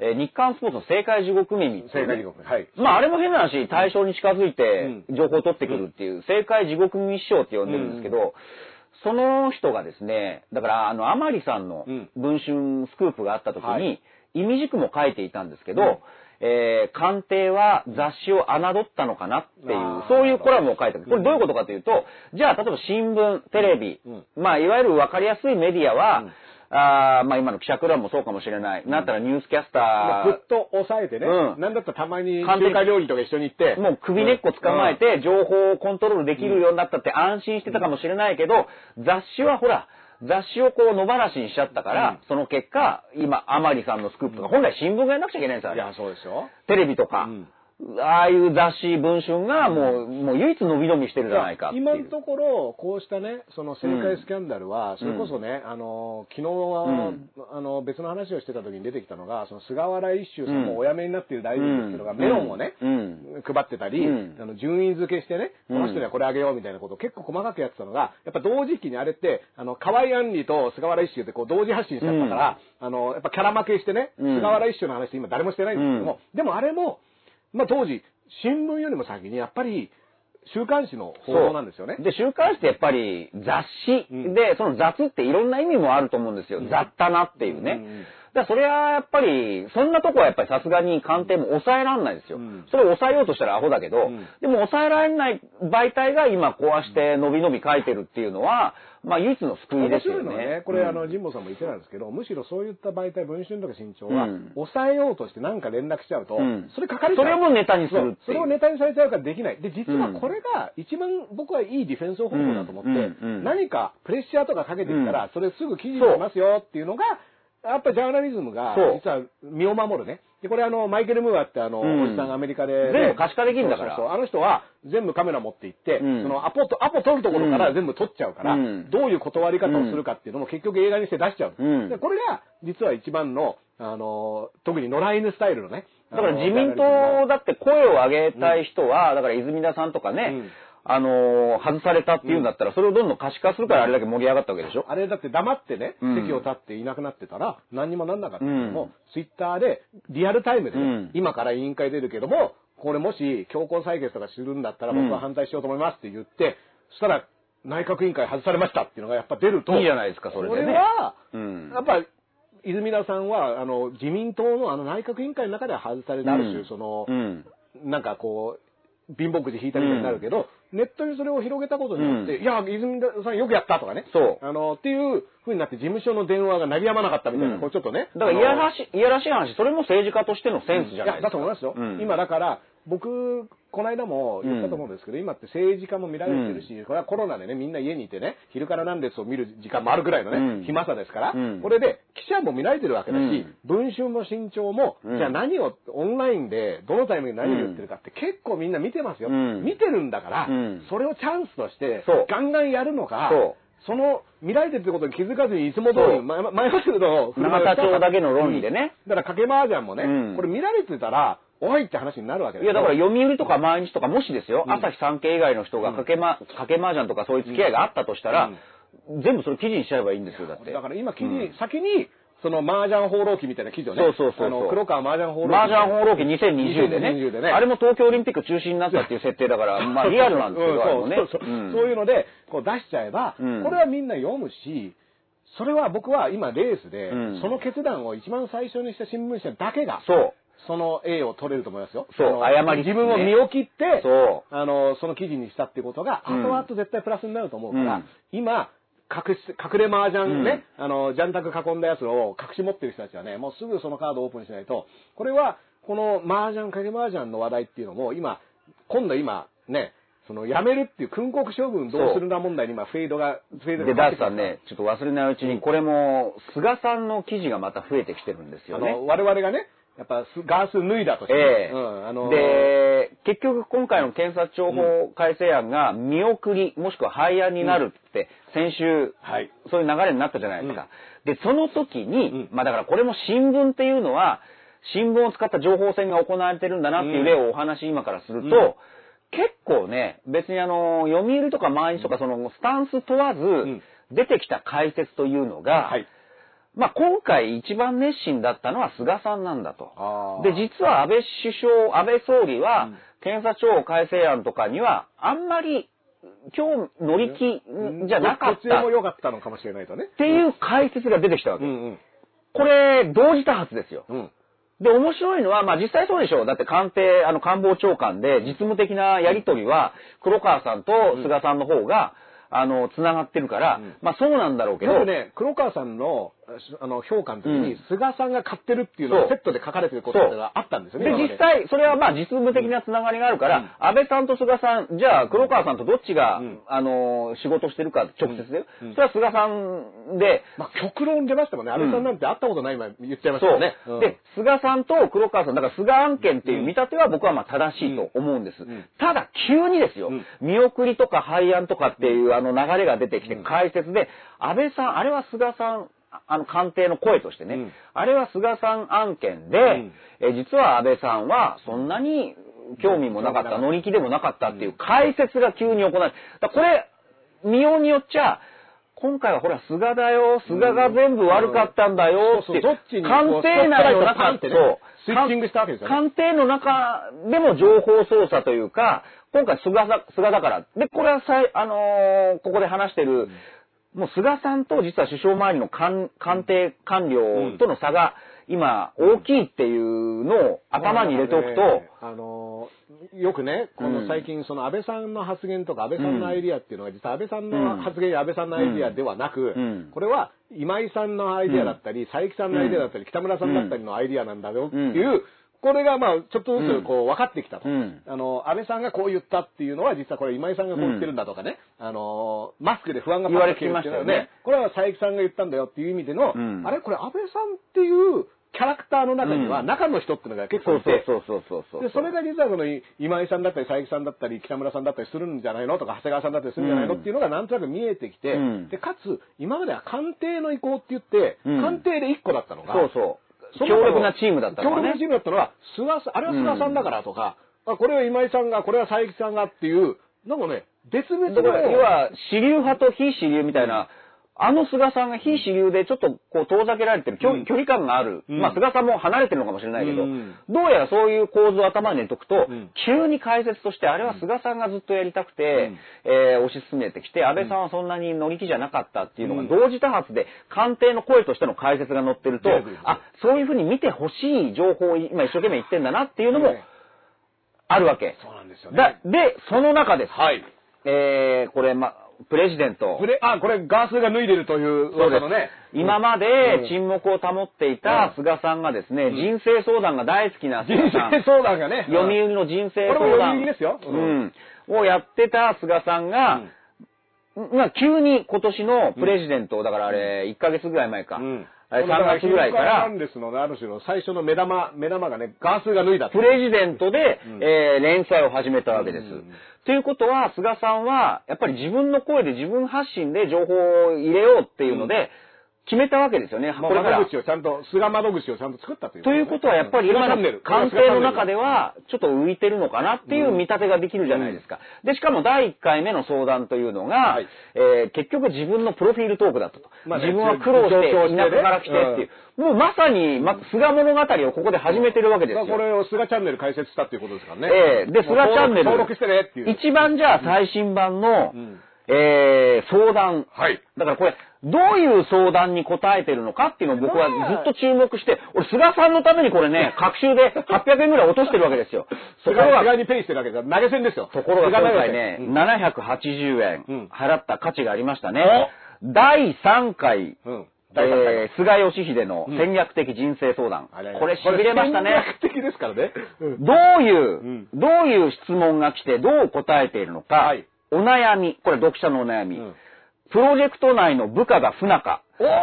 えー日刊スポーツの正解地獄耳ね。正解時刻。はい。まあ、あれも変な話、対象に近づいて、情報を取ってくるっていう、正解地獄耳師匠って呼んでるんですけど、その人がですね、だから、あの、甘利さんのうん。文春スクープがあった時に、はい。意味軸も書いていたんですけど、うんえー官邸は雑誌を侮ったのかなっていうそういうコラムを書いてる。これどういうことかというと、じゃあ、例えば新聞、テレビ、うん。まあ、いわゆる分かりやすいメディアは、うん。あーまあ、今の記者クラブもそうかもしれない。なったらニュースキャスター、まあぐっと抑えてね、うん。なんだったらたまに中華料理とか一緒に行って、もう首根っこ捕まえて情報をコントロールできるようになったって安心してたかもしれないけど、雑誌はほら、雑誌をこう野放しにしちゃったから、その結果、今、甘利さんのスクープとか、本来新聞がやんなくちゃいけないんですよ、あれ。いや、そうですよ。テレビとか、うんああいう雑誌、文春がもう、もう唯一伸び伸びしてるじゃないか。今のところ、こうしたね、その政界スキャンダルは、それこそね、あの、昨日は、あの、別の話をしてた時に出てきたのが、その菅原一秀さんもお辞めになっている大臣ですけどが、うん。メロンをね、うん。配ってたり、うん。あの順位付けしてね、この人にはこれあげようみたいなことを結構細かくやってたのが、やっぱ同時期にあれって、あの、河合杏里と菅原一秀ってこう同時発信しちゃったから、あの、やっぱキャラ負けしてね、うん。菅原一秀の話って今誰もしてないんですけども、でもあれも、まあ当時、新聞よりも先にやっぱり、週刊誌の報道なんですよね。で、週刊誌ってやっぱり雑誌うんで、その雑っていろんな意味もあると思うんですよ。雑多なっていうね。うんうんだそれはやっぱり、そんなとこはやっぱりさすがに官邸も抑えられないですよ。うん。それを抑えようとしたらアホだけど、うん。でも抑えられない媒体が今こうして伸び伸び書いてるっていうのは、まあ唯一の救い面ですよね。白いのはね、これ、うん。あの、神保さんも言ってたんですけど、むしろそういった媒体、文春とか新潮は、うん。抑えようとして何か連絡しちゃうと、うん。それ書かれちゃう。それもネタにするそそれをネタにされちゃうからできない。で、実はこれが一番僕はいいディフェンス方法だと思って、何かプレッシャーとかかけてきたら、うん。それすぐ記事にしますよっていうのが、やっぱジャーナリズムが実は身を守るね。で、これあの、マイケル・ムーアってあの、うん。おじさんがアメリカで、ね、全部可視化できるんだから。そうそうあの人は全部カメラ持って行って、うん。そのアポと、アポ取るところから全部撮っちゃうから、うん。どういう断り方をするかっていうのも結局映画にして出しちゃう。うん。でこれが実は一番の、あの、特に野良犬スタイルのね。だから自民党だって声を上げたい人は、だから泉田さんとかね、うんあのー外されたっていうんだったら、それをどんどん可視化するからあれだけ盛り上がったわけでしょ？あれだって黙ってね、うん。席を立っていなくなってたら何にもなんなかった。けども、うんツイッターでリアルタイムでね、うん。今から委員会出るけども、これもし強行採決とかするんだったらうん。僕は反対しようと思いますって言って、そしたら内閣委員会外されましたっていうのがやっぱ出ると、いいじゃないですかそれでね。これは、うん。やっぱ泉田さんは、あの、自民党のあの内閣委員会の中では外されて、ある種、その、うん。なんかこう、貧乏くじ引いたみたいになるけど、ネットにそれを広げたことによって、うんいや、泉田さんよくやったとかね。そうあの、っていう風になって事務所の電話が鳴りやまなかったみたいな、うんこうちょっとね。だからいやらしい、いやらしい話、それも政治家としてのセンスじゃないや、ですか。だと思いますよ。うん今だから、僕、この間も言ったと思うんですけど、今って政治家も見られてるし、これはコロナでね、みんな家にいてね、昼からなんですを見る時間もあるぐらいのね、うん。暇さですから、うん。これで記者も見られてるわけだし、うん。文春も新潮も、うん。じゃあ何を、オンラインでどのタイミングで何を言ってるかって結構みんな見てますよ。うん。見てるんだから、うん。それをチャンスとしてガンガンやるのか、その見られてるってことに気づかずにいつも通り、前前までの永田町だけの論理でね。だから掛け麻雀もね、うん。これ見られてたら、おいって話になるわけですいや、だから読売とか毎日とか、もしですよ、うん。朝日産経以外の人がかけま、かけ麻雀とかそういう付き合いがあったとしたら、全部それ記事にしちゃえばいいんですよ、だって。だから今記事、うん。先に、その麻雀放浪記みたいな記事をね、そうそうそう黒川麻雀放浪記。麻雀放浪記2020でね。2020でね。あれも東京オリンピック中止になったっていう設定だから、まあリアルなんですけど。そうそうそう。いうので、こう出しちゃえば、うん。これはみんな読むし、それは僕は今レースで、うん。その決断を一番最初にした新聞社だけが、そう。その A を取れると思いますよ。そう誤りね。自分を身を切って、そあの、その記事にしたってことが、うん。後々絶対プラスになると思うから、うん。今、隠し、隠れ麻雀ね、あの、ジャンタク囲んだやつを隠し持ってる人たちはね、もうすぐそのカードをオープンしないと、これは、この麻雀、掛け麻雀の話題っていうのも、今、今度今、ね、その、やめるっていう訓告処分どうするんだ問題に今、フェードが、フェードで、がダースさんね、ちょっと忘れないうちに、これも、菅さんの記事がまた増えてきてるんですよね。あの、我々がね、やっぱすガース脱いだとして、ええ。うん、あの、で、結局今回の検察庁法改正案が見送り、もしくは廃案になるって、先週、はい。そういう流れになったじゃないですか。で、その時に、うん。まあだからこれも新聞っていうのは、新聞を使った情報戦が行われてるんだなっていう例をお話今からすると、うん。結構ね、別にあの、読売とか毎日とかそのスタンス問わず、ん。出てきた解説というのが、はい。まあ今回一番熱心だったのは菅さんなんだと。で、実は安倍首相、安倍総理は、うん検察庁改正案とかには、あんまり、今日乗り気じゃなかっどっちも良かったのかもしれないとね。ていう解説が出てきたわけ。うんうん。これ、同時多発ですよ。うん。で、面白いのは、まあ実際そうでしょう。だって官邸、あの官房長官で実務的なやりとりは、黒川さんと菅さんの方が、あの、繋がってるから、うんまあそうなんだろうけど、よくね、黒川さんのあの評価の時に、うん。菅さんが買ってるっていうのがセットで書かれてることがあったんですよね。で、実際、それはまあ実務的なつながりがあるから、安倍さんと菅さん、じゃあ黒川さんとどっちが、うん。あの、仕事してるか直接で、うん。それは菅さんで、まあ、極論出ましたもんね。安倍さんなんて会ったことない今言っちゃいましたよね。う。ん。で、菅さんと黒川さん、だから菅案件っていう見立ては僕はまあ正しいと思うんです。ん。ただ、急にですよ、うん。見送りとか廃案とかっていうあの流れが出てきてうん。解説で、安倍さん、あれは菅さん、あの官邸の声としてね、うん。あれは菅さん案件で、ん。え実は安倍さんはそんなに興味もなかった、乗り気でもなかったっていう解説が急に行われだからこれ、見ようによっちゃ、今回はほら、菅だよ、菅が全部悪かったんだよって、官邸内の中ってねそう。スイッチングしたわけですよね。官邸の中でも情報操作というか、今回菅だ菅だから。で、これはさい、あのーここで話してる、もう菅さんと実は首相周りの官官邸官僚との差が今大きいっていうのを頭に入れておくと、あのーよくね、こうん。の最近、その安倍さんの発言とか安倍さんのアイディアっていうのが、実は安倍さんの発言や安倍さんのアイディアではなく、うん。これは今井さんのアイディアだったり、佐伯さんのアイディアだったり、北村さんだったりのアイディアなんだよっていう、これがまあ、ちょっとずつこう分かってきたと。うん。あの、安倍さんがこう言ったっていうのは、実はこれ今井さんがこう言ってるんだとかね、あの、マスクで不安が言われてきましたよね。これは佐伯さんが言ったんだよっていう意味での、うん。あれ？これ安倍さんっていうキャラクターの中には、うん。中の人っていうのが結構いて、そうそうそうそう。で、それが実はこの今井さんだったり佐伯さんだったり北村さんだったりするんじゃないのとか長谷川さんだったりするんじゃないのうん。っていうのがなんとなく見えてきて、うん。で、かつ今までは官邸の意向って言って、うん。官邸で1個だったのが、そうそう。強力なチームだったのはね強力なチ。ームだったのは、菅さん、あれは菅さんだからとか、あこれは今井さんが、これは佐伯さんがっていう、なんかね、別々の、要は、主流派と非主流みたいな、あの菅さんが非主流でちょっとこう遠ざけられてる、距うん距離感がある。うんまあ菅さんも離れてるのかもしれないけど、うんどうやらそういう構図を頭に入れとくと、うん急に解説として、あれは菅さんがずっとやりたくて、えー推し進めてきて、安倍さんはそんなに乗り気じゃなかったっていうのがうん同時多発で、官邸の声としての解説が載ってると、あ、そういうふうに見てほしい情報を今一生懸命言ってんだなっていうのもねあるわけ。そうなんですよね。だで、その中です。はい。えー、これ、ま、プレジデントプ。レあ、これガースが脱いでるというそうです噂のね。今まうんで沈黙を保っていた菅さんがですね、人生相談が大好きな人菅さん。生相談がね。読売の人生相これも読談。売ですよううんん。をやってた菅さんが、まあ急に今年のプレジデント、だからあれ、1ヶ月ぐらい前か。うん。あれ3月ぐらいからラン、デスのある種の最初の目玉、目玉がね、ガースが脱いだプレジデントで、うんえー連載を始めたわけです。うんということは、菅さんは、やっぱり自分の声で自分発信で情報を入れようっていうので、決めたわけですよね。まあこれ窓。口をちゃんと、菅窓口をちゃんと作ったというということは、やっぱり今の官邸の中では、ちょっと浮いてるのかなっていう見立てができるじゃないですか。で、しかも第1回目の相談というのが、はいえー結局自分のプロフィールトークだったと。まあね自分は苦労して、田舎から来てっていう。もうまさに、ま、菅物語をここで始めてるわけですよ。これを菅チャンネル開設したっていうことですからね。ええで、菅チャンネル。登録してねっていう。一番じゃあ最新版の、うんえー相談。はい。だからこれ、どういう相談に答えてるのかっていうのを僕はずっと注目して、俺、菅さんのためにこれね、各週で800円ぐらい落としてるわけですよ。ところが、菅にペイしてるわけです投げ銭ですよ。ところが今回ね、うん780円うん払った価値がありましたね。第3回、うん。第三回えー菅義偉の戦略的人生相談。あれこれ痺れましたね。戦略的ですからね。うんどういう、んどういう質問が来てどう答えているのか、はいお悩み、これ読者のお悩み、うんプロジェクト内の部下が不仲、おー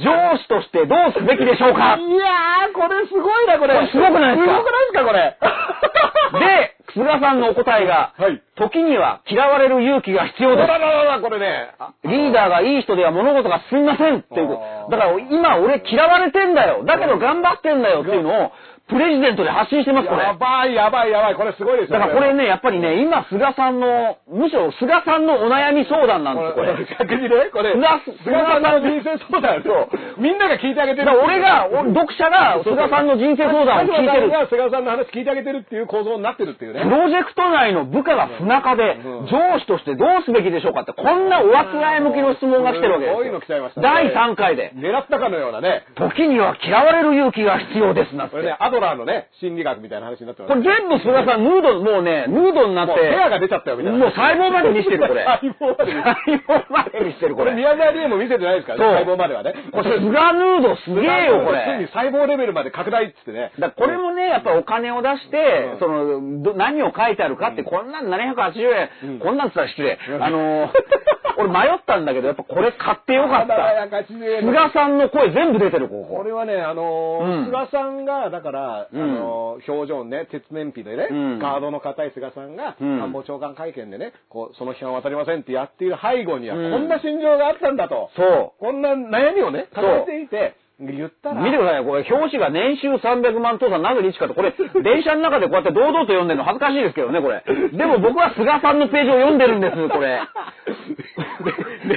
上司としてどうすべきでしょうか？いやー、これすごいな、これ。これすごくないですか？すごくないですか、これ？で、菅さんのお答えが、はい。時には嫌われる勇気が必要です。ほらららら、これね。あリーダーがいい人では物事が進みませんっていうだから今俺嫌われてんだよ。だけど頑張ってんだよっていうのをプレジデントで発信してます、これ。やばい、やばい、やばい。これすごいですよだからこれね、やっぱりね、今、菅さんの、むしろ菅さんのお悩み相談なんです、これ。逆にね、これ、菅菅さんの人生相談と、みんなが聞いてあげてる。俺が、俺読者が菅さんの人生相談を聞いてる。が菅さんの話聞いてあげてるっていう構造になってるっていうね。プロジェクト内の部下が不仲でうん、上司としてどうすべきでしょうかって、こんなおあつらえ向きの質問が来てるわけですいのよ来ちゃいましたね第3回で。狙ったかのようなね。時には嫌われる勇気が必要ですなんて。これね、アドラーのね、心理学みたいな話になってますこれ全部菅さん、ヌード、もうね、ヌードになって、もうペアが出ちゃったよみたいな。もう細胞まで見せてる、これ。細胞まで細胞まで見せてる、これ。これ宮沢りえも見せてないですからね、細胞まではね。これ、菅ヌードすげえよ、こついにれ。細胞レベルまで拡大っつってね。だこれもね、やっぱお金を出して、うんその、ど何を書いてあるかって、こんなん780円、うんこんなんつったら失礼。うんあのー、俺迷ったんだけど、やっぱこれ買ってよかった。780円菅さんの声全部出てる、ここ。これはね、あのーうん菅さんが、だから、うん。あのー表情ね、鉄面皮でね、うん。ガードの硬い菅さんが、うん。官房長官会見でね、こう、その批判は渡りませんってやっている背後には、うんこんな心情があったんだと。そこんな悩みをね、抱えていて、言ったう。ら、見てくださいよ、これ、表紙が年収300万父さんなぜ日かと、これ、電車の中でこうやって堂々と読んでるの恥ずかしいですけどね、これ。でも僕は菅さんのページを読んでるんです、これ。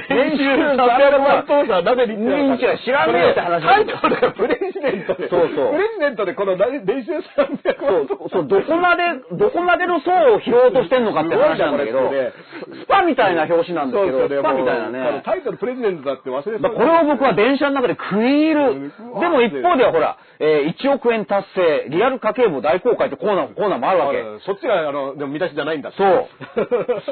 年収300万父さんなぜ日日は知らねえよって話タイトルがプレジデントで。そうそうプレジデントでこの年収300万そう、そう、どこまで、どこまでの層を拾おうとしてんのかって話なんだけどスパみたいな表紙なんですけど、スパみたいなね。タイトルプレジデントだって忘れてだからこれを僕は電車の中で食い入る。うんでも一方ではほら、えー1億円達成、リアル家計簿大公開ってコーナー、コーナーもあるわけ。そっちが、あの、でも見出しじゃないんだそう。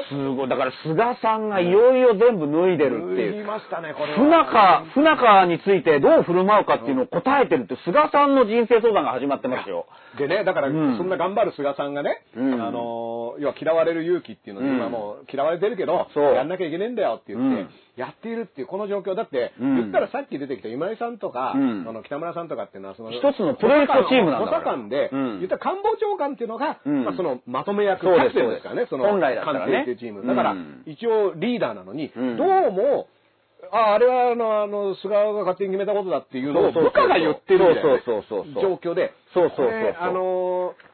すごい。だから菅さんがいよいよ全部脱いでるって言い。いうましたね、これは。不仲、不仲についてどう振る舞うかっていうのを答えてるって、菅さんの人生相談が始まってますよ。でね、だから、うんそんな頑張る菅さんがね、うんあの、要は嫌われる勇気っていうので、うん。今もう嫌われてるけど、やんなきゃいけねえんだよって言って、うん。やっているっていうこの状況。だって、うん。言ったらさっき出てきた今井さんとか、うん。あの北村さんとかっていうのは、その、一つのプロジェクトチームなんだ補佐官で、うん。言ったら官房長官っていうのが、うん。まあ、そのまとめ役、キャプテンですからね、その、本来だったらね。っていうチーム。だから、うん。一応リーダーなのに、うん。どうも、あ、あれはあの、あの、菅が勝手に決めたことだっていうのを部下が言ってるみたいなねそうそうそうそう状況で、そうそうそうあのー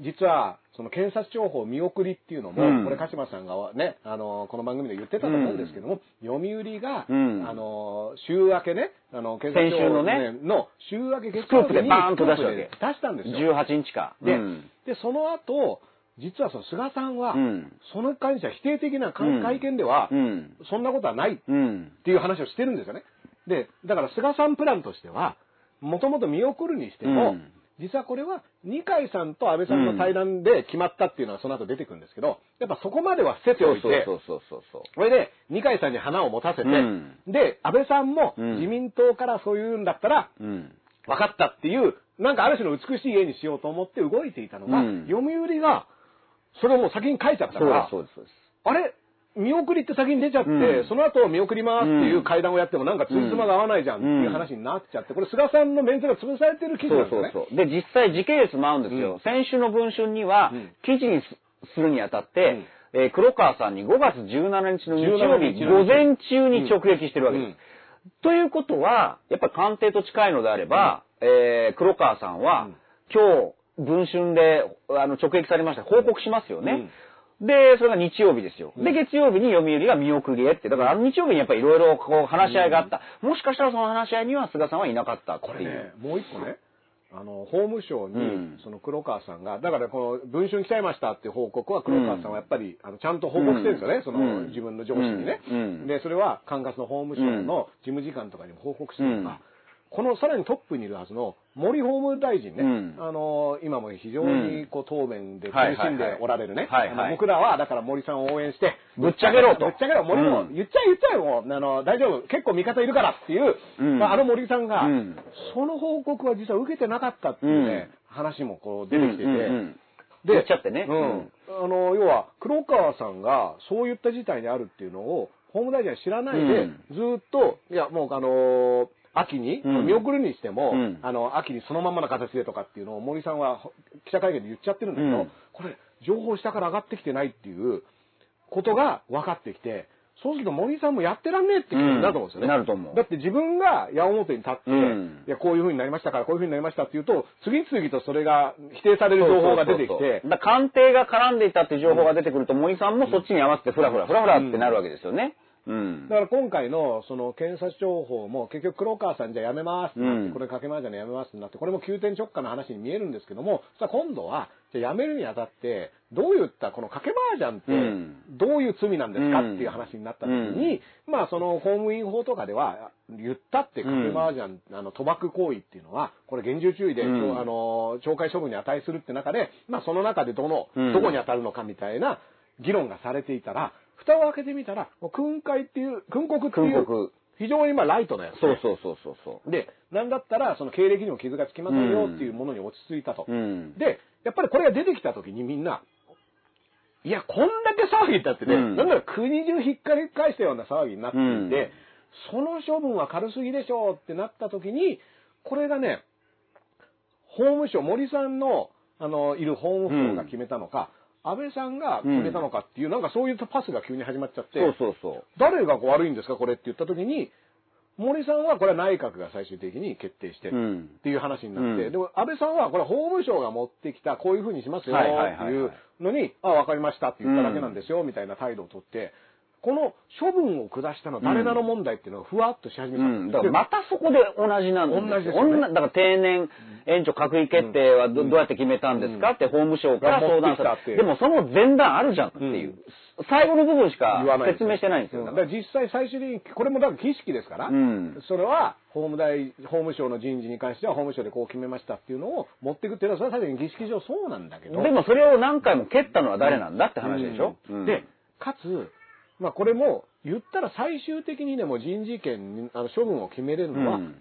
実は、その検察庁法見送りっていうのも、うんこれ鹿島さんがね、あのーこの番組で言ってたと思うんですけども、読売が、うんあのー週明けね、あの、検先週のねの週明け月スクープでバーンと出したわけ出したんですよ。18日か。で、うんで、その後、実はその菅さんは、うんその関しては否定的なうん会見では、うん。そんなことはないうん。っていう話をしてるんですよね。で、だから菅さんプランとしては、もともと見送るにしても、うん実はこれは二階さんと安倍さんの対談で決まったっていうのはその後出てくるんですけど、やっぱそこまでは伏せておいて、そうそうそうそう。それで二階さんに花を持たせて、うんで、安倍さんもうん自民党からそういうんだったら、うん。分かったっていう、なんかある種の美しい絵にしようと思って動いていたのが、うん読売が、それをもう先に書いちゃったから。あれ？見送りって先に出ちゃって、うん。その後見送りますっていう会談をやってもなんかつじつまが合わないじゃんっていう話になっちゃって、これ菅さんのメンツが潰されてる記事そうなんですよね。そうそう。で、実際時系列も合うんですよ。うん。先週の文春にはうん、記事にすするにあたって、えー黒川さんに5月17日の日曜17日、日。午前中に直撃してるわけです。うん。ということは、やっぱり官邸と近いのであれば、えー黒川さんは、うん。今日、文春であの直撃されました。報告しますよね。で、それが日曜日ですよ。で、月曜日に読売が見送りへって。だから、あの日曜日にやっぱりいろいろこう話し合いがあった。もしかしたらその話し合いには菅さんはいなかった。これね、もう一個ね、あの、法務省にうん、その黒川さんが、だからこの、文春来ちゃいましたっていう報告は黒川さんはやっぱり、あの、ちゃんと報告してるんですよね、その、うん。自分の上司にね。うん。で、それは管轄の法務省の事務次官とかにも報告してるのが、うん。このさらにトップにいるはずの森法務大臣ね、うん。あの、今も非常にこう答弁で苦はいはいはい。しんでおられるね、はいはい。あの僕らはだから森さんを応援して、ぶっちゃけろと。ぶっちゃけろ、森も、うん。言っちゃえ言っちゃえもう、あの、大丈夫、結構味方いるからっていう、うん。まあ、あの森さんが、うん。その報告は実は受けてなかったっていうね、話もこう出てきてて、で言っちゃってね。うん。あの、要は、黒川さんがそういった事態にあるっていうのを、法務大臣は知らないで、うん。ずーっと、いや、もうあの秋に、うん。見送るにしても、うん。あの、秋にそのままの形でとかっていうのを森さんは記者会見で言っちゃってるんだけど、うん。これ、情報下から上がってきてないっていうことが分かってきて、そうすると森さんもやってらんねえって気になると思うんですよね。うんなると思う。だって自分が矢面に立って、うん。いや、こういう風になりましたから、こういう風になりましたっていうと、次々とそれが否定される情報が出てきてだ官邸が絡んでいたっていう情報が出てくると、森さんもそっちに合わせてフラフラ、フラフラってなるわけですよね。うん。だから今回のその検察情報も結局黒川さんじゃあやめますってなって、うん。これかけまじゃねやめますってなって、これも急転直下の話に見えるんですけども、さあ今度は、じゃあやめるにあたって、どういったこのかけ麻雀ってうん、どういう罪なんですかうんっていう話になった時に、まあその公務員法とかでは、言ったってかけ麻雀、あの賭博行為っていうのは、これ厳重注意で、うん。あの、懲戒処分に値するって中で、まあその中でどの、うん。どこに当たるのかみたいな議論がされていたら、蓋を開けてみたら、もう訓戒っていう、訓告っていう非常にまあライトなやつ、ね。そうそうそうそうそう。で、なんだったら、その経歴にも傷がつきませんよっていうものに落ち着いたと。うん。で、やっぱりこれが出てきた時にみんな、いや、こんだけ騒ぎになってね、うんなんなら国中ひっかり返したような騒ぎになっていて、うんその処分は軽すぎでしょうってなった時に、これがね、法務省、森さんの、あの、いる法務省が決めたのか、安倍さんが決めたのかっていう、なんかそういうパスが急に始まっちゃって、そうそうそう。誰が悪いんですか、これって言った時に、森さんはこれは内閣が最終的に決定して、うん。っていう話になって、うん。でも安倍さんはこれ法務省が持ってきたこういうふうにしますよっていうのに、あ、わかりましたって言っただけなんですよ、みたいな態度をとって、この処分を下したのは誰なの問題っていうのがふわっとし始めた。うん。だからまたそこで同じなんですよ。同じですよね。同だから定年延長閣議決定はど,、どうやって決めたんですか？って法務省から相談さが持ってきたでもその前段あるじゃんっていう。最後の部分しか説明してないんですよ。うん。だからら実際最終的に、これもだから儀式ですから、うん。それは法務大、法務省の人事に関しては法務省でこう決めましたっていうのを持っていくっていうのは、それは確かに儀式上そうなんだけど。でもそれを何回も蹴ったのは誰なんだって話でしょ？うん。うん。で、かつ、まあこれも、言ったら最終的にでも人事権に、あの処分を決めれるのはうん。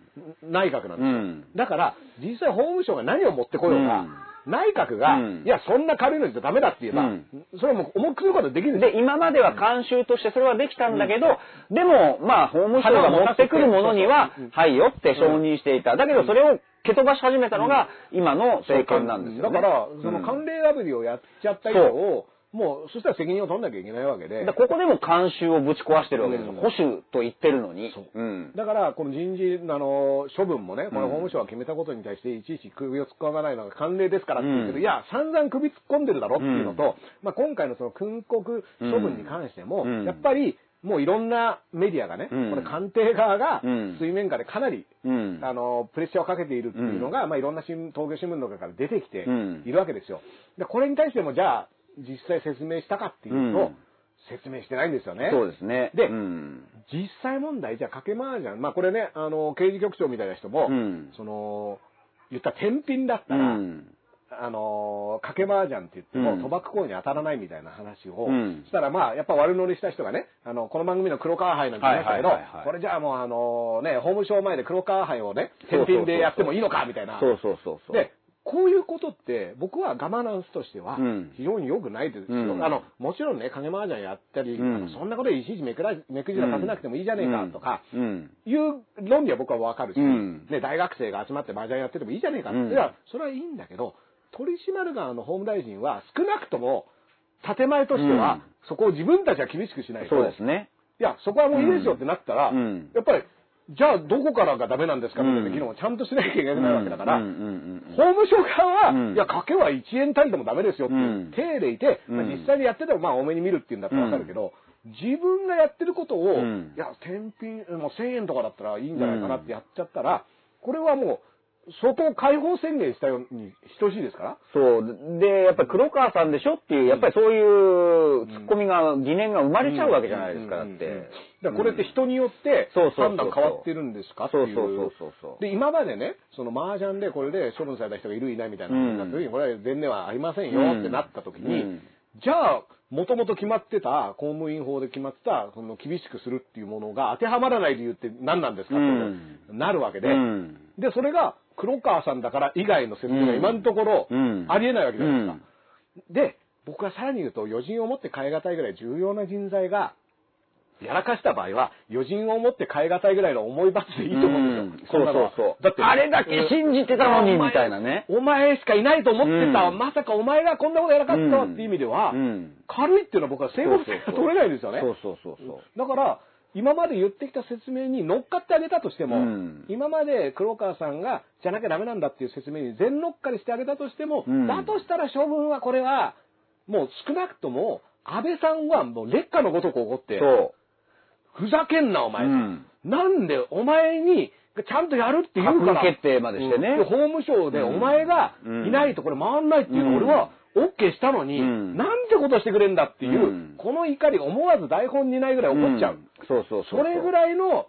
内閣なんですよ。うん。だから、実際法務省が何を持ってこようが、内閣が、うん。いや、そんな軽いのじゃダメだって言えば、うん。それはもう重くすることはできるんで今までは慣習としてそれはできたんだけど、でも、まあ、法務省が持ってくるものにはうん、はいよって承認していた。だけど、それを蹴飛ばし始めたのが、今の政権なんですよ、ね。だから、そのうん慣例破りをやっちゃった以上、もう、そしたら責任を取んなきゃいけないわけで。ここでも慣習をぶち壊してるわけですよ。うん保守と言ってるのに。そううん。だから、この人事、あの、処分もね、この法務省が決めたことに対して、いちいち首を突っ込まないのが慣例ですからって言うけど、うんいや、散々首突っ込んでるだろっていうのと、まあ今回のその訓告処分に関しても、うんやっぱり、もういろんなメディアがね、うんこれ官邸側がうん水面下でかなり、うん。あの、プレッシャーをかけているっていうのが、まあいろんな東京新聞とかから出てきてうんいるわけですよ。で、これに対しても、じゃあ、実際説明したかっていうと、うん説明してないんですよね。そうですね。でうん。実際問題じゃあかけ麻雀まあこれねあの刑事局長みたいな人も、うんその言ったら天品だったうら、ん。あのー、賭け麻雀って言っても、うん賭博行為に当たらないみたいな話を、うんしたらまあ、やっぱ悪乗りした人がね、あの、この番組の黒川杯なんて言いましたけどはいはいはいはい、これじゃあもうあのね、法務省前で黒川杯をね、天品でやってもいいのかみたいな。そうそうそうそう。で、こういうことって、僕はガバナンスとしてはうん、非常に良くないですよ。うん。あの、もちろんね、影麻雀やったり、うん。そんなことでいちいちめくら、めくじらさせなくてもいいじゃねえかとか、うん。いう論理は僕はわかるし、うん。ね、大学生が集まって麻雀やっててもいいじゃねえかいや、それはいいんだけど、取締側の法務大臣は少なくとも、建前としては、うん。そこを自分たちは厳しくしないと、そうですね。いや、そこはもういいですよってなったら、うん。やっぱり、じゃあどこからがダメなんですかみたいな議論をちゃんとしなきゃいけないわけだから、法務省側は、うんいや、賭けは1円単位でもダメですよっていううん。体でいて、まあうん。実際にやっててもまあ多めに見るっていうんだったらわかるけど、自分がやってることを、ん。いや、天品、もう1000円とかだったらいいんじゃないかなってやっちゃったら、これはもう、相当解放宣言したように等しいですから。そう。で、やっぱり黒川さんでしょっていう、やっぱりそういうツッコミが、疑念が生まれちゃうわけじゃないですか、だって。だこれって人によって判断変わってるんですかっていう。そうそうそうそう。で、今までね、その麻雀でこれで処分された人がいるいないみたいな話になった時に、これは前例はありませんよってなった時に、うんじゃあ、もともと決まってた、公務員法で決まってた、その厳しくするっていうものが当てはまらない理由って何なんですかってなるわけで、うん。で、それが黒川さんだから以外の説明が今のところうん。ありえないわけじゃないですか。で、僕はさらに言うと、余人をもって変え難いぐらい重要な人材が、やらかした場合は、余人をもって変え難いぐらいの重い罰でいいと思うんですよ。そうそうそう。だって、あれだけ信じてたのに、みたいなね。お前しかいないと思ってた、うんまさかお前がこんなことやらかったわっていう意味では、うん軽いっていうのは僕は正確性が取れないんですよね。そうそうそうそう。だから、今まで言ってきた説明に乗っかってあげたとしても、うん今まで黒川さんが、じゃなきゃダメなんだっていう説明に全乗っかりしてあげたとしても、うんだとしたら処分はこれは、もう少なくとも、安倍さんはもう劣化のごとく怒って、そふざけんなお前、うん。なんでお前に、ちゃんとやるって言うから。決定までしてね。法務省でお前がいないとこれ回んないっていうのを俺は OK したのに、うん。なんてことしてくれんだっていう、うん。この怒り思わず台本にないぐらい怒っちゃう。ん。そうそうそれぐらいの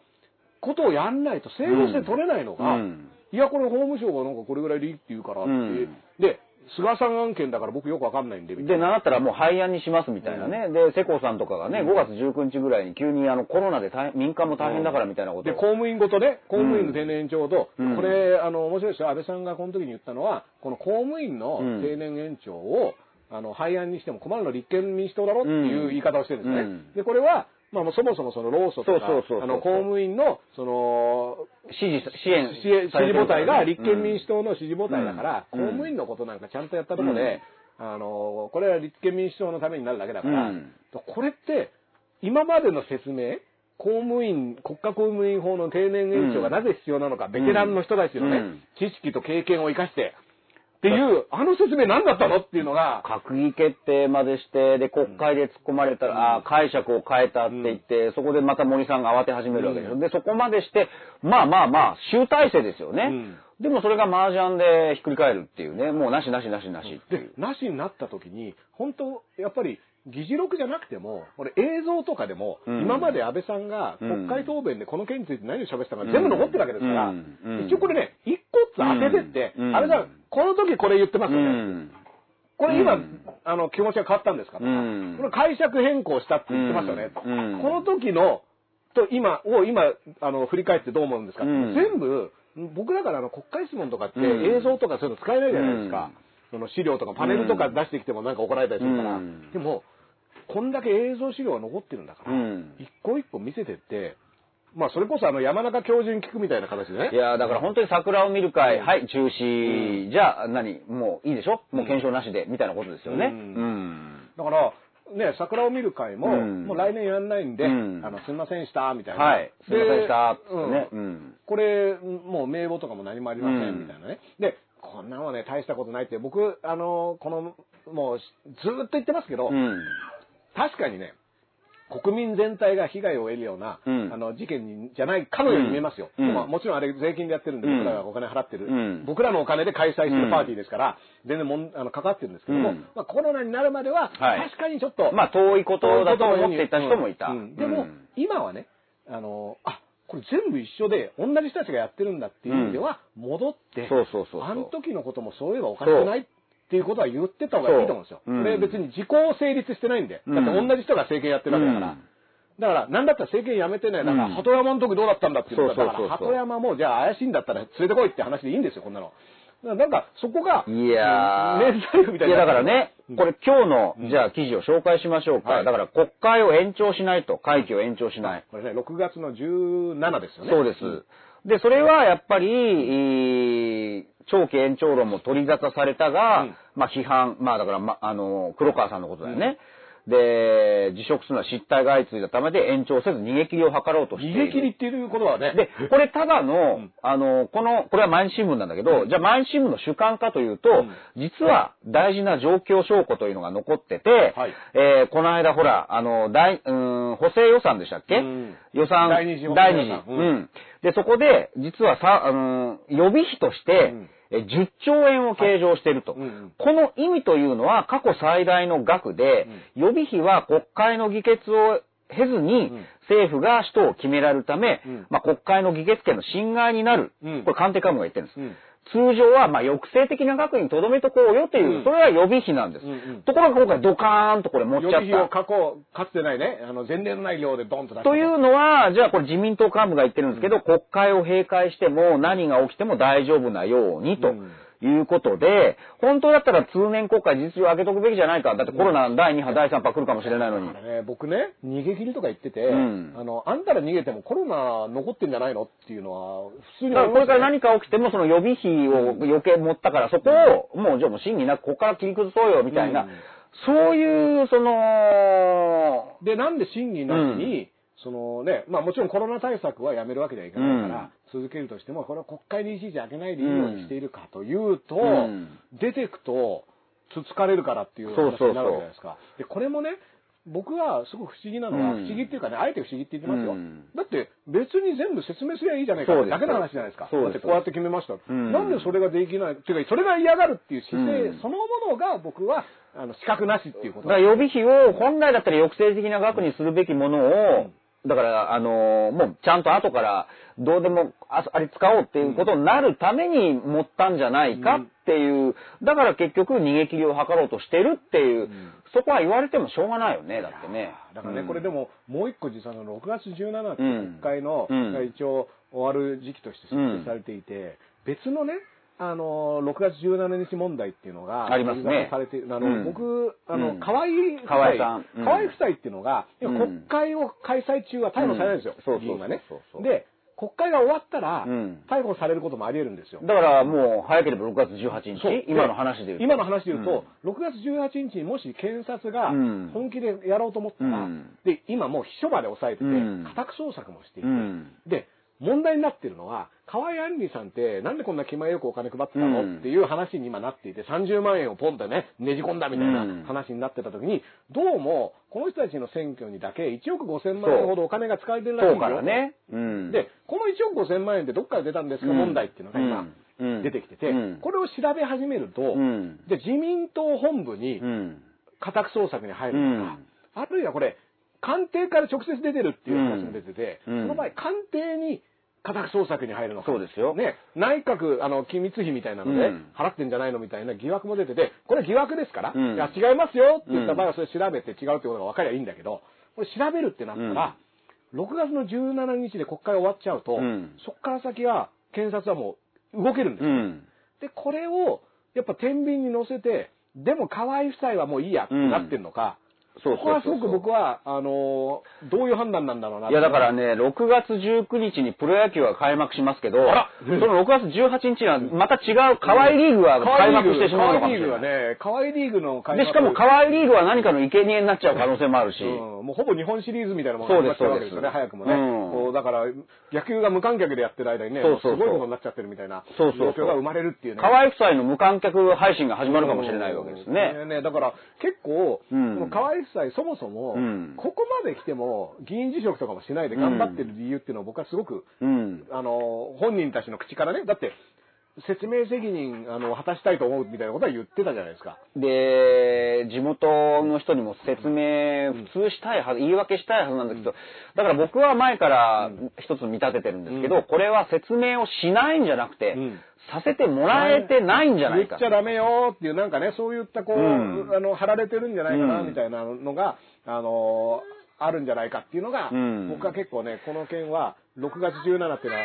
ことをやんないと整合性取れないのが、うん。いや、これ法務省がなんかこれぐらいでいいって言うからって、うん。で、菅さん案件だから僕よくわかんないんで、で、いな。なんだったらもう廃案にしますみたいなね。で、世耕さんとかがね、5月19日ぐらいに急にあのコロナで大民間も大変だからみたいなことで、を公務員ごとね、公務員の定年延長と、うん。これ、あの、面白いですよ。安倍さんがこの時に言ったのは、この公務員のうん。定年延長を、あの、廃案にしても困るのは立憲民主党だろっていう言い方をしてるんですね。うん。で、これは、まあ、そもそもその労組とかあの、公務員の、その、支持、支援支援支持母体が立憲民主主党の支持母体だから、うん。公務員のことなんかちゃんとやったところで、あの、これは立憲民主党のためになるだけだから、うん。これって、今までの説明、公務員、国家公務員法の定年延長がなぜ必要なのか、ベテランの人たちのね、うん。知識と経験を生かして、っていう、あの説明何だったのっていうのが、閣議決定までして、で、国会で突っ込まれたら、あー解釈を変えたって言って、そこでまた森さんが慌て始めるわけでしょ。うんで、そこまでして、まあまあまあ、集大成ですよね。うんでもそれが麻雀でひっくり返るっていうね、もうなしなしなしなしっでう。、なしになった時に、本当、やっぱり、議事録じゃなくても、これ映像とかでも、うん。今まで安倍さんが国会答弁でこの件について何を喋ってたか全部残ってるわけですから、うん。うん一応これね、一個ずつ当ててって、うん。安倍さん、この時これ言ってますうよね。ん。これ今、うん。あの、気持ちが変わったんですかとか、うん。これ解釈変更したって言ってますよね。うん。この時の、と今を今、あの、振り返ってどう思うんですか、うん。全部、僕だからあの国会質問とかってうん。映像とかそういうの使えないじゃないですか。その資料とかパネルとか出してきてもなんか怒られたりするから。うん。でも、こんだけ映像資料が残ってるんだから、うん一個一個見せてって、まあそれこそあの山中教授に聞くみたいな形でね。いやだから本当に桜を見る会、はい、中止、じゃあ何？もういいでしょ？もう検証なしで、みたいなことですよね。ううんん。だから、ね、桜を見る会も、うんもう来年やんないんで、うんあの、すみませんでした、みたいな。はい。すいませんでした。うんね。うん。これ、もう名簿とかも何もありません、うんみたいなね。で、こんなのね、大したことないって、僕、あの、この、もう、ずーっと言ってますけど、うん。確かにね、国民全体が被害を得るような、うん。あの事件にじゃないかのように見えますよ。うん。まあもちろんあれ税金でやってるんで、うん。僕らがお金払ってる、うん。僕らのお金で開催してるパーティーですから、全然もんあのかかってるんですけども、うん。まあ、コロナになるまでは、はい。確かにちょっと、まあ遠いことだと思っていた人もいた。うん。でも、うん。今はね、あの、あ、これ全部一緒で、同じ人たちがやってるんだっていう意味では、戻って、そうそうそうそう。あの時のこともそういえばおかしくないっていうことは言ってた方がいいと思うんですよ。そううんこれ別に時効成立してないんで。うんだって同じ人が政権やってるわけだから。うんだから、なんだったら政権やめてね、だから、うん鳩山の時どうだったんだっていうだから、鳩山も、じゃあ怪しいんだったら連れてこいって話でいいんですよ、こんなの。なんか、そこが、いやー。明細みたいな。いや、だからね、うんこれ今日の、うんじゃあ記事を紹介しましょうか。はいだから国会を延長しないと、会期を延長しない。これね、6月の17ですよね。そうです。で、それはやっぱり、えー長期延長論も取り沙汰されたが、うん。まあ批判、まあだから、ま、あの、黒川さんのことだよね。で、辞職するのは失態が相次いだためで延長せず逃げ切りを図ろうとしている。逃げ切りっていうことはね。で、これただの、うん。あの、この、これは毎日新聞なんだけど、じゃあ毎日新聞の主観かというと、うん。実は大事な状況証拠というのが残ってて、はい。えーこの間ほら、あの、大、うーん、補正予算でしたっけ、うん。予算、第二次第二次。うん。うん。で、そこで、実はさ、あの、予備費として、10兆円を計上していると、はい。うんうん。この意味というのは過去最大の額で、予備費は国会の議決を経ずにうん。政府が使途を決められるため、うん。まあ、国会の議決権の侵害になる。うん。これ官邸幹部が言ってるんです。うん通常はまあ抑制的な額にとどめとこうよという、うんそれは予備費なんです。うんうんところが今回ドカーンとこれ持っちゃっ予備費をた。過去、かつてないね、あの、前例のない量でドンと出した。というのは、じゃあこれ自民党幹部が言ってるんですけど、国会を閉会しても何が起きても大丈夫なようにと。うんいうことで、本当だったら通年国会実情を上げとくべきじゃないか。だってコロナ第2波、第3波来るかもしれないのに。だ。からね、僕ね、逃げ切りとか言ってて、うん。あの、あんたら逃げてもコロナ残ってんじゃないのっていうのは、普通にだからこれから何何か起きてもその予備費を余計持ったから、そこをもうじゃあもう審議なくここから切り崩そうよみたいな、うん。そういう、その、で、なんで審議なしに、そのね、まあもちろんコロナ対策はやめるわけにはいかないから、続けるとしても、これは国会にいちいち開けないでいいようにしているかというと、うん。出てくと、つつかれるからっていう話になるわけじゃないですか。で、これもね、僕はすごく不思議なのは、うん。不思議っていうかね、あえて不思議って言ってますよ。うん。だって別に全部説明すればいいじゃないかだけの話じゃないですか。す。だってこうやって決めました。ん。なんでそれができないっていうか、それが嫌がるっていう姿勢うん。そのものが僕は、あの、資格なしっていうこと。だから予備費を本来だったら抑制的な額にするべきものを、だから、あのーもうちゃんと後からどうでもああれ使おうっていうことになるために持ったんじゃないかっていう、だから結局逃げ切りを図ろうとしてるっていう、ん。そこは言われてもしょうがないよね、だってね。だからね、うん。これでも、もう一個実はあの6月17日、うん。国会の、うん。が一応終わる時期として設定されていて、別のね、あの、6月17日問題っていうのが、ありますね。されてあの、うん。僕、あの、うん。河合夫妻、河合夫妻っていうのが、うん。国会を開催中は逮捕されないんですよ、うん。そう員がね。で、国会が終わったら、うん。逮捕されることもあり得るんですよ。だからもう早ければ6月18そう。日、今の話で言うと。今の話で言うと、6月18日にもし検察がうん。本気でやろうと思ったら、うん。で、今もう秘書まで抑えてて、うん。家宅捜索もしていて、うん。で、問題になってるのは、河合杏里さんってなんでこんな気前よくお金配ってたの、うん。っていう話に今なっていて、30万円をポンとね、ねじ込んだみたいなうん。話になってた時に、どうも、この人たちの選挙にだけ1億5000万円ほどお金が使われてるらしいんだよからね。うん。で、この1億5000万円ってどっから出たんですか、うん。問題っていうのが今、うん。出てきてて、うん。これを調べ始めると、うん。で、自民党本部にうん。家宅捜索に入るのか、あるいはこれ、官邸から直接出てるっていう話も出てて、うん。その場合、官邸に家宅捜索に入るのか。そうですよ。ね、内閣、あの、機密費みたいなので、うん。払ってんじゃないのみたいな疑惑も出てて、これ疑惑ですから、うん。いや、違いますよって言った場合はそれ調べて違うってことが分かりゃいいんだけど、これ調べるってなったら、6月の17日で国会終わっちゃうと、うん。そこから先は、検察はもう動けるんですよ。うん。で、これを、やっぱ天秤に乗せて、でも河合夫妻はもういいやってなってんのか、そうここはすごく僕は、あのーどういう判断なんだろうな。いやだからね、6月19日にプロ野球が開幕しますけど、あら。その6月18日にはまた違う河合リーグが開幕してしまうのかもしれ河合リーグない。はね、河合リーグの開で、しかも河合リーグは何かの生贄になっちゃう可能性もあるし、うん、もうほぼ日本シリーズみたいなものそうっちゃうわけですよね、早くもね。うんこうだから、野球が無観客でやってる間にね、そうそうすごいことになっちゃってるみたいなそうそうそう状況が生まれるっていうね。河合夫妻の無観客配信が始まるかもしれないわけですね。うんねだから結構、うん河合夫妻そもそも、うんここまで来ても議員辞職とかもしないで頑張ってる理由っていうのは僕はすごく、うん。あの、本人たちの口からね、だって、説明責任、あの、果たしたいと思うみたいなことは言ってたじゃないですか。で、地元の人にも説明、普通したいはず、言い訳したいはずなんだけど、だから僕は前から一つ見立ててるんですけど、うんこれは説明をしないんじゃなくて、うん。させてもらえてないんじゃないか。言っち。ゃダメよっていう、なんかね、そういったこう、うん。あの、貼られてるんじゃないかな、うんみたいなのが、あのあるんじゃないかっていうのが、うん。僕は結構ね、この件は、6月17っていうのは、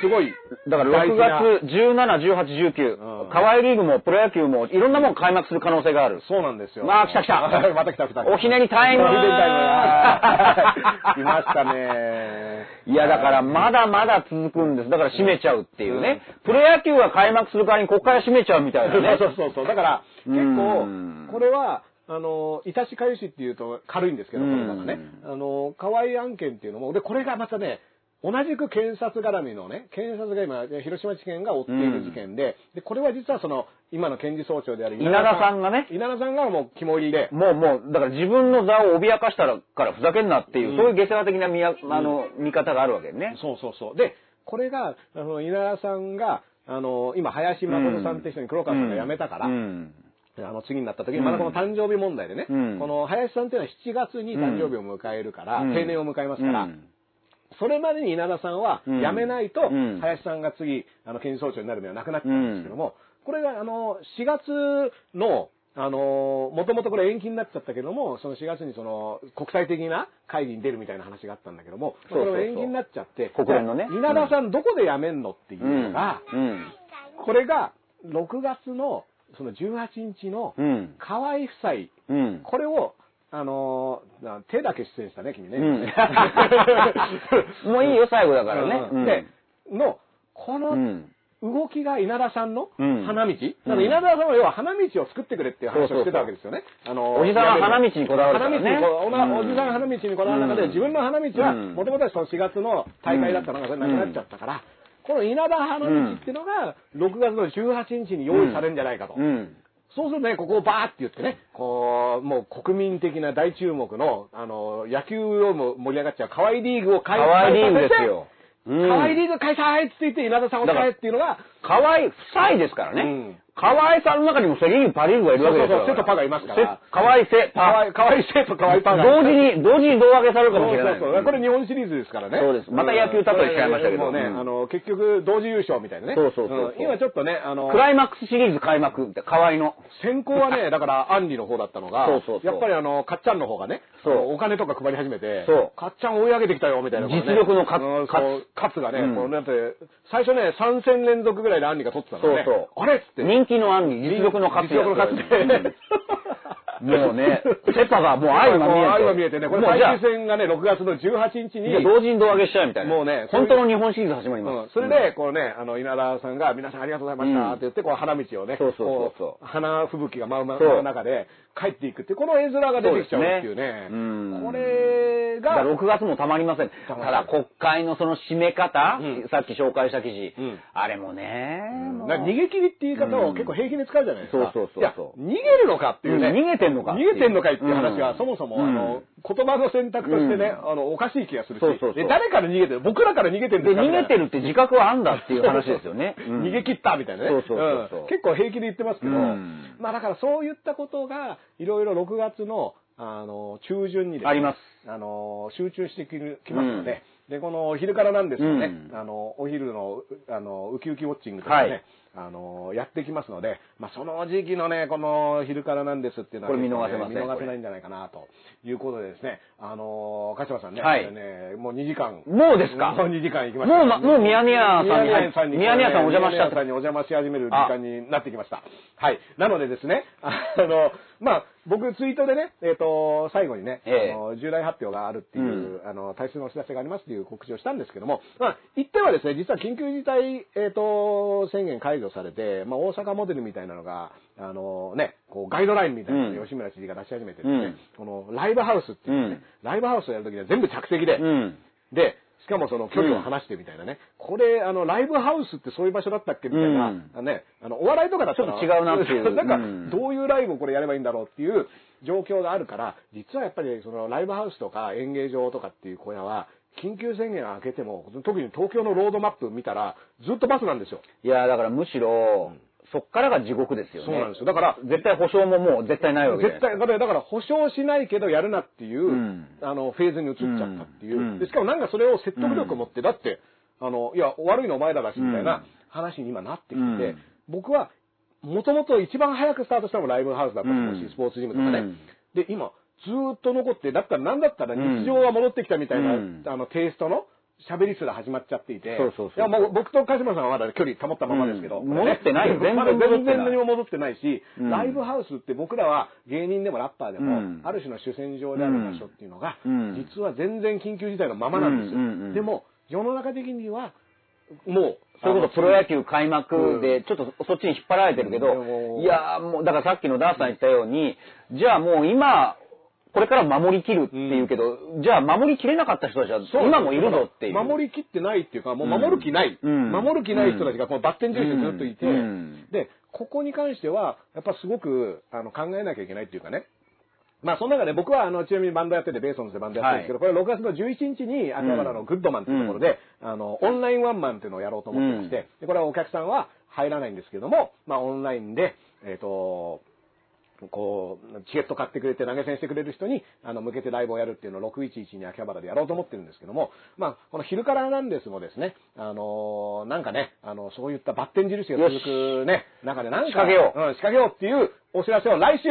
すごい、だから6大事な月17、18、19、うん河合リーグもプロ野球もいろんなもん開幕する可能性がある。そうなんですよ。まあ来た来た また来た来た。おひねりタイムおひねりタイムあー来ましたね。いや、だからまだまだ続くんです。だから閉めちゃうっていうね。プロ野球が開幕する代わりにここから閉めちゃうみたいなね。そうそうそう。だから、結うん構、これは、あの、いたしかゆしっていうと軽いんですけど、うん言葉がね。あの、河合案件っていうのも、で、これがまたね、同じく検察絡みのね、検察が今、広島地検が追っている事件で、で、これは実はその、今の検事総長である稲田さん。がね。稲田さんがもう肝入りで、もうもう、だから自分の座を脅かしたからふざけんなっていう、うん。そういう下世話的な見やあの、見方があるわけね。そうそうそう。で、これが、あの、稲田さんが、あの、今、林誠さんって人に黒川さんが辞めたから、うん。あの、次になった時に、まだこの誕生日問題でね、うん。この林さんっていうのは7月に誕生日を迎えるから、うん。定年を迎えますから、うんそれまでに稲田さんはうん。辞めないと、うん。林さんが次、あの、検事総長になるのはなくなっちゃうんですけども、これが、あの、4月の、あの、もともとこれ延期になっちゃったけども、その4月にその、国際的な会議に出るみたいな話があったんだけども、それ延期になっちゃって、国連のね。稲田さんどこで辞めんのっていううんのが、うん。これが6月のその18日のうん。河合夫妻、うん。これを、あのー手だけ出演したね、君ね。うん。もういいよ、最後だからね。うん。で、の、こうのん。動きが稲田さんのうん。花道、だから稲田さんは要は花道を作ってくれっていう話をしてたわけですよね。あのーおじさんは花道にこだわるからね。花道おじさんが花道にこだわる中で、うん。自分の花道は、うん。もともとはその4月の大会だったのが、それなくなっちゃったから、この稲田花道っていうのが、6月の18日に用意されるんじゃないかと。うんそうするとね、ここをバーって言ってね、こう、もう国民的な大注目の、あの、野球をも盛り上がっちゃう河合リーグを開河合リーグですよ。うん河合リーグ開催って言って稲田さんを使えっていうのが、河合夫妻ですからね。うん河合さんの中にもセリーグ、パリーグがいるわけですよ。そうそうそうセとパがいますからせ河合セ、パ。河合、河合生と河合パが。同時に、同時に胴上げされるかもしれない。そうそうそう。これ日本シリーズですからね。そうですまた野球例えしちゃいましたけどね、うんあの、結局、同時優勝みたいなね。そうそうそう今ちょっとね、あの、クライマックスシリーズ開幕って、河合の。先行はね、だから、アンリの方だったのが、そうそうやっぱりあの、かっちゃんの方がね、そう。お金とか配り始めて、そうかっちゃん追い上げてきたよ、みたいな、実力のかうんかそうカツ。がね、うん。こうだって、最初ね、3戦連続ぐらいでアンリが取ってたのね。そうそう。あれっつって。人気の案に実力の勝つ。実力の勝つで。もうね、セパがもう相まみえて。相ま見えてね、これ最終戦がね、6月の18日に、同時に胴上げしちゃうみたいな。もうね本当の日本シリーズ始まりうます。んそれで、こうね、あの、稲田さんが、皆さんありがとうございましたって言って、こう、花道をね、そうそうそう花吹雪が舞う中で、帰っていくってこの絵面が出てきちゃうっていうね。うんこれが、だから6月もたまりません。ただ国会のその締め方、うんさっき紹介した記事、うんあれもね、逃げ切りって言い方を結構平気で使うじゃないですか。そうそうそう逃げるのかっていうね。うん逃げてんのか。逃げてんのかいっていう話が、うん。そもそも、うん。あの、言葉の選択としてね、うあの、おかしい気がするし。そうそう誰から逃げてる？僕らから逃げてるんでです逃か？みたいなげてるって自覚はあんだっていう話ですよね。うん。逃げ切ったみたいなね。そうそう結構平気で言ってますけど、うん。まあだからそういったことが、いろいろ6月の、あの、中旬にですねあります。あの、集中してきますので、で、このお昼からなんですよね、うん。あの、お昼の、あの、ウキウキウォッチングとかね、はいあの、やってきますので、まあその時期のね、この昼からなんですっていうのは、これ見逃せません見逃せないんじゃないかな、ということでですね、あの、鹿島さんね、はいねもう2時間。もうですか？もう2時間行きました。もうまもうミヤネ屋さんにミヤネ屋さんに、ミヤネ屋さんお邪魔しちゃったミヤネ屋さんにお邪魔し始める時間になってきました。はい。なのでですね、あの、まあ、僕ツイートでね、えっ、と、最後にね、ええ。あの重大発表があるっていう、あの、大切なお知らせがありますっていう告知をしたんですけども、まあ、言ってはですね、実は緊急事態、えっ、と、宣言解除されて、まあ、大阪モデルみたいなのが、あのね、こう、ガイドラインみたいなのをうん。吉村知事が出し始めてですね、うん。この、ライブハウスっていうのね、ライブハウスをやるときには全部着席で、うん。で、しかもその距離を離してみたいなね。これ、あの、ライブハウスってそういう場所だったっけみたいな、うんね、あの、お笑いとかだったらちょっと違うなっていう なんかうん、どういうライブをこれやればいいんだろうっていう状況があるから、実はやっぱりそのライブハウスとか演芸場とかっていう小屋は、緊急宣言明けても、特に東京のロードマップ見たら、ずっとバスなんですよ。いや、だからむしろ、そっからが地獄ですよね。そうなんですよ。だから、絶対保証ももう絶対ないわけ絶対、だから保証しないけどやるなっていう、うん。あの、フェーズに移っちゃったっていう。うん。でしかもなんかそれを説得力を持って、だって、あの、いや、悪いのお前らだし、みたいな話に今なってきて僕は、もともと一番早くスタートしたのもライブハウスだったと思うし、うん。スポーツジムとかね。うん。で、今、ずーっと残って、だったらなんだったら日常が戻ってきたみたいな、うん。あの、テイストの、喋りすら始まっちゃっていて。そうそうそういや、もう僕と鹿島さんはまだ距離保ったままですけど。うん。戻ってない。全然全然戻ってない。全然何も戻ってないし、うん。ライブハウスって僕らは芸人でもラッパーでも、うん。ある種の主戦場である場所っていうのが、うん。実は全然緊急事態のままなんですよ。うんうんうんでも、世の中的には、もう、そういうこと、プロ野球開うん。幕で、ちょっとそっちに引っ張られてるけどうん、いやーもう、だからさっきのダースさん言ったように、じゃあもう今、これから守りきるっていうけど、じゃあ守りきれなかった人たちは今もいるぞっていう。守りきってないっていうか、もう守る気ない。うん。守る気ない人たちがこのバッテン印でずっといて、うん。で、ここに関しては、やっぱすごくあの考えなきゃいけないっていうかね。まあ、その中で僕は、あの、ちなみにバンドやってて、ベーソンズでバンドやってるんですけど、これ6月の11日に、秋葉原のグッドマンっていうところで、あの、オンラインワンマンっていうのをやろうと思ってまして、でこれはお客さんは入らないんですけども、まあ、オンラインで、えっ、と、こう、チケット買ってくれて投げ銭してくれる人に、あの、向けてライブをやるっていうのを611に秋葉原でやろうと思ってるんですけども、まあ、この昼からなんですもですね、あのなんかね、あの、そういったバッテン印が続くね、中でなんか、仕掛けよううん、仕掛けようっていうお知らせを来週、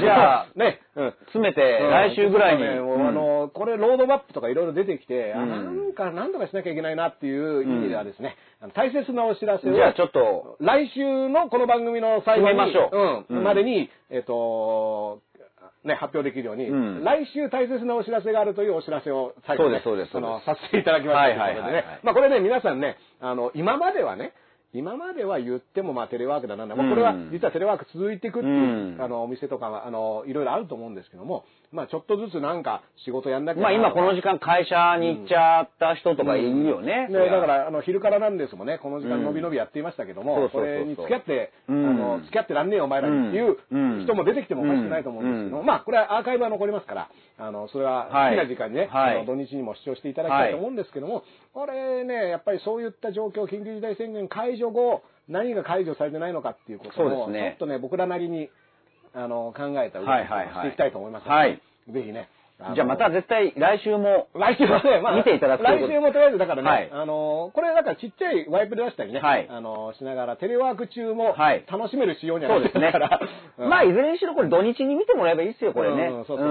じゃあ ね、うん。詰めて、来週ぐらいに。あの、これロードマップとかいろいろ出てきて、なんか、なんとかしなきゃいけないなっていう意味ではですね、大切なお知らせを、じゃあちょっと、来週のこの番組の最後に、ましょう。うん、うん。までに、えっ、と、ね、発表できるように、うん。来週大切なお知らせがあるというお知らせを最後に、ね、そうですそうです。あの、させていただきましたということでね、まあこれね、皆さんね、あの、今まではね、今までは言ってもまあテレワークだな。んだ、まあこれはうん実はテレワーク続いていくっていう、うん。あの、お店とかは、あの、いろいろあると思うんですけども、まあちょっとずつなんか仕事やんなきゃまあな今この時間会社に行っちゃった人とかいるよね。ね、だから、あの、昼からなんですもんね、この時間のびのびやっていましたけども、うんそれに付き合って、うん。あの、付き合ってらんねえよ、お前らにっていううん。人も出てきてもおかしくないと思うんですけどまあ、これはアーカイブは残りますから、あの、それは好きな時間にね、はい。あの土日にも視聴していただきたいと思うんですけども、これね、やっぱりそういった状況、緊急事態宣言解除後、何が解除されてないのかっていうことを、すね。ちょっとね、僕らなりに、あの、考えた動きしていきたいと思いますので、はい。ぜひね、のじゃあまた絶対来週も、来週もね、まあ、見ていただく来週もとりあえずだからね、はい。あのーこれだからちっちゃいワイプで出したりね、はい。あのーしながらテレワーク中もはい。楽しめる仕様にはなってそうですね。るから、。うん。まあ、いずれにしろこれ土日に見てもらえばいいですよ、これね。うんそうそう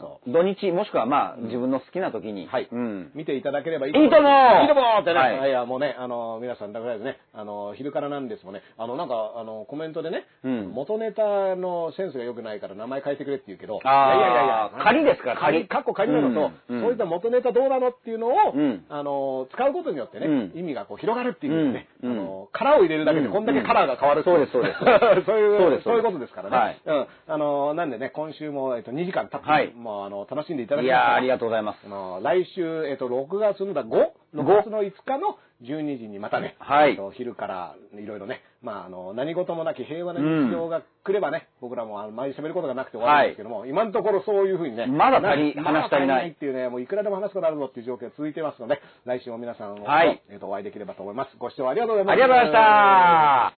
そう土日、もしくはまあ、自分の好きな時に。はい。うん。見ていただければいいいいと思う。いいと思う。ってね。はい。い、や、もうね、あのー皆さんだからですね、あのー昼からなんですもんね、あの、なんか、あの、コメントでね、うん。元ネタのセンスが良くないから名前変えてくれって言うけど、あー。いやいやいやいや、仮ですから仮仮、かっこ仮なのと、そういった元ネタどうなのっていうのを、うん。あのー使うことによってね、うん。意味がこう広がるっていうね、うん。あのーカラーを入れるだけでうん。こんだけカラーが変わるっていそうですそうです。そう いう、そういうことですからね。はい。うん。あのーなんでね、今週も、えっと、2時間たっぷり、はい。もう、あの、楽しんでいただいきました。やーありがとうございます。あの、来週、えっと、6月のだ、5?6 月の5日の12時にまたね、はい。えっと昼からいろいろね、まあ、あの、何事もなき平和な日常が来ればね、僕らもあの前に喋ることがなくて終わるんですけども、今のところそういうふうにね、まだ足りな話し足りないっていうね、もういくらでも話すことあるぞっていう状況が続いてますので、来週も皆さんを、はい。えっと、お会いできればと思います。ご視聴ありがとうございます。ありがとうございました